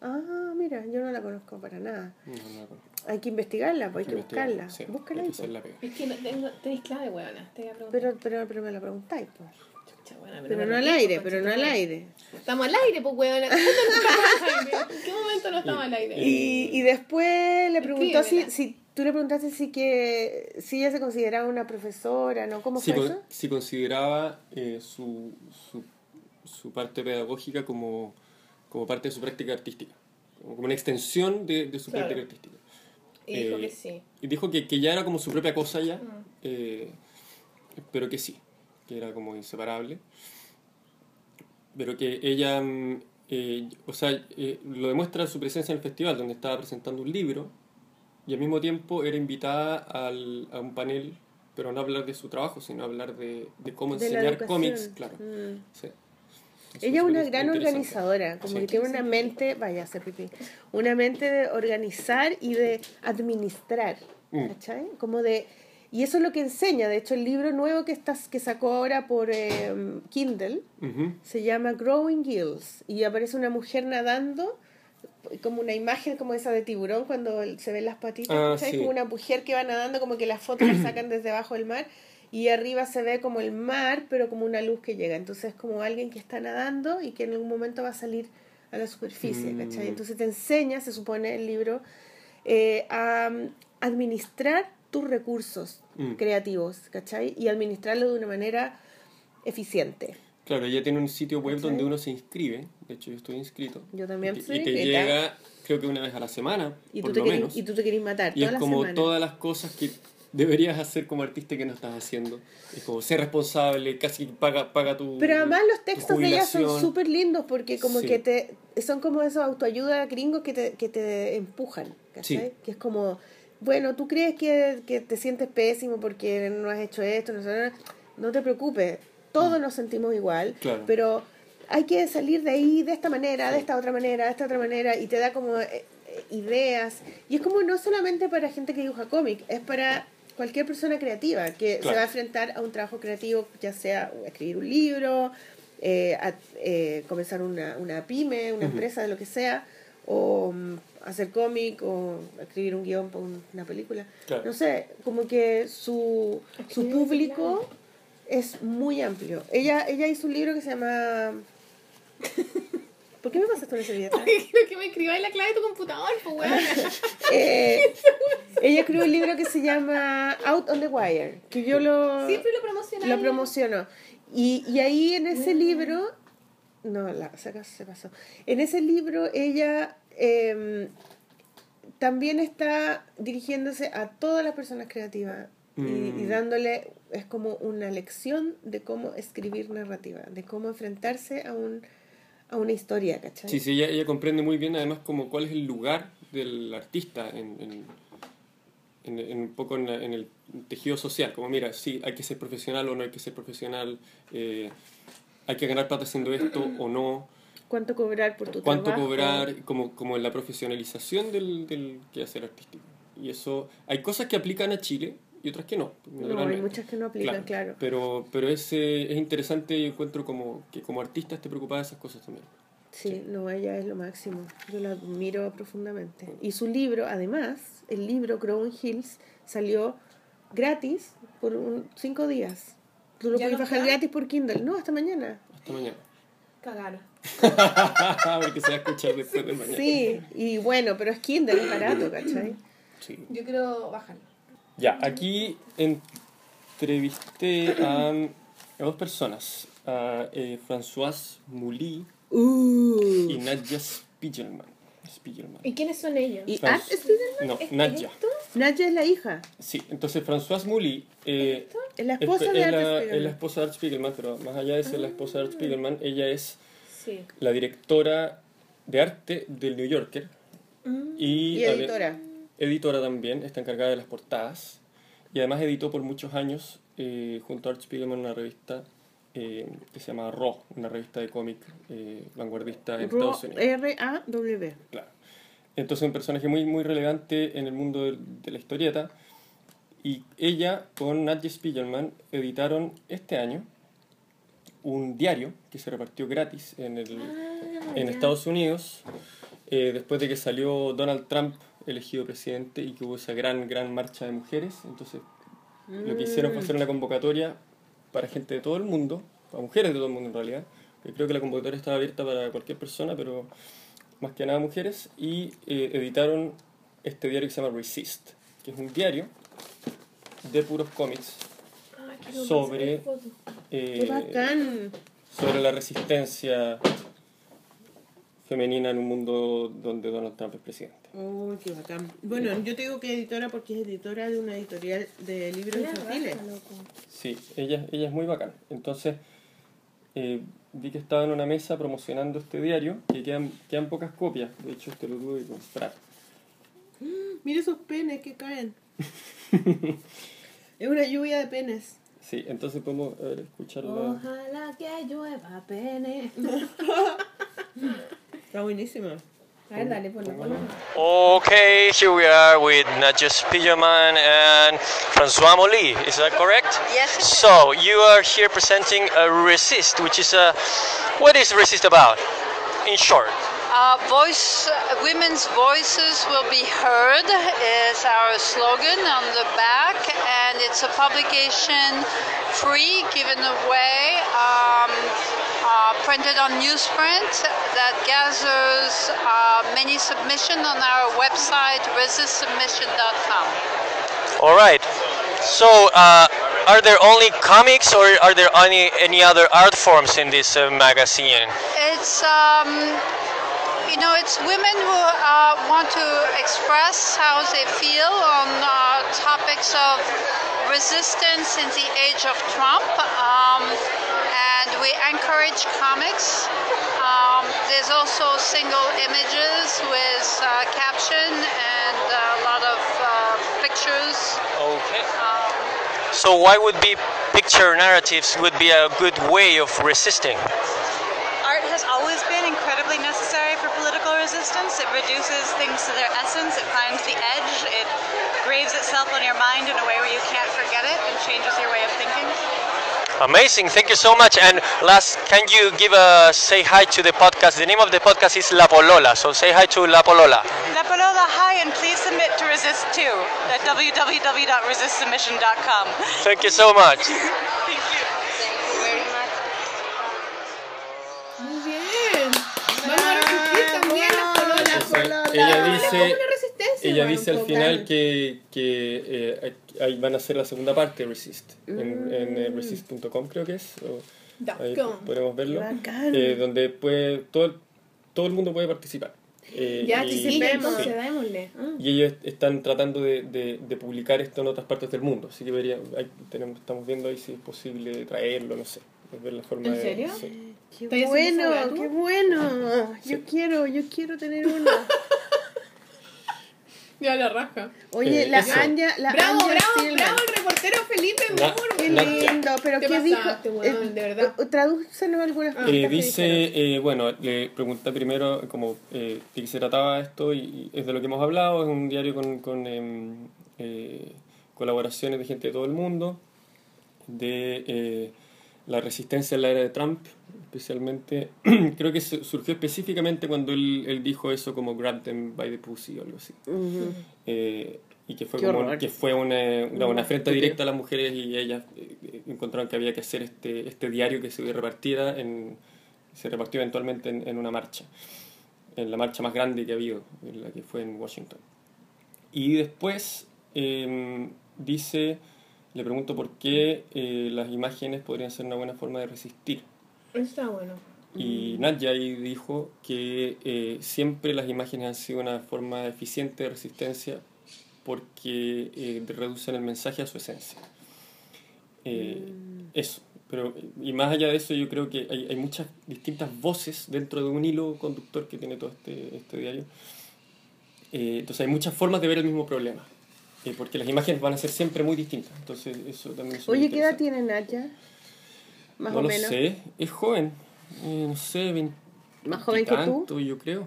Ah, mira, yo no la conozco para nada. no, no la conozco. Hay que investigarla, pues, hay que buscarla. sí, Búscala hay que pues. Es que no tengo, tenéis clave, weona. Te voy a preguntar. Pero, pero, pero me la preguntáis, pues. Pero me no al aire, pero no al aire. Estamos al aire, pues, weona. ¿Cuándo no estamos al aire? ¿En qué momento no estamos al aire? Y, y después le preguntó si, si tú le preguntaste si que si ella se consideraba una profesora, ¿no? ¿Cómo Si, fue con- eso? si consideraba eh, su, su, su parte pedagógica como, como parte de su práctica artística, como una extensión de, de su Claro. práctica artística. Y dijo Eh, que sí. Y dijo que, que ya era como su propia cosa ya, Mm. eh, pero que sí, que era como inseparable. Pero que ella, mm, eh, o sea, eh, lo demuestra su presencia en el festival, donde estaba presentando un libro y al mismo tiempo era invitada al, a un panel, pero no hablar de su trabajo, sino hablar de, de cómo De enseñar cómics, claro. Mm. Sí. Eso Ella es una gran organizadora, como Sí. que tiene una mente, vaya a pipí, una mente de organizar y de administrar, Mm. ¿cachai? Como de, y eso es lo que enseña, de hecho el libro nuevo que, estás, que sacó ahora por eh, Kindle se llama Growing Gills. Y aparece una mujer nadando como una imagen como esa de tiburón cuando se ven las patitas, Ah, como una mujer que va nadando como que las fotos las sacan desde abajo del mar y arriba se ve como el mar pero como una luz que llega, entonces es como alguien que está nadando y que en algún momento va a salir a la superficie, Mm. ¿cachai? Entonces te enseña, se supone el libro, eh, a um, administrar tus recursos Mm. creativos, ¿cachai? Y administrarlo de una manera eficiente. Claro, ella tiene un sitio web ¿Cachai? donde uno se inscribe. De hecho, yo estoy inscrito. Yo también y, estoy y te inscrita. llega, creo que una vez a la semana, Y por tú, te lo querís, menos. y tú te querés matar Y toda es la como semana. todas las cosas que deberías hacer como artista que no estás haciendo. Es como ser responsable, casi paga, paga tu. Pero además los textos de ella son súper lindos porque como Sí. que te son como esos autoayuda gringos que te, que te empujan, ¿cachai? Sí. Que es como, bueno, tú crees que, que te sientes pésimo porque no has hecho esto, no, no te preocupes, todos nos sentimos igual, Mm. Claro. pero hay que salir de ahí de esta manera, de esta otra manera, de esta otra manera, y te da como eh, eh, ideas. Y es como no solamente para gente que dibuja cómic, es para cualquier persona creativa que Claro. se va a enfrentar a un trabajo creativo, ya sea escribir un libro, eh, a- eh, comenzar una, una pyme, una empresa, de lo que sea, o mm, hacer cómic o escribir un guion para un- una película. Claro. No sé, como que su, su público es muy amplio. Ella, ella hizo un libro que se llama... ¿Por qué me pasaste una servilleta? Quiero que me escribáis la clave de tu computador, pues weón. Eh, ella escribió un libro que se llama Out on the Wire, que yo lo, Siempre lo promocionaba. lo promociono. Y, y ahí en ese libro, no, la, se pasó. En ese libro ella eh, también está dirigiéndose a todas las personas creativas y, Mm. y dándole, es como una lección de cómo escribir narrativa, de cómo enfrentarse a, un, a una historia, ¿cachai? Sí, sí, ella, ella comprende muy bien además como cuál es el lugar del artista en, en, en- en un poco en, la- en el tejido social. Como mira, sí, hay que ser profesional o no hay que ser profesional, eh, hay que ganar plata haciendo esto o no, ¿Cuánto cobrar por tu cuánto trabajo? cobrar, como, como en la profesionalización del, del quehacer artístico. Y eso, hay cosas que aplican a Chile y otras que no. No, hay muchas que no aplican, claro. Pero, pero es, eh, es interesante y encuentro como que como artista esté preocupada de esas cosas también. Sí, no, ella es lo máximo. Yo la admiro profundamente. Y su libro, además, el libro Crown Hills salió gratis por un- cinco días. Tú lo ¿Ya puedes no bajar está? gratis por Kindle. No, hasta mañana. Hasta mañana. Cagaron. Porque se va a escuchar después de mañana. Sí, y bueno, pero es Kindle, es barato, ¿cachai? Sí. Yo quiero bajarlo. Ya, aquí entrevisté a, a dos personas, a eh, Françoise Mouly Uh. y Nadja Spiegelman. Spiegelman. ¿Y quiénes son ellos? ¿Y Spiegelman? No, ¿Es- Nadja. es esto? Nadia es la hija. Sí, entonces Françoise Mouly eh, Es la es, esposa es de Art la, es la Spiegelman. esposa de Art Spiegelman, pero más allá de ser la esposa de Art Spiegelman, ella es Sí. la directora de arte del New Yorker y, Y editora. editora también, está encargada de las portadas y además editó por muchos años eh, junto a Art Spiegelman una revista eh, que se llama Raw, una revista de cómic eh, vanguardista en Estados Unidos. R-A-W. Claro. Entonces un personaje muy, muy relevante en el mundo de, de la historieta. Y ella con Nadja Spiegelman editaron este año un diario que se repartió gratis en, el, en Estados Unidos eh, después de que salió Donald Trump elegido presidente y que hubo esa gran, gran marcha de mujeres. Entonces lo que hicieron fue hacer una convocatoria para gente de todo el mundo, para mujeres de todo el mundo en realidad. Creo que la convocatoria estaba abierta para cualquier persona, pero más que nada mujeres, y eh, editaron este diario que se llama Resist, que es un diario de puros cómics sobre, eh, sobre la resistencia femenina en un mundo donde Donald Trump es presidente. Oh, qué bacán. Bueno, yo te digo que editora porque es editora de una editorial de libros infantiles. Sí, ella, ella es muy bacán. Entonces, eh, vi que estaba en una mesa promocionando este diario, que quedan, quedan pocas copias. De hecho, este lo tuve que comprar. Mira esos penes que caen. es una lluvia de penes. Sí, entonces podemos a ver, escucharla. Ojalá que llueva pene. Está buenísima. A dale, ponlo, ponlo. Okay, here we are with Nadja Spiegelman and Francois Molly. Is that correct? Yes. So you are here presenting a Resist, which is a what is Resist about? In short. Uh, voice, women's voices will be heard is our slogan on the back, and it's a publication free, given away, um, uh, printed on newsprint that gathers uh, many submission on our website resistsubmission.com. All right. So uh, are there only comics, or are there any any other art forms in this uh, magazine? It's um, you know, it's women who uh, want to express how they feel on uh, topics of resistance in the age of Trump, um, and we encourage comics. Um, there's also single images with uh, caption and a lot of uh, pictures. Okay. Um, So why would be picture narratives would be a good way of resisting? Art has always been incredibly necessary for It reduces things to their essence, it finds the edge, it graves itself on your mind in a way where you can't forget it and changes your way of thinking. Amazing, thank you so much. And last, can you give a say hi to the podcast? The name of the podcast is La Polola, so say hi to La Polola. La Polola, hi, and please submit to Resist 2 at www.resistsubmission.com. Thank you so much. ella dice, una resistencia, ella dice al final que, que eh, ahí van a hacer la segunda parte de Resist, en, en eh, resist.com creo que es, o ahí podemos verlo, Bacán. eh, donde puede, todo, el- todo el mundo puede participar. Eh, Ya, y- sí, sí, entonces sí. démosle. Ah. Y ellos están tratando de, de, de publicar esto en otras partes del mundo, así que vería, ahí tenemos, estamos viendo ahí si es posible traerlo, no sé, ver la forma ¿En de... serio? sí. Qué ¿Estás haciendo esa bueno, qué bueno. Yo quiero, yo quiero tener uno. Ya la raja. Oye, Eh, la eso. Anya, la bravo, Anya bravo, Stillman. bravo el reportero Felipe Moore. Qué lindo, pero ¿qué pasaste, dijo? weón, Eh, de verdad. eh, Tradúcenos algunas cosas. Eh, que dice, eh, bueno, le pregunté primero como eh, de qué se trataba esto y, y es de lo que hemos hablado, es un diario con, con em, eh, colaboraciones de gente de todo el mundo, de eh, la resistencia en la era de Trump, especialmente, creo que su- surgió específicamente cuando él, él dijo eso como grab them by the pussy o algo así. Eh, y que fue, Qué como, horror. que fue una, una, una afrenta directa a las mujeres y ellas eh, encontraron que había que hacer este, este diario que se repartiera en, se repartió eventualmente en, en una marcha, en la marcha más grande que ha habido, en la que fue en Washington. Y después eh, dice, le pregunto por qué eh, las imágenes podrían ser una buena forma de resistir. Está bueno. Y Nadia ahí dijo que eh, siempre las imágenes han sido una forma eficiente de resistencia porque eh, reducen el mensaje a su esencia. Eh, Eso. Pero, y más allá de eso, yo creo que hay, hay muchas distintas voces dentro de un hilo conductor que tiene todo este, este diario. Eh, entonces hay muchas formas de ver el mismo problema. eh, porque las imágenes van a ser siempre muy distintas. Entonces eso también es Oye, ¿qué edad tiene Naya? Más no o lo menos. sé, es joven, eh, no sé, 20 ¿Más joven que tú? tanto, yo creo.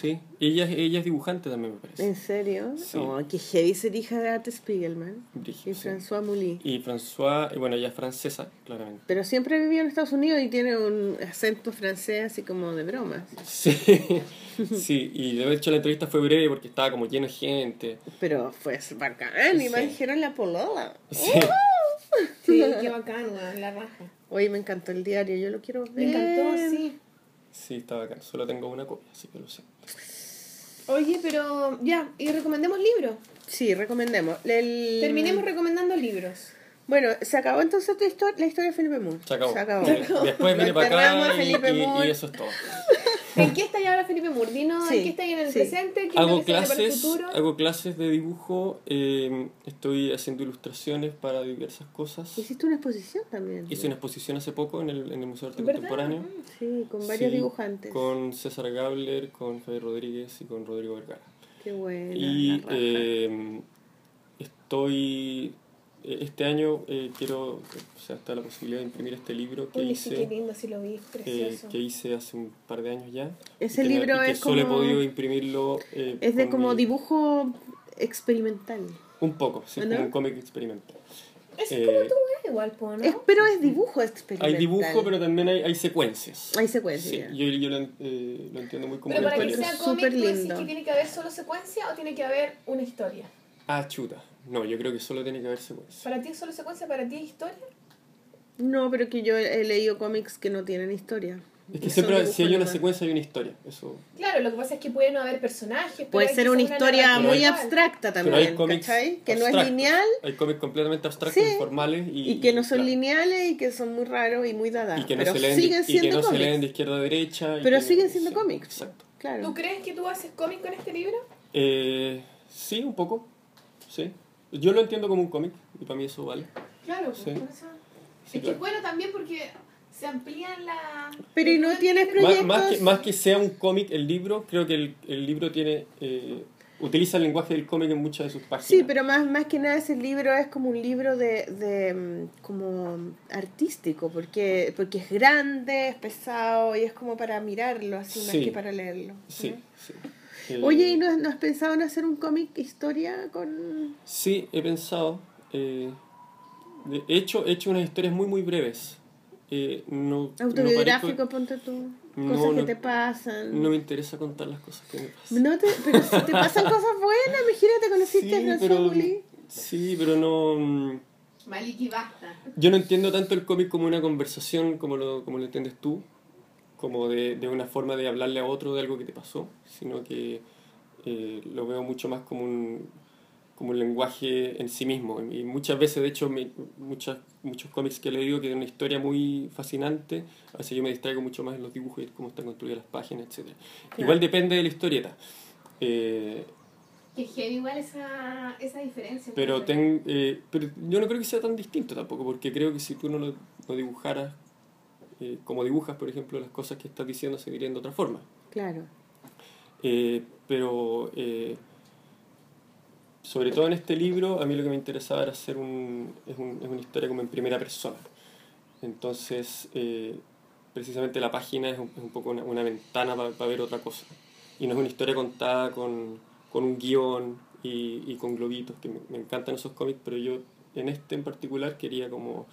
Sí, ella, es- ella es dibujante también, me parece. ¿En serio? Sí. Oh, qué heavy ser hija de Art Spiegelman Brígido, y sí. François Mouly. Y François, eh, bueno, ella es francesa, claramente. Pero siempre vivió en Estados Unidos y tiene un acento francés así como de bromas. Sí, sí, y de hecho la entrevista fue breve porque estaba como lleno de gente. Pero fue bacán, y Sí. me dijeron la polola. Sí, Sí, qué bacán, la raja. Oye, me encantó el diario, yo lo quiero ver. Me encantó, sí. sí, está bacán. Solo tengo una copia, así que lo sé. Oye, pero ya, y recomendemos libros. Sí, recomendemos. El... Terminemos recomendando libros. Bueno, se acabó entonces tu histo- la historia de Felipe Moore. Se acabó. Se acabó. Después viene para acá y, Felipe y- y eso es todo. ¿En qué está ahora Felipe Moore? Dinos, Sí, ¿en qué está ahí en el sí. presente? ¿Qué Hago es lo que se viene para el clases, futuro? hago clases de dibujo, eh, estoy haciendo ilustraciones para diversas cosas. Hiciste una exposición también. Hice una exposición hace poco en el, en el Museo de Arte ¿Verdad? Contemporáneo. Sí, con varios Sí, dibujantes. Con César Gabler, con Javier Rodríguez y con Rodrigo Vergara. Qué bueno. y eh, estoy. Eh, Este año eh, quiero. O sea, está la posibilidad de imprimir este libro que Uy, sí, qué hice. lindo, sí lo vi, eh, precioso. que hice hace un par de años ya. Ese y que, no- libro y que es solo como- he podido imprimirlo. eh, es de como mi- dibujo experimental. Un poco, sí, es ¿No? como un cómic experimental. es eh, como tú, es igual, ¿no? Es, pero es dibujo experimental. Hay dibujo, pero también hay, hay secuencias. Hay secuencias. Sí, yo, yo lo, eh, lo entiendo muy como Pero para que sea cómic, ¿tú decís lindo. que tiene que haber solo secuencia o tiene que haber una historia? Ah, chuta. No, yo creo que solo tiene que haber secuencias. ¿Para ti es solo secuencia? ¿Para ti es historia? No, pero que yo he leído cómics que no tienen historia. Es que siempre, si hay una secuencia, hay una historia. Eso. Claro, lo que pasa es que puede no haber personajes. Puede ser una historia narrativa muy igual. abstracta Pero hay también, cómics ¿cachai? Que no es lineal Hay cómics completamente abstractos, Sí. informales y, y que no son claro, lineales y que son muy raros y muy dadados. y que no pero se leen, de- siguen y que siendo no se cómics. leen de izquierda a derecha. Pero que- siguen siendo sí, cómics. Exacto. Claro. ¿Tú crees que tú haces cómic con este libro? Eh, sí, un poco. Sí. Yo lo entiendo como un cómic y para mí eso vale. Claro, Sí. por eso. Sí, es claro. que bueno también porque se amplían la... Pero ¿y no tienes Más, proyectos? más que, más que sea un cómic, el libro, creo que el, el libro tiene eh, utiliza el lenguaje del cómic en muchas de sus páginas. Sí, pero más, más que nada ese libro es como un libro de, de mm, como artístico, porque, porque es grande, es pesado y es como para mirarlo así más que para leerlo. Sí, ¿no? sí. Oye, ¿y no, no has pensado en hacer un cómic historia con...? Sí, he pensado. eh, de- he, hecho, he hecho unas historias muy, muy breves. Eh, no, no Autobiográfico, parezco- ponte tú. No, Cosas que no- te pasan. no me interesa contar las cosas que me pasan. No te, pero si te pasan cosas buenas, imagínate, conociste a Sí, pero, Mouly. sí, pero no... mm, Maliki, basta. Yo no entiendo tanto el cómic como una conversación como lo, como lo entiendes tú, como de, de una forma de hablarle a otro de algo que te pasó, sino que eh, lo veo mucho más como un, como un lenguaje en sí mismo. Y muchas veces, de hecho, me- muchas, muchos cómics que he leído que es una historia muy fascinante, a veces yo me distraigo mucho más en los dibujos y cómo están construidas las páginas, etc. Igual depende de la historieta. Eh, Que heavy igual esa, esa diferencia. pero, ten, eh, pero yo no creo que sea tan distinto tampoco, porque creo que si tú no lo, lo dibujaras eh, como dibujas, por ejemplo, las cosas que estás diciendo se dirían de otra forma. Claro. Eh, pero eh, sobre todo en este libro, a mí lo que me interesaba era hacer un, es, un- es una historia como en primera persona. Entonces, eh, precisamente la página es un, es un poco una, una ventana para ver otra cosa. Y no es una historia contada con, con un guion y, y con globitos, que me, me encantan esos cómics, pero yo en este en particular quería como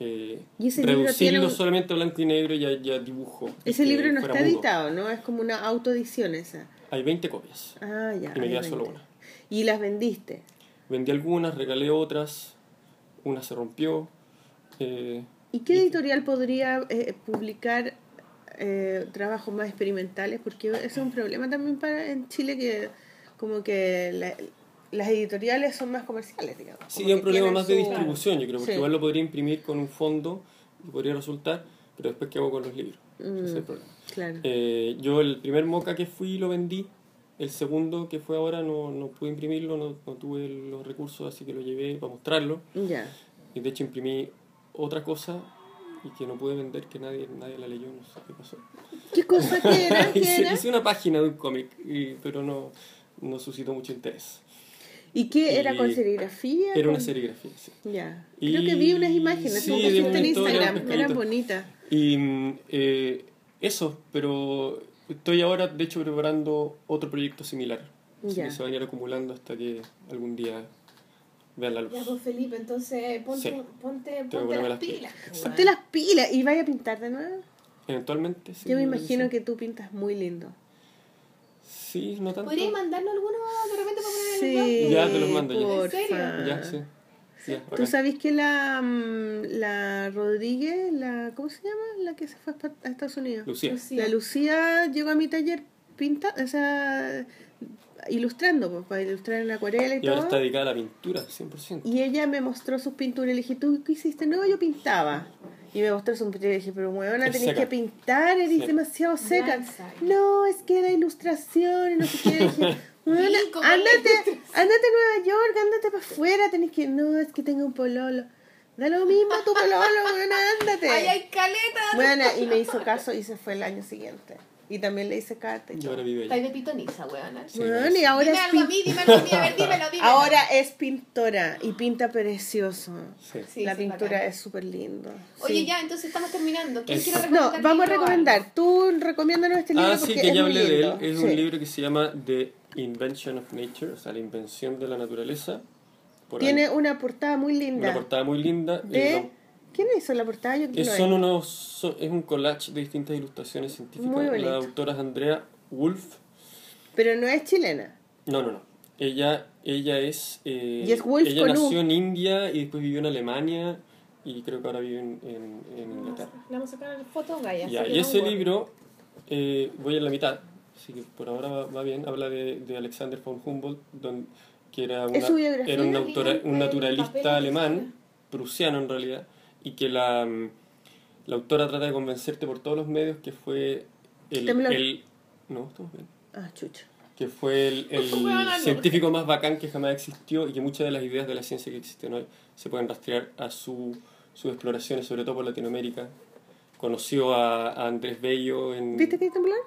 eh, Y ese libro un- solamente a blanco y negro ya, ya dibujo. Ese que libro no está mudo. editado, ¿no? Es como una autoedición esa. Hay 20 copias. Ah, ya. Y me queda solo una. Y las vendiste. Vendí algunas, regalé otras, una se rompió. eh, ¿Y qué editorial podría eh, publicar eh, trabajos más experimentales? Porque ese es un problema también para en Chile que como que la- las editoriales son más comerciales, digamos. sí, es un problema más de su- distribución, yo creo, porque Sí. igual lo podría imprimir con un fondo y podría resultar, pero después, ¿qué hago con los libros? Ese es el Mm, problema. claro. Eh, yo el primer moca que fui lo vendí, el segundo que fue ahora no, no pude imprimirlo, no, no tuve los recursos, así que lo llevé para mostrarlo. Ya. Y de hecho imprimí otra cosa y que no pude vender, que nadie, nadie la leyó, no sé qué pasó. ¿Qué cosa que era? ¿Qué hice, era? hice una página de un cómic, pero no, no suscitó mucho interés. ¿Y qué era y- con serigrafía? Era una Con- serigrafía, sí. Ya. Y- Creo que vi unas imágenes, sí, pusiste en Instagram, eran bonitas. Y eh, eso, pero estoy ahora, de hecho, preparando otro proyecto similar. Ya. que se van a ir acumulando hasta que algún día vean la luz. Ya, pues Felipe, entonces ponte, Sí. ponte, que ponte las las pilas. pilas. Ponte las pilas y vaya a pintar de nuevo. Eventualmente, sí. Yo me imagino que tú pintas muy lindo. Sí, no tanto. ¿Podrías mandarnos algunos de repente para poner en el Sí, blog? Ya, te los mando, ya. ¿En serio? Ya, sí. Ya, ¿Tú sabes que la, mm, la Rodríguez, la ¿cómo se llama? La que se fue a Estados Unidos. Lucía. Lucía. La Lucía llegó a mi taller pinta, o sea, ilustrando, pues, para ilustrar en acuarela y, Y ahora todo. está dedicada a la pintura, 100%. Y ella me mostró sus pinturas y le dije, ¿tú qué hiciste? No, yo pintaba. Y me mostró sus pinturas y le dije, pero huevona, Es tenés seca. que pintar, eres Sí. demasiado seca. No, es que era ilustración y no sé qué. Dije, ándate, ándate a Nueva York, ándate para afuera, tenés que, no, es que tengo un pololo. Da lo mismo tu pololo, huevona, ándate. ¡Ay, hay caleta! Bueno, y me hizo caso y se fue el año siguiente. Y también le hice carta y Y ahora vive Estáis allá. de pitoniza, weona. Sí, Bueno, y ahora Dime es, algo a mí, dime algo a mí, a ver, dímelo, dímelo. ahora es pintora y pinta precioso. Sí. Sí, la sí, pintura bacán. es súper lindo. Oye, ya, entonces estamos terminando. ¿Quién Es- quiere No, recomendar vamos a recomendar. Tú recomiéndanos este libro Ah, porque sí, que es ya hablé de él. Es Sí. un libro que se llama The Invention of Nature, o sea, la invención de la naturaleza. Por Tiene ahí. una portada muy linda. una portada muy linda. de... ¿Quién hizo la portada? Yo Es, son unos, son- es un collage de distintas ilustraciones científicas. Muy. La autora es Andrea Wolf. Pero no es chilena. No, no, no. Ella, ella es. eh, Y es Wolf ella con U. nació en India y después vivió en Alemania y creo que ahora vive en, en- en Inglaterra. Le vamos a sacar fotos, Gaya. Ya, y ese libro, eh, voy en la mitad, así que por ahora va, va bien. Habla de, de Alexander von Humboldt, don- que era, una, era un, autora- un naturalista alemán, prusiano en realidad, y que la, mm, la autora trata de convencerte por todos los medios que fue el... El no, estamos bien Ah, chucha. que fue el, el científico más bacán que jamás existió y que muchas de las ideas de la ciencia que existen hoy se pueden rastrear a su, sus exploraciones, sobre todo por Latinoamérica. Conoció a, a Andrés Bello en... ¿Viste que hay temblor?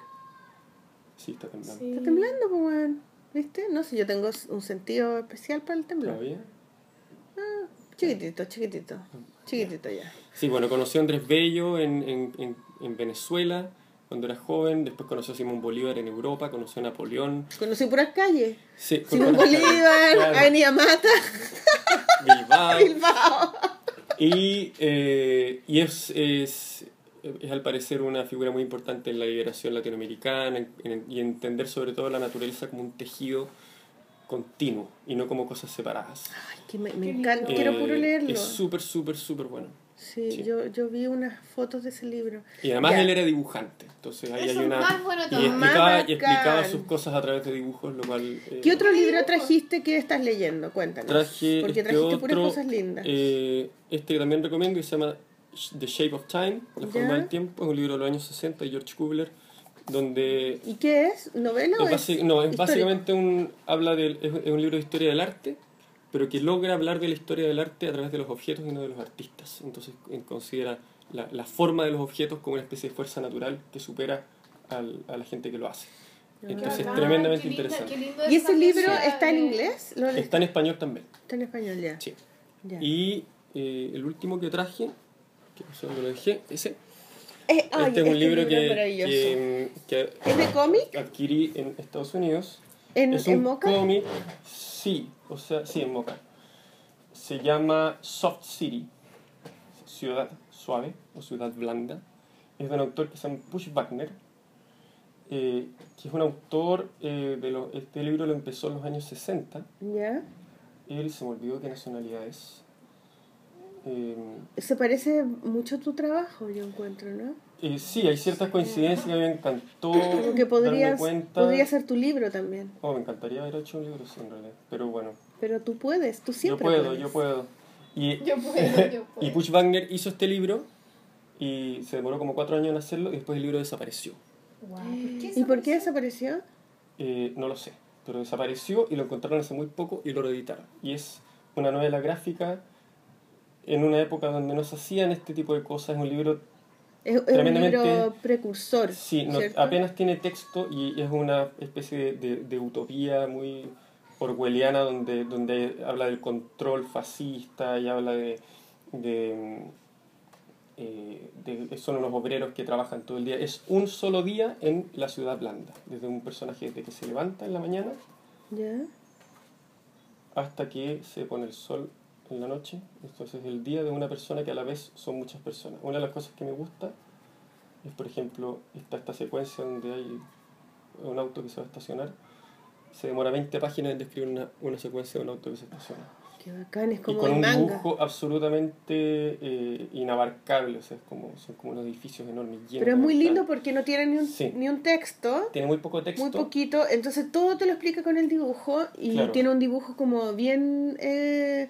Sí, está temblando. Sí. Está temblando, pues. ¿Viste? No sé, yo tengo un sentido especial para el temblor. ¿Todavía? Chiquitito, chiquitito. Chiquitito ya. Sí, bueno, conoció a Andrés Bello en, en, en, en Venezuela cuando era joven, después conoció a Simón Bolívar en Europa, conoció a Napoleón. Conocí puras calles. Sí, Simón Bolívar, claro, Avenida Mata, Bilbao. Bilbao. Y, eh, y es, es, es al parecer una figura muy importante en la liberación latinoamericana en- en- y entender sobre todo la naturaleza como un tejido continuo y no como cosas separadas. Ay, que me, me encanta. Quiero Eh, puro leerlo. Es súper, súper, súper bueno. Sí, sí. Yo, yo vi unas fotos de ese libro. Y además Ya. él era dibujante, entonces ahí Eso hay es una... más bueno y, explicaba, Más y explicaba sus cosas a través de dibujos, lo cual... eh, ¿Qué otro libro trajiste que estás leyendo? Cuéntanos. Traje Porque este trajiste puras otro, cosas lindas. eh, este que también recomiendo, que se llama The Shape of Time, La forma Ya. del tiempo, es un libro de los años 60 de George Kubler, donde ¿Y qué es? ¿Novela o es, basi- no, es histórico? básicamente un, habla del, es, es un libro de historia del arte, pero que logra hablar de la historia del arte a través de los objetos y no de los artistas. Entonces considera la, la forma de los objetos como una especie de fuerza natural que supera al- a la gente que lo hace. Entonces es Ah, tremendamente qué linda- interesante. qué lindo ¿Y ese libro pieza está en de- inglés? ¿Lo Está en español también. Está en español ya. Sí. Ya. Y eh, el último que traje, que no sé dónde lo dejé, ese. Eh, ay, este es un libro, es que, que, que ¿Es de cómic? adquirí en Estados Unidos. ¿En, es en un Moca? cómic, sí, o sea, sí, en Moca. Se llama Soft City, Ciudad Suave o Ciudad Blanda. Es de un autor que se llama Push Wagner, eh, que es un autor eh, de los, este libro lo empezó en los años 60. Ya. Él se me olvidó qué nacionalidad es. Eh, Se parece mucho a tu trabajo, yo encuentro, ¿no? eh, sí, hay ciertas coincidencias que me encantó Como que darme podrías, cuenta. podría ser tu libro también. Oh, me encantaría haber hecho un libro, sí, en realidad. Pero bueno, Pero tú puedes, tú yo siempre puedo, puedes. yo puedo. Y, Yo puedo, yo puedo. y Push Wagner hizo este libro y se demoró como cuatro años en hacerlo y después el libro desapareció. Guau, ¿por qué ¿Y por qué desapareció? desapareció? Eh, no lo sé, pero desapareció y lo encontraron hace muy poco y lo reeditaron. Y es una novela gráfica en una época donde no se hacían este tipo de cosas. Es un libro, Es, es un Tremendamente- libro precursor. sí, apenas tiene texto y es una especie de, de- de utopía muy orwelliana donde, donde habla del control fascista y habla de... de mm, eh, de- son unos obreros que trabajan todo el día. Es un solo día en la ciudad blanda, desde un personaje de que se levanta en la mañana ¿Ya? hasta que se pone el sol en la noche. Entonces el día de una persona que a la vez son muchas personas. Una de las cosas que me gusta es, por ejemplo, está esta secuencia donde hay un auto que se va a estacionar. Se demora 20 páginas en describir una, una secuencia de un auto que se estaciona. Qué bacán, es Y como con el un manga. dibujo absolutamente eh, inabarcable. O sea, es como, son como unos edificios enormes. llenos Pero es muy lindo porque no tiene ni un, Sí. ni un texto, Tiene muy poco texto. muy poquito, entonces todo te lo explica con el dibujo y Claro. tiene un dibujo como bien... Eh,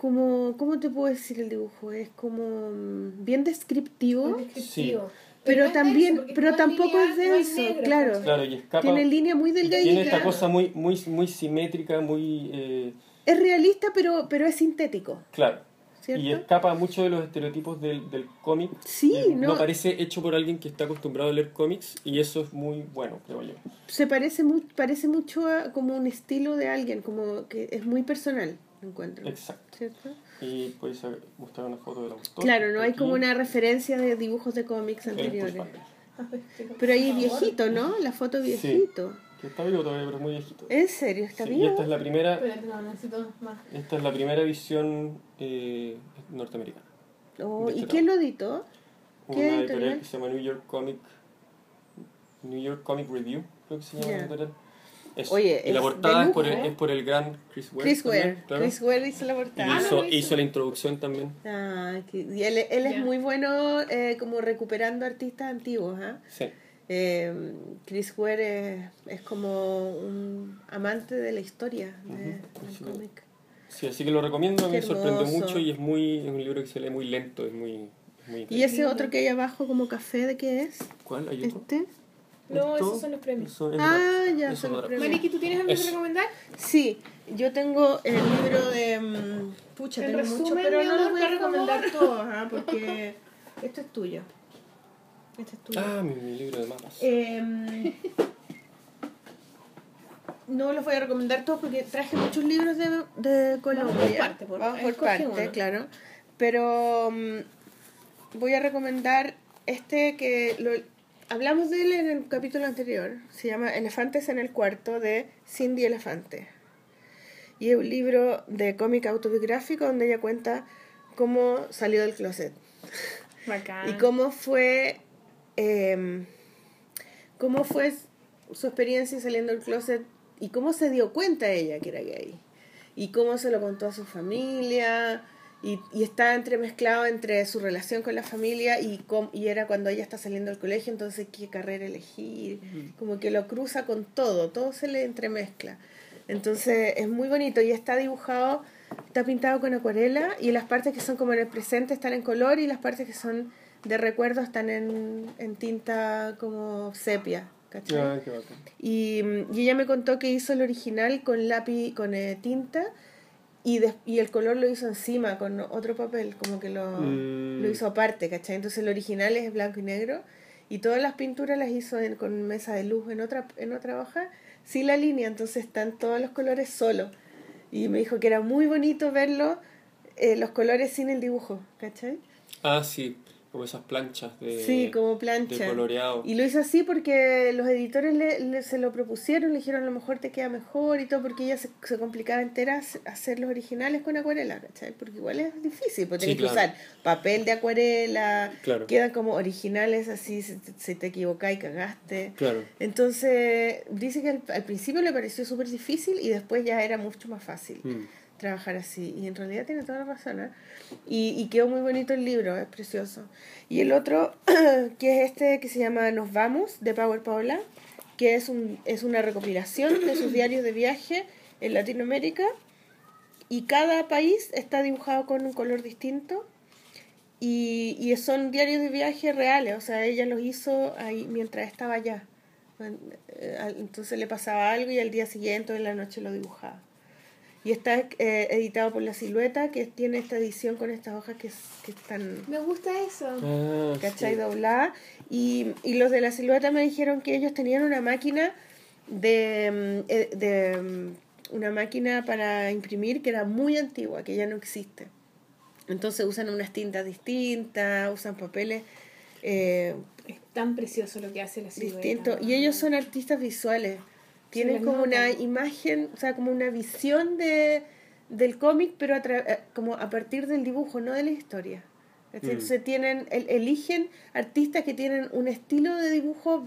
como, ¿Cómo te puedo decir el dibujo? Es como mm, bien descriptivo, Descriptivo. pero no es también, denso, pero no tampoco es no denso, negro, claro. ¿cachai? Claro, y escapa. Tiene línea muy y delgadita. tiene esta cosa muy, muy, muy simétrica, muy. eh, Es realista, pero, pero es sintético, claro. ¿cierto? Y escapa mucho de los estereotipos del, del cómic. Sí, Y no. parece hecho por alguien que está acostumbrado a leer cómics y eso es muy bueno, creo yo. Se parece, mu parece mucho a como un estilo de alguien, como que es muy personal, encuentro. Exacto. ¿Cierto? Y puedes mostrar una foto del autor. Claro, no hay Aquí, como una referencia de dibujos de cómics anteriores. Pero ahí viejito, ¿no? La foto viejito. Que está vivo todavía, pero es muy viejito. ¿En serio? ¿Está Sí, y vivo? esta es la primera, Espérate, no, necesito más. esta es la primera edición eh, norteamericana. Oh, de ¿Y este quién lo editó? ¿Qué Una editorial editorial? que se llama New York Comic New York Comic Review, creo que se llama Ya. la editorial. Eso. Oye, y la portada es por, el, lujo. es por el gran Chris Ware. Chris también, Ware. claro. Chris Ware hizo la Y portada. hizo, lo hizo. hizo la introducción también. Ah, y él, él es muy bueno eh, como recuperando artistas antiguos, ¿ah? Sí. Eh, Chris Ware es, es como un amante de la historia de- Ujú, del sí. cómic. sí, así que lo recomiendo. Me sorprendió mucho y es muy es un libro que se lee muy lento. Es muy, muy ¿Y ese otro que hay abajo como café de qué es? ¿Cuál? ¿Hay otro? ¿Este? No, ¿Esto? esos son los premios. Eso es Ah, ya, eso son los premios. Maliki, ¿tú tienes algo que recomendar? Sí, yo tengo el libro de... mm, Pucha, En tengo resumen, mucho, pero no los voy a recomendar todos, ¿ah? porque este es tuyo. Este es tuyo. Ah, mi, mi libro de mapas. Em, no los voy a recomendar todos porque traje muchos libros de, de Colombia. por parte, por- Vamos por parte, uno. claro. Pero mm, voy a recomendar este que lo, hablamos de él en el capítulo anterior. Se llama Elefantes en el cuarto de Cindy Elefante. Y es un libro de cómic autobiográfico donde ella cuenta cómo salió del closet. Bacán. Y cómo fue, eh, cómo fue su experiencia saliendo del closet y cómo se dio cuenta ella que era gay. Y cómo se lo contó a su familia. Y, y está entremezclado entre su relación con la familia y, com- y era cuando ella está saliendo del colegio, entonces qué carrera elegir. Como que lo cruza con todo, todo se le entremezcla. Entonces es muy bonito y está dibujado, está pintado con acuarela y las partes que son como en el presente están en color y las partes que son de recuerdo están en, en tinta como sepia. ¿cachai? Ah, qué. Y, y ella me contó que hizo el original con lápiz, con eh, tinta y, des- y el color lo hizo encima con otro papel, como que lo, Mm. lo hizo aparte, ¿cachai? Entonces el original es blanco y negro y todas las pinturas las hizo en- con mesa de luz en otra, en otra hoja, sin la línea, entonces están todos los colores solos. Y me dijo que era muy bonito verlo, eh, los colores sin el dibujo, ¿cachai? Ah, sí, como esas planchas de, Sí, como plancha. de coloreado. Y lo hizo así porque los editores le, le- se lo propusieron, le dijeron a lo mejor te queda mejor y todo, porque ella se, se complicaba entera hac- hacer los originales con acuarela, ¿cachai? Porque igual es difícil, porque Sí, tenés que usar papel de acuarela, Claro. quedan como originales así, si te, si te equivocás y cagaste. Claro. Entonces, dice que al, al principio le pareció súper difícil y después ya era mucho más fácil Mm. Trabajar así. Y en realidad tiene toda la razón. ¿eh? Y, y quedó muy bonito el libro, es precioso. Y el otro, que es este que se llama Nos Vamos, de Power Paola, que es, un, es una recopilación de sus diarios de viaje en Latinoamérica. Y cada país está dibujado con un color distinto. Y, y son diarios de viaje reales, o sea, ella los hizo ahí mientras estaba allá. Eh, Entonces le pasaba algo y al día siguiente o en la noche lo dibujaba. Y está eh, editado por La Silueta, que tiene esta edición con estas hojas que, que están, Me gusta eso. Ah, ¿cachai? sí. Dobladas. Y, y los de La Silueta me dijeron que ellos tenían una máquina de, mm, eh, de mm, una máquina para imprimir que era muy antigua, que ya no existe. Entonces usan unas tintas distintas, usan papeles eh, Es tan precioso lo que hace la silueta. distintos. Y ellos son artistas visuales. Tienen les como una imagen, o sea, como una visión de, del cómic, pero a tra- eh, como a partir del dibujo, no de la historia. ¿cachai? Mm. Entonces tienen, el- eligen artistas que tienen un estilo de dibujo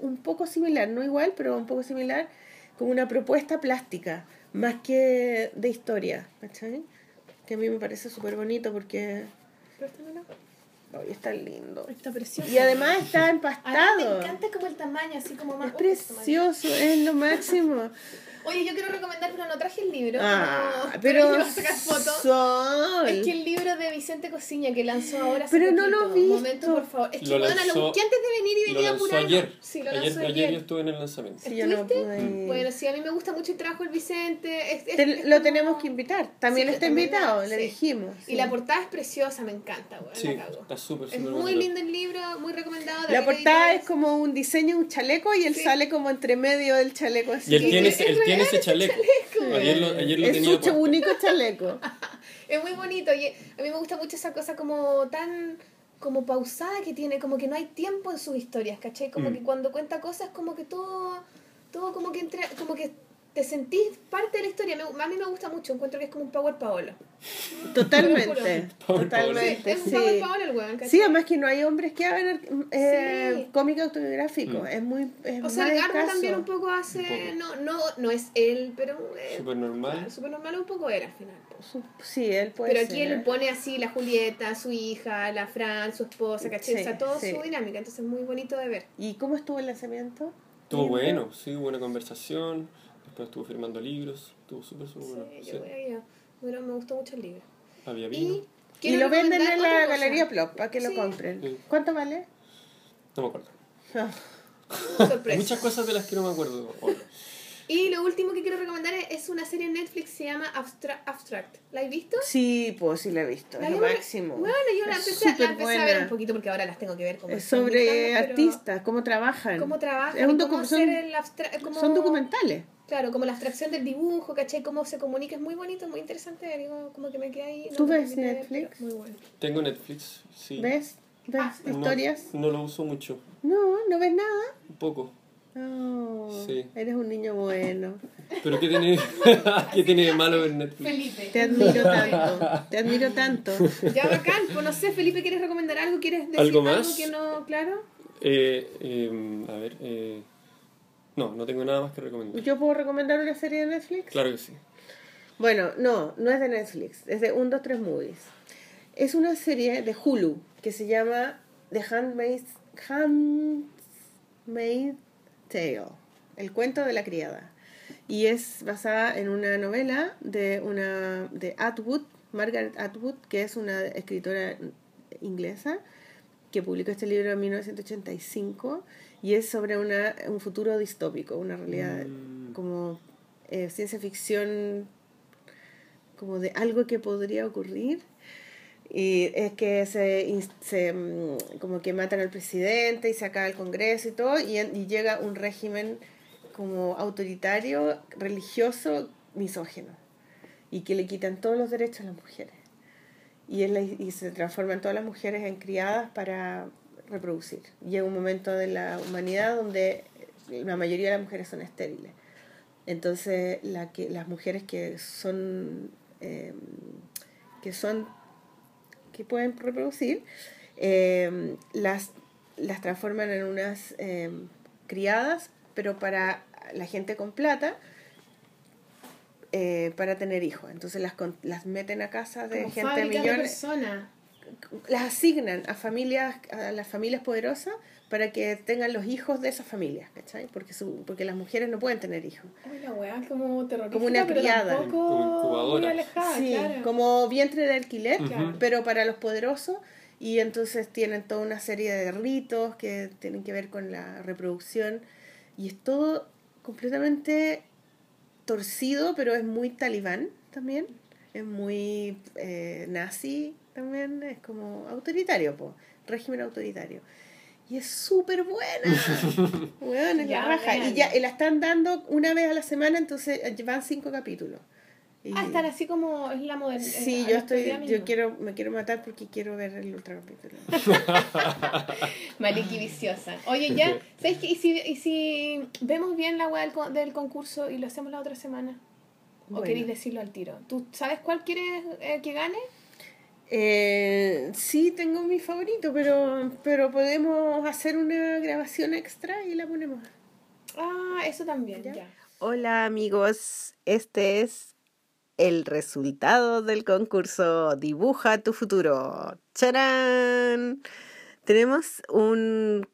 un poco similar, no igual, pero un poco similar, como una propuesta plástica, más que de historia, ¿cachai? Que a mí me parece súper bonito porque Ay, está lindo. Está precioso. Y además está empastado. me encanta como el tamaño, así como más. Es Uy, este precioso, es lo máximo. Oye, yo quiero recomendar, pero no traje el libro. Ah, no, pero a sacar fotos. Es que el libro de Vicente Cociña que lanzó ahora. hace Pero no lo he visto. Momento, por favor. Es que Lo bueno, lanzó- lo busqué antes de venir y Lo venía lanzó apurado. ayer. Sí, lo ayer, lanzó ayer ayer. yo estuve en el lanzamiento. Sí, yo no ir. Bueno, sí, a mí me gusta mucho el trabajo del Vicente. Es- es- Te- es lo como- tenemos que invitar. También Sí, está también invitado, la- le sí. dijimos. Y la portada es preciosa, me encanta, bueno, Sí, está súper, Es muy lindo el libro, muy recomendado. La portada es como un diseño de un chaleco y él sale como entre medio del chaleco así. Y él Sí, tiene, es tiene ese chaleco. Ayer lo, ayer lo es tenía su puesto. único chaleco. Es muy bonito y a mí me gusta mucho esa cosa como tan como pausada que tiene, como que no hay tiempo en sus historias, ¿cachai? Como Mm. que cuando cuenta cosas como que todo, todo como que entre, como que te sentís parte de la historia. Me- a mí me gusta mucho, encuentro que es como un Power Paolo. Totalmente. Totalmente. es un sí. Power Paolo el weón, ¿cachai? Sí, además que no hay hombres que hagan eh, Sí. cómic autobiográfico. Mm. Es muy. Es o sea, el Garbo también un poco hace, Un poco. No, no, no es él, pero eh, Súper normal. claro, súper normal un poco era al final. Sí, él puede Pero aquí ser. él pone así la Julieta, su hija, la Fran, su esposa, ¿cachai? Sí, o sea, todo sí. su dinámica, entonces es muy bonito de ver. ¿Y cómo estuvo el lanzamiento? Estuvo bueno, sí, buena conversación. Después estuvo firmando libros. Estuvo súper, súper bueno. Sí, Sí. yo voy a ir. Bueno, me gustó mucho el libro. Había vino. Y, Y lo venden en la. Galería Plop para que lo compren. Sí. ¿Cuánto vale? No me acuerdo. Muchas cosas de las que no me acuerdo. Y lo último que quiero recomendar es, una serie en Netflix que se llama Abstra- Abstract. ¿La has visto? Sí, pues sí la he visto, La es lo máximo. Bueno, yo la empecé, la empecé a ver un poquito porque ahora las tengo que ver como Es sobre artistas, cómo trabajan. Cómo trabajan, Es un y cómo son, hacer el abstra- cómo- son documentales. Claro, como la abstracción del dibujo, ¿cachai? Cómo se comunica, es muy bonito, muy interesante. Digo, como que me quedé ahí. no ¿Tú ves ver, Netflix? Muy bueno. Tengo Netflix, sí. ¿Ves? ¿Ves Ah, No- historias? No, lo uso mucho. No, no ves nada. Un poco. Oh, Sí. Eres un niño bueno. ¿Pero qué tiene, qué tiene de malo ver Netflix? Felipe. Te admiro tanto. Te admiro tanto. Ya bacán, pues no sé, Felipe, ¿quieres recomendar algo? ¿Quieres decir ¿Algo algo, más? que no, claro? Eh, eh, a ver, eh, no, no tengo nada más que recomendar. ¿Yo puedo recomendar una serie de Netflix? Claro que sí. Bueno, no, no es de Netflix, es de 1, 2, 3 Movies. Es una serie de Hulu que se llama The Handmaid's, Handmaid's Tale, el cuento de la criada. Y es basada en una novela de una de Atwood, Margaret Atwood, que es una escritora inglesa que publicó este libro en 1985 y es sobre una, un futuro distópico, una realidad como eh, ciencia ficción como de algo que podría ocurrir y es que se, se, mm, como que matan al presidente y se acaba el congreso y todo y, y llega un régimen como autoritario religioso misógino y que le quitan todos los derechos a las mujeres y, es la- y se transforman todas las mujeres en criadas para reproducir. Llega un momento de la humanidad donde la mayoría de las mujeres son estériles. Entonces, la que, las mujeres que son, eh, que son, que pueden reproducir, eh, las, las transforman en unas eh, criadas, pero para la gente con plata, eh, para tener hijos. Entonces las, con- las meten a casa de Como gente fábricas de millones personas. Las asignan a familias, a las familias poderosas para que tengan los hijos de esas familias, ¿cachai? Porque, su, porque las mujeres no pueden tener hijos. Uy, la weá es como una criada. Como alejada, sí, claro. como vientre de alquiler, pero para los poderosos. Y entonces tienen toda una serie de ritos que tienen que ver con la reproducción. Y es todo completamente torcido, pero es muy talibán también. Es muy eh, nazi también. Es como autoritario, po, régimen autoritario. Y es súper buena. Weón, es la Ya, raja. Y ya y la están dando una vez a la semana, entonces eh, van cinco capítulos. Y- Ah, están así como es la modernidad. Sí, yo estoy, yo quiero, me quiero matar porque quiero ver el ultra capítulo. Maliki viciosa. Oye, ya, ¿sabes qué? ¿Y si, y si vemos bien la weá del, con- del concurso y lo hacemos la otra semana? ¿O Bueno. queréis decirlo al tiro? ¿Tú sabes cuál quieres eh, que gane? Eh, sí, tengo mi favorito, pero, pero podemos hacer una grabación extra y la ponemos. Ah, eso también, ya. Hola amigos, este es el resultado del concurso Dibuja tu futuro. ¡Charán! Tenemos un,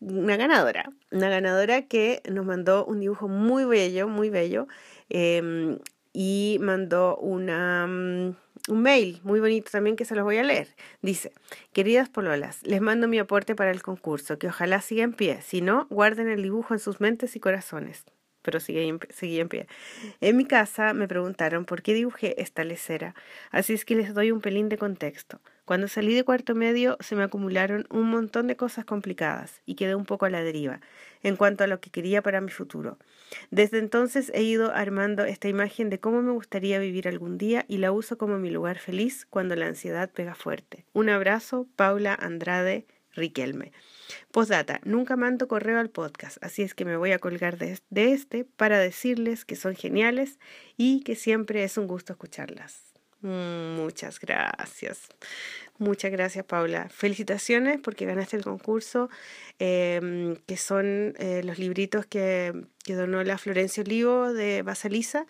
una ganadora, una ganadora que nos mandó un dibujo muy bello, muy bello, eh, y mandó una, mm, un mail muy bonito también que se los voy a leer. Dice, queridas pololas, les mando mi aporte para el concurso, que ojalá siga en pie, si no, guarden el dibujo en sus mentes y corazones pero sigue en, pie. En mi casa me preguntaron por qué dibujé esta lecera, así es que les doy un pelín de contexto. Cuando salí de cuarto medio se me acumularon un montón de cosas complicadas y quedé un poco a la deriva en cuanto a lo que quería para mi futuro. Desde entonces he ido armando esta imagen de cómo me gustaría vivir algún día y la uso como mi lugar feliz cuando la ansiedad pega fuerte. Un abrazo, Paula Andrade Riquelme. Postdata, nunca mando correo al podcast, así es que me voy a colgar de, es- de este para decirles que son geniales y que siempre es un gusto escucharlas. Mm, Muchas gracias. Muchas gracias, Paula. Felicitaciones porque ganaste el concurso, em, que son eh, los libritos que, que donó la Florencia Olivo de Basalisa,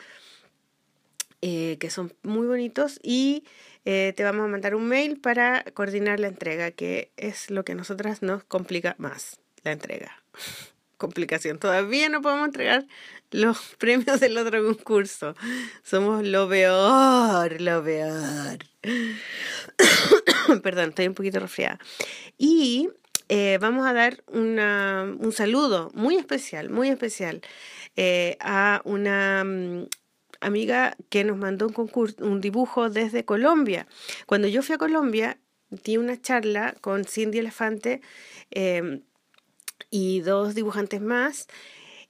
eh, que son muy bonitos y eh, te vamos a mandar un mail para coordinar la entrega, que es lo que a nosotras nos complica más, la entrega. Complicación. Todavía no podemos entregar los premios del otro concurso. Somos lo peor, lo peor. Perdón, estoy un poquito resfriada. Y eh, vamos a dar una- un saludo muy especial, muy especial eh, a una mm, amiga que nos mandó un concurso, un dibujo desde Colombia. Cuando yo fui a Colombia, di una charla con Cindy Elefante eh, y dos dibujantes más.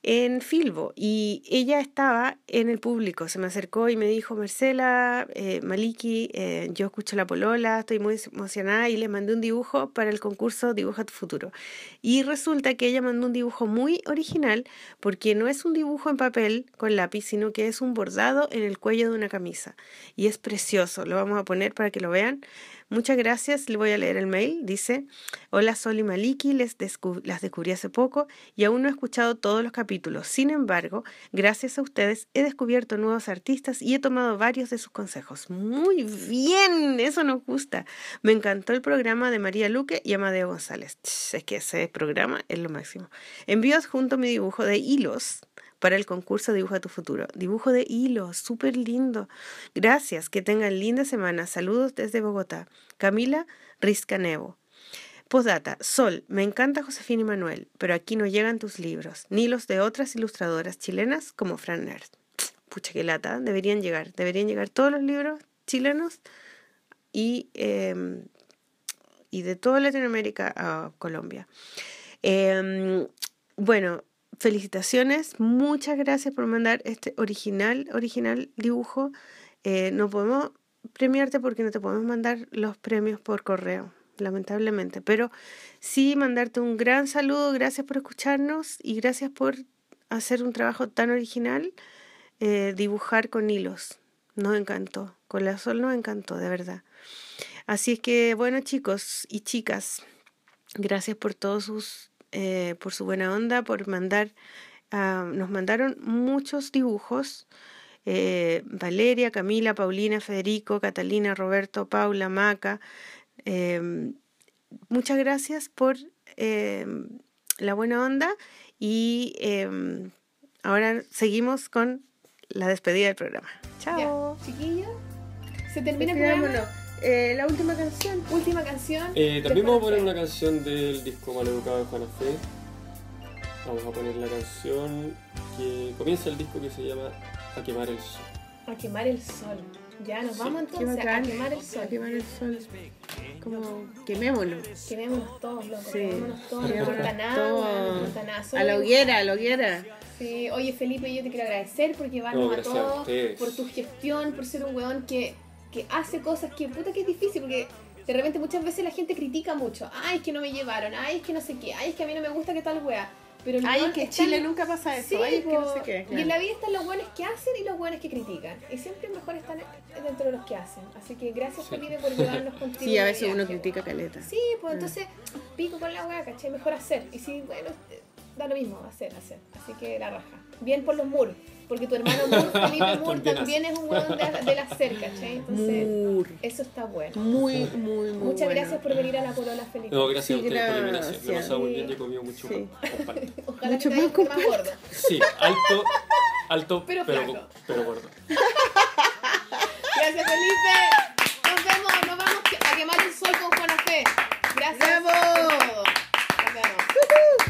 en Filbo y ella estaba en el público. Se me acercó y me dijo, Marcela, eh, Maliki, eh, yo escucho la polola, estoy muy emocionada y le mandé un dibujo para el concurso Dibuja tu futuro. Y resulta que ella mandó un dibujo muy original porque no es un dibujo en papel con lápiz, sino que es un bordado en el cuello de una camisa. Y es precioso, lo vamos a poner para que lo vean. Muchas gracias, le voy a leer el mail. Dice, hola Sol y Maliki, les las descubrí hace poco y aún no he escuchado todos los capítulos. Sin embargo, gracias a ustedes he descubierto nuevos artistas y he tomado varios de sus consejos. Muy bien, eso nos gusta. Me encantó el programa de María Luque y Amadeo González. Es que ese programa es lo máximo. Envío junto mi dibujo de hilos para el concurso Dibuja tu futuro. Dibujo de hilo, súper lindo. Gracias, que tengan linda semana. Saludos desde Bogotá. Camila Rizcanevo. Postdata, Sol, me encanta Josefina y Manuel, pero aquí no llegan tus libros, ni los de otras ilustradoras chilenas como Fran Nerd. Pucha, qué lata, deberían llegar, deberían llegar todos los libros chilenos y, em, y de toda Latinoamérica a Colombia. Em, bueno, felicitaciones, muchas gracias por mandar este original, original dibujo. Eh, no podemos premiarte porque no te podemos mandar los premios por correo, lamentablemente, pero sí mandarte un gran saludo, gracias por escucharnos y gracias por hacer un trabajo tan original, eh, dibujar con hilos. Nos encantó, con la sol nos encantó, de verdad. Así es que, bueno, chicos y chicas, gracias por todos sus eh, por su buena onda, por mandar, ah, nos mandaron muchos dibujos. Eh, Valeria, Camila, Paulina, Federico, Catalina, Roberto, Paula, Maca. Em, muchas gracias por em, la buena onda y em, ahora seguimos con la despedida del programa. Chao. Chiquillos, se termina el programa. Eh, la última canción. Última canción. Eh, también vamos a poner una canción del disco Maleducado de Juana Fe. Vamos a poner la canción que comienza el disco que se llama A quemar el sol. A quemar el sol. Ya, nos vamos entonces a quemar el sol. A quemar el sol. Como quemémoslo. Quemémonos todos, loco. Sí. Quemémonos todos. No Quemémonos importa nada, no importa nada. Solo A la hoguera, a la hoguera. Sí, oye Felipe, yo te quiero agradecer por llevarnos No, a todos, por tu gestión, por ser un weón que, que hace cosas que puta que es difícil, porque de repente muchas veces la gente critica mucho. Ay, es que no me llevaron, ay, es que no sé qué, ay, es que a mí no me gusta que tal wea. Pero Ay, que en Chile nunca pasa eso. Sí, Ay, es que no sé qué. Y en la vida están los buenos que hacen y los buenos que critican. Y siempre es mejor estar dentro de los que hacen. Así que gracias Felipe por llevarnos contigo. Sí, a veces uno critica caleta. Sí, pues entonces pico con la weá, ¿cachai? Mejor hacer. Y si, bueno, da lo mismo, hacer, hacer. Así que la raja. Bien por los muros porque tu hermano Moore, Felipe Moore, también es un hueón de, de las cercas, ¿che? Entonces, eso está bueno. Muy, muy, muy Muchas gracias por venir a la Corona, Felipe. No, gracias a ustedes por la invitación. Me he pasado muy bien, he comido mucho sí. Ojalá mucho que más gordo. Sí, alto, alto, pero, pero, gordo. Gracias, Felipe. Nos vemos, nos vamos a quemar el sol con Juana Fe. Gracias. ¡Bravo! Nos vemos.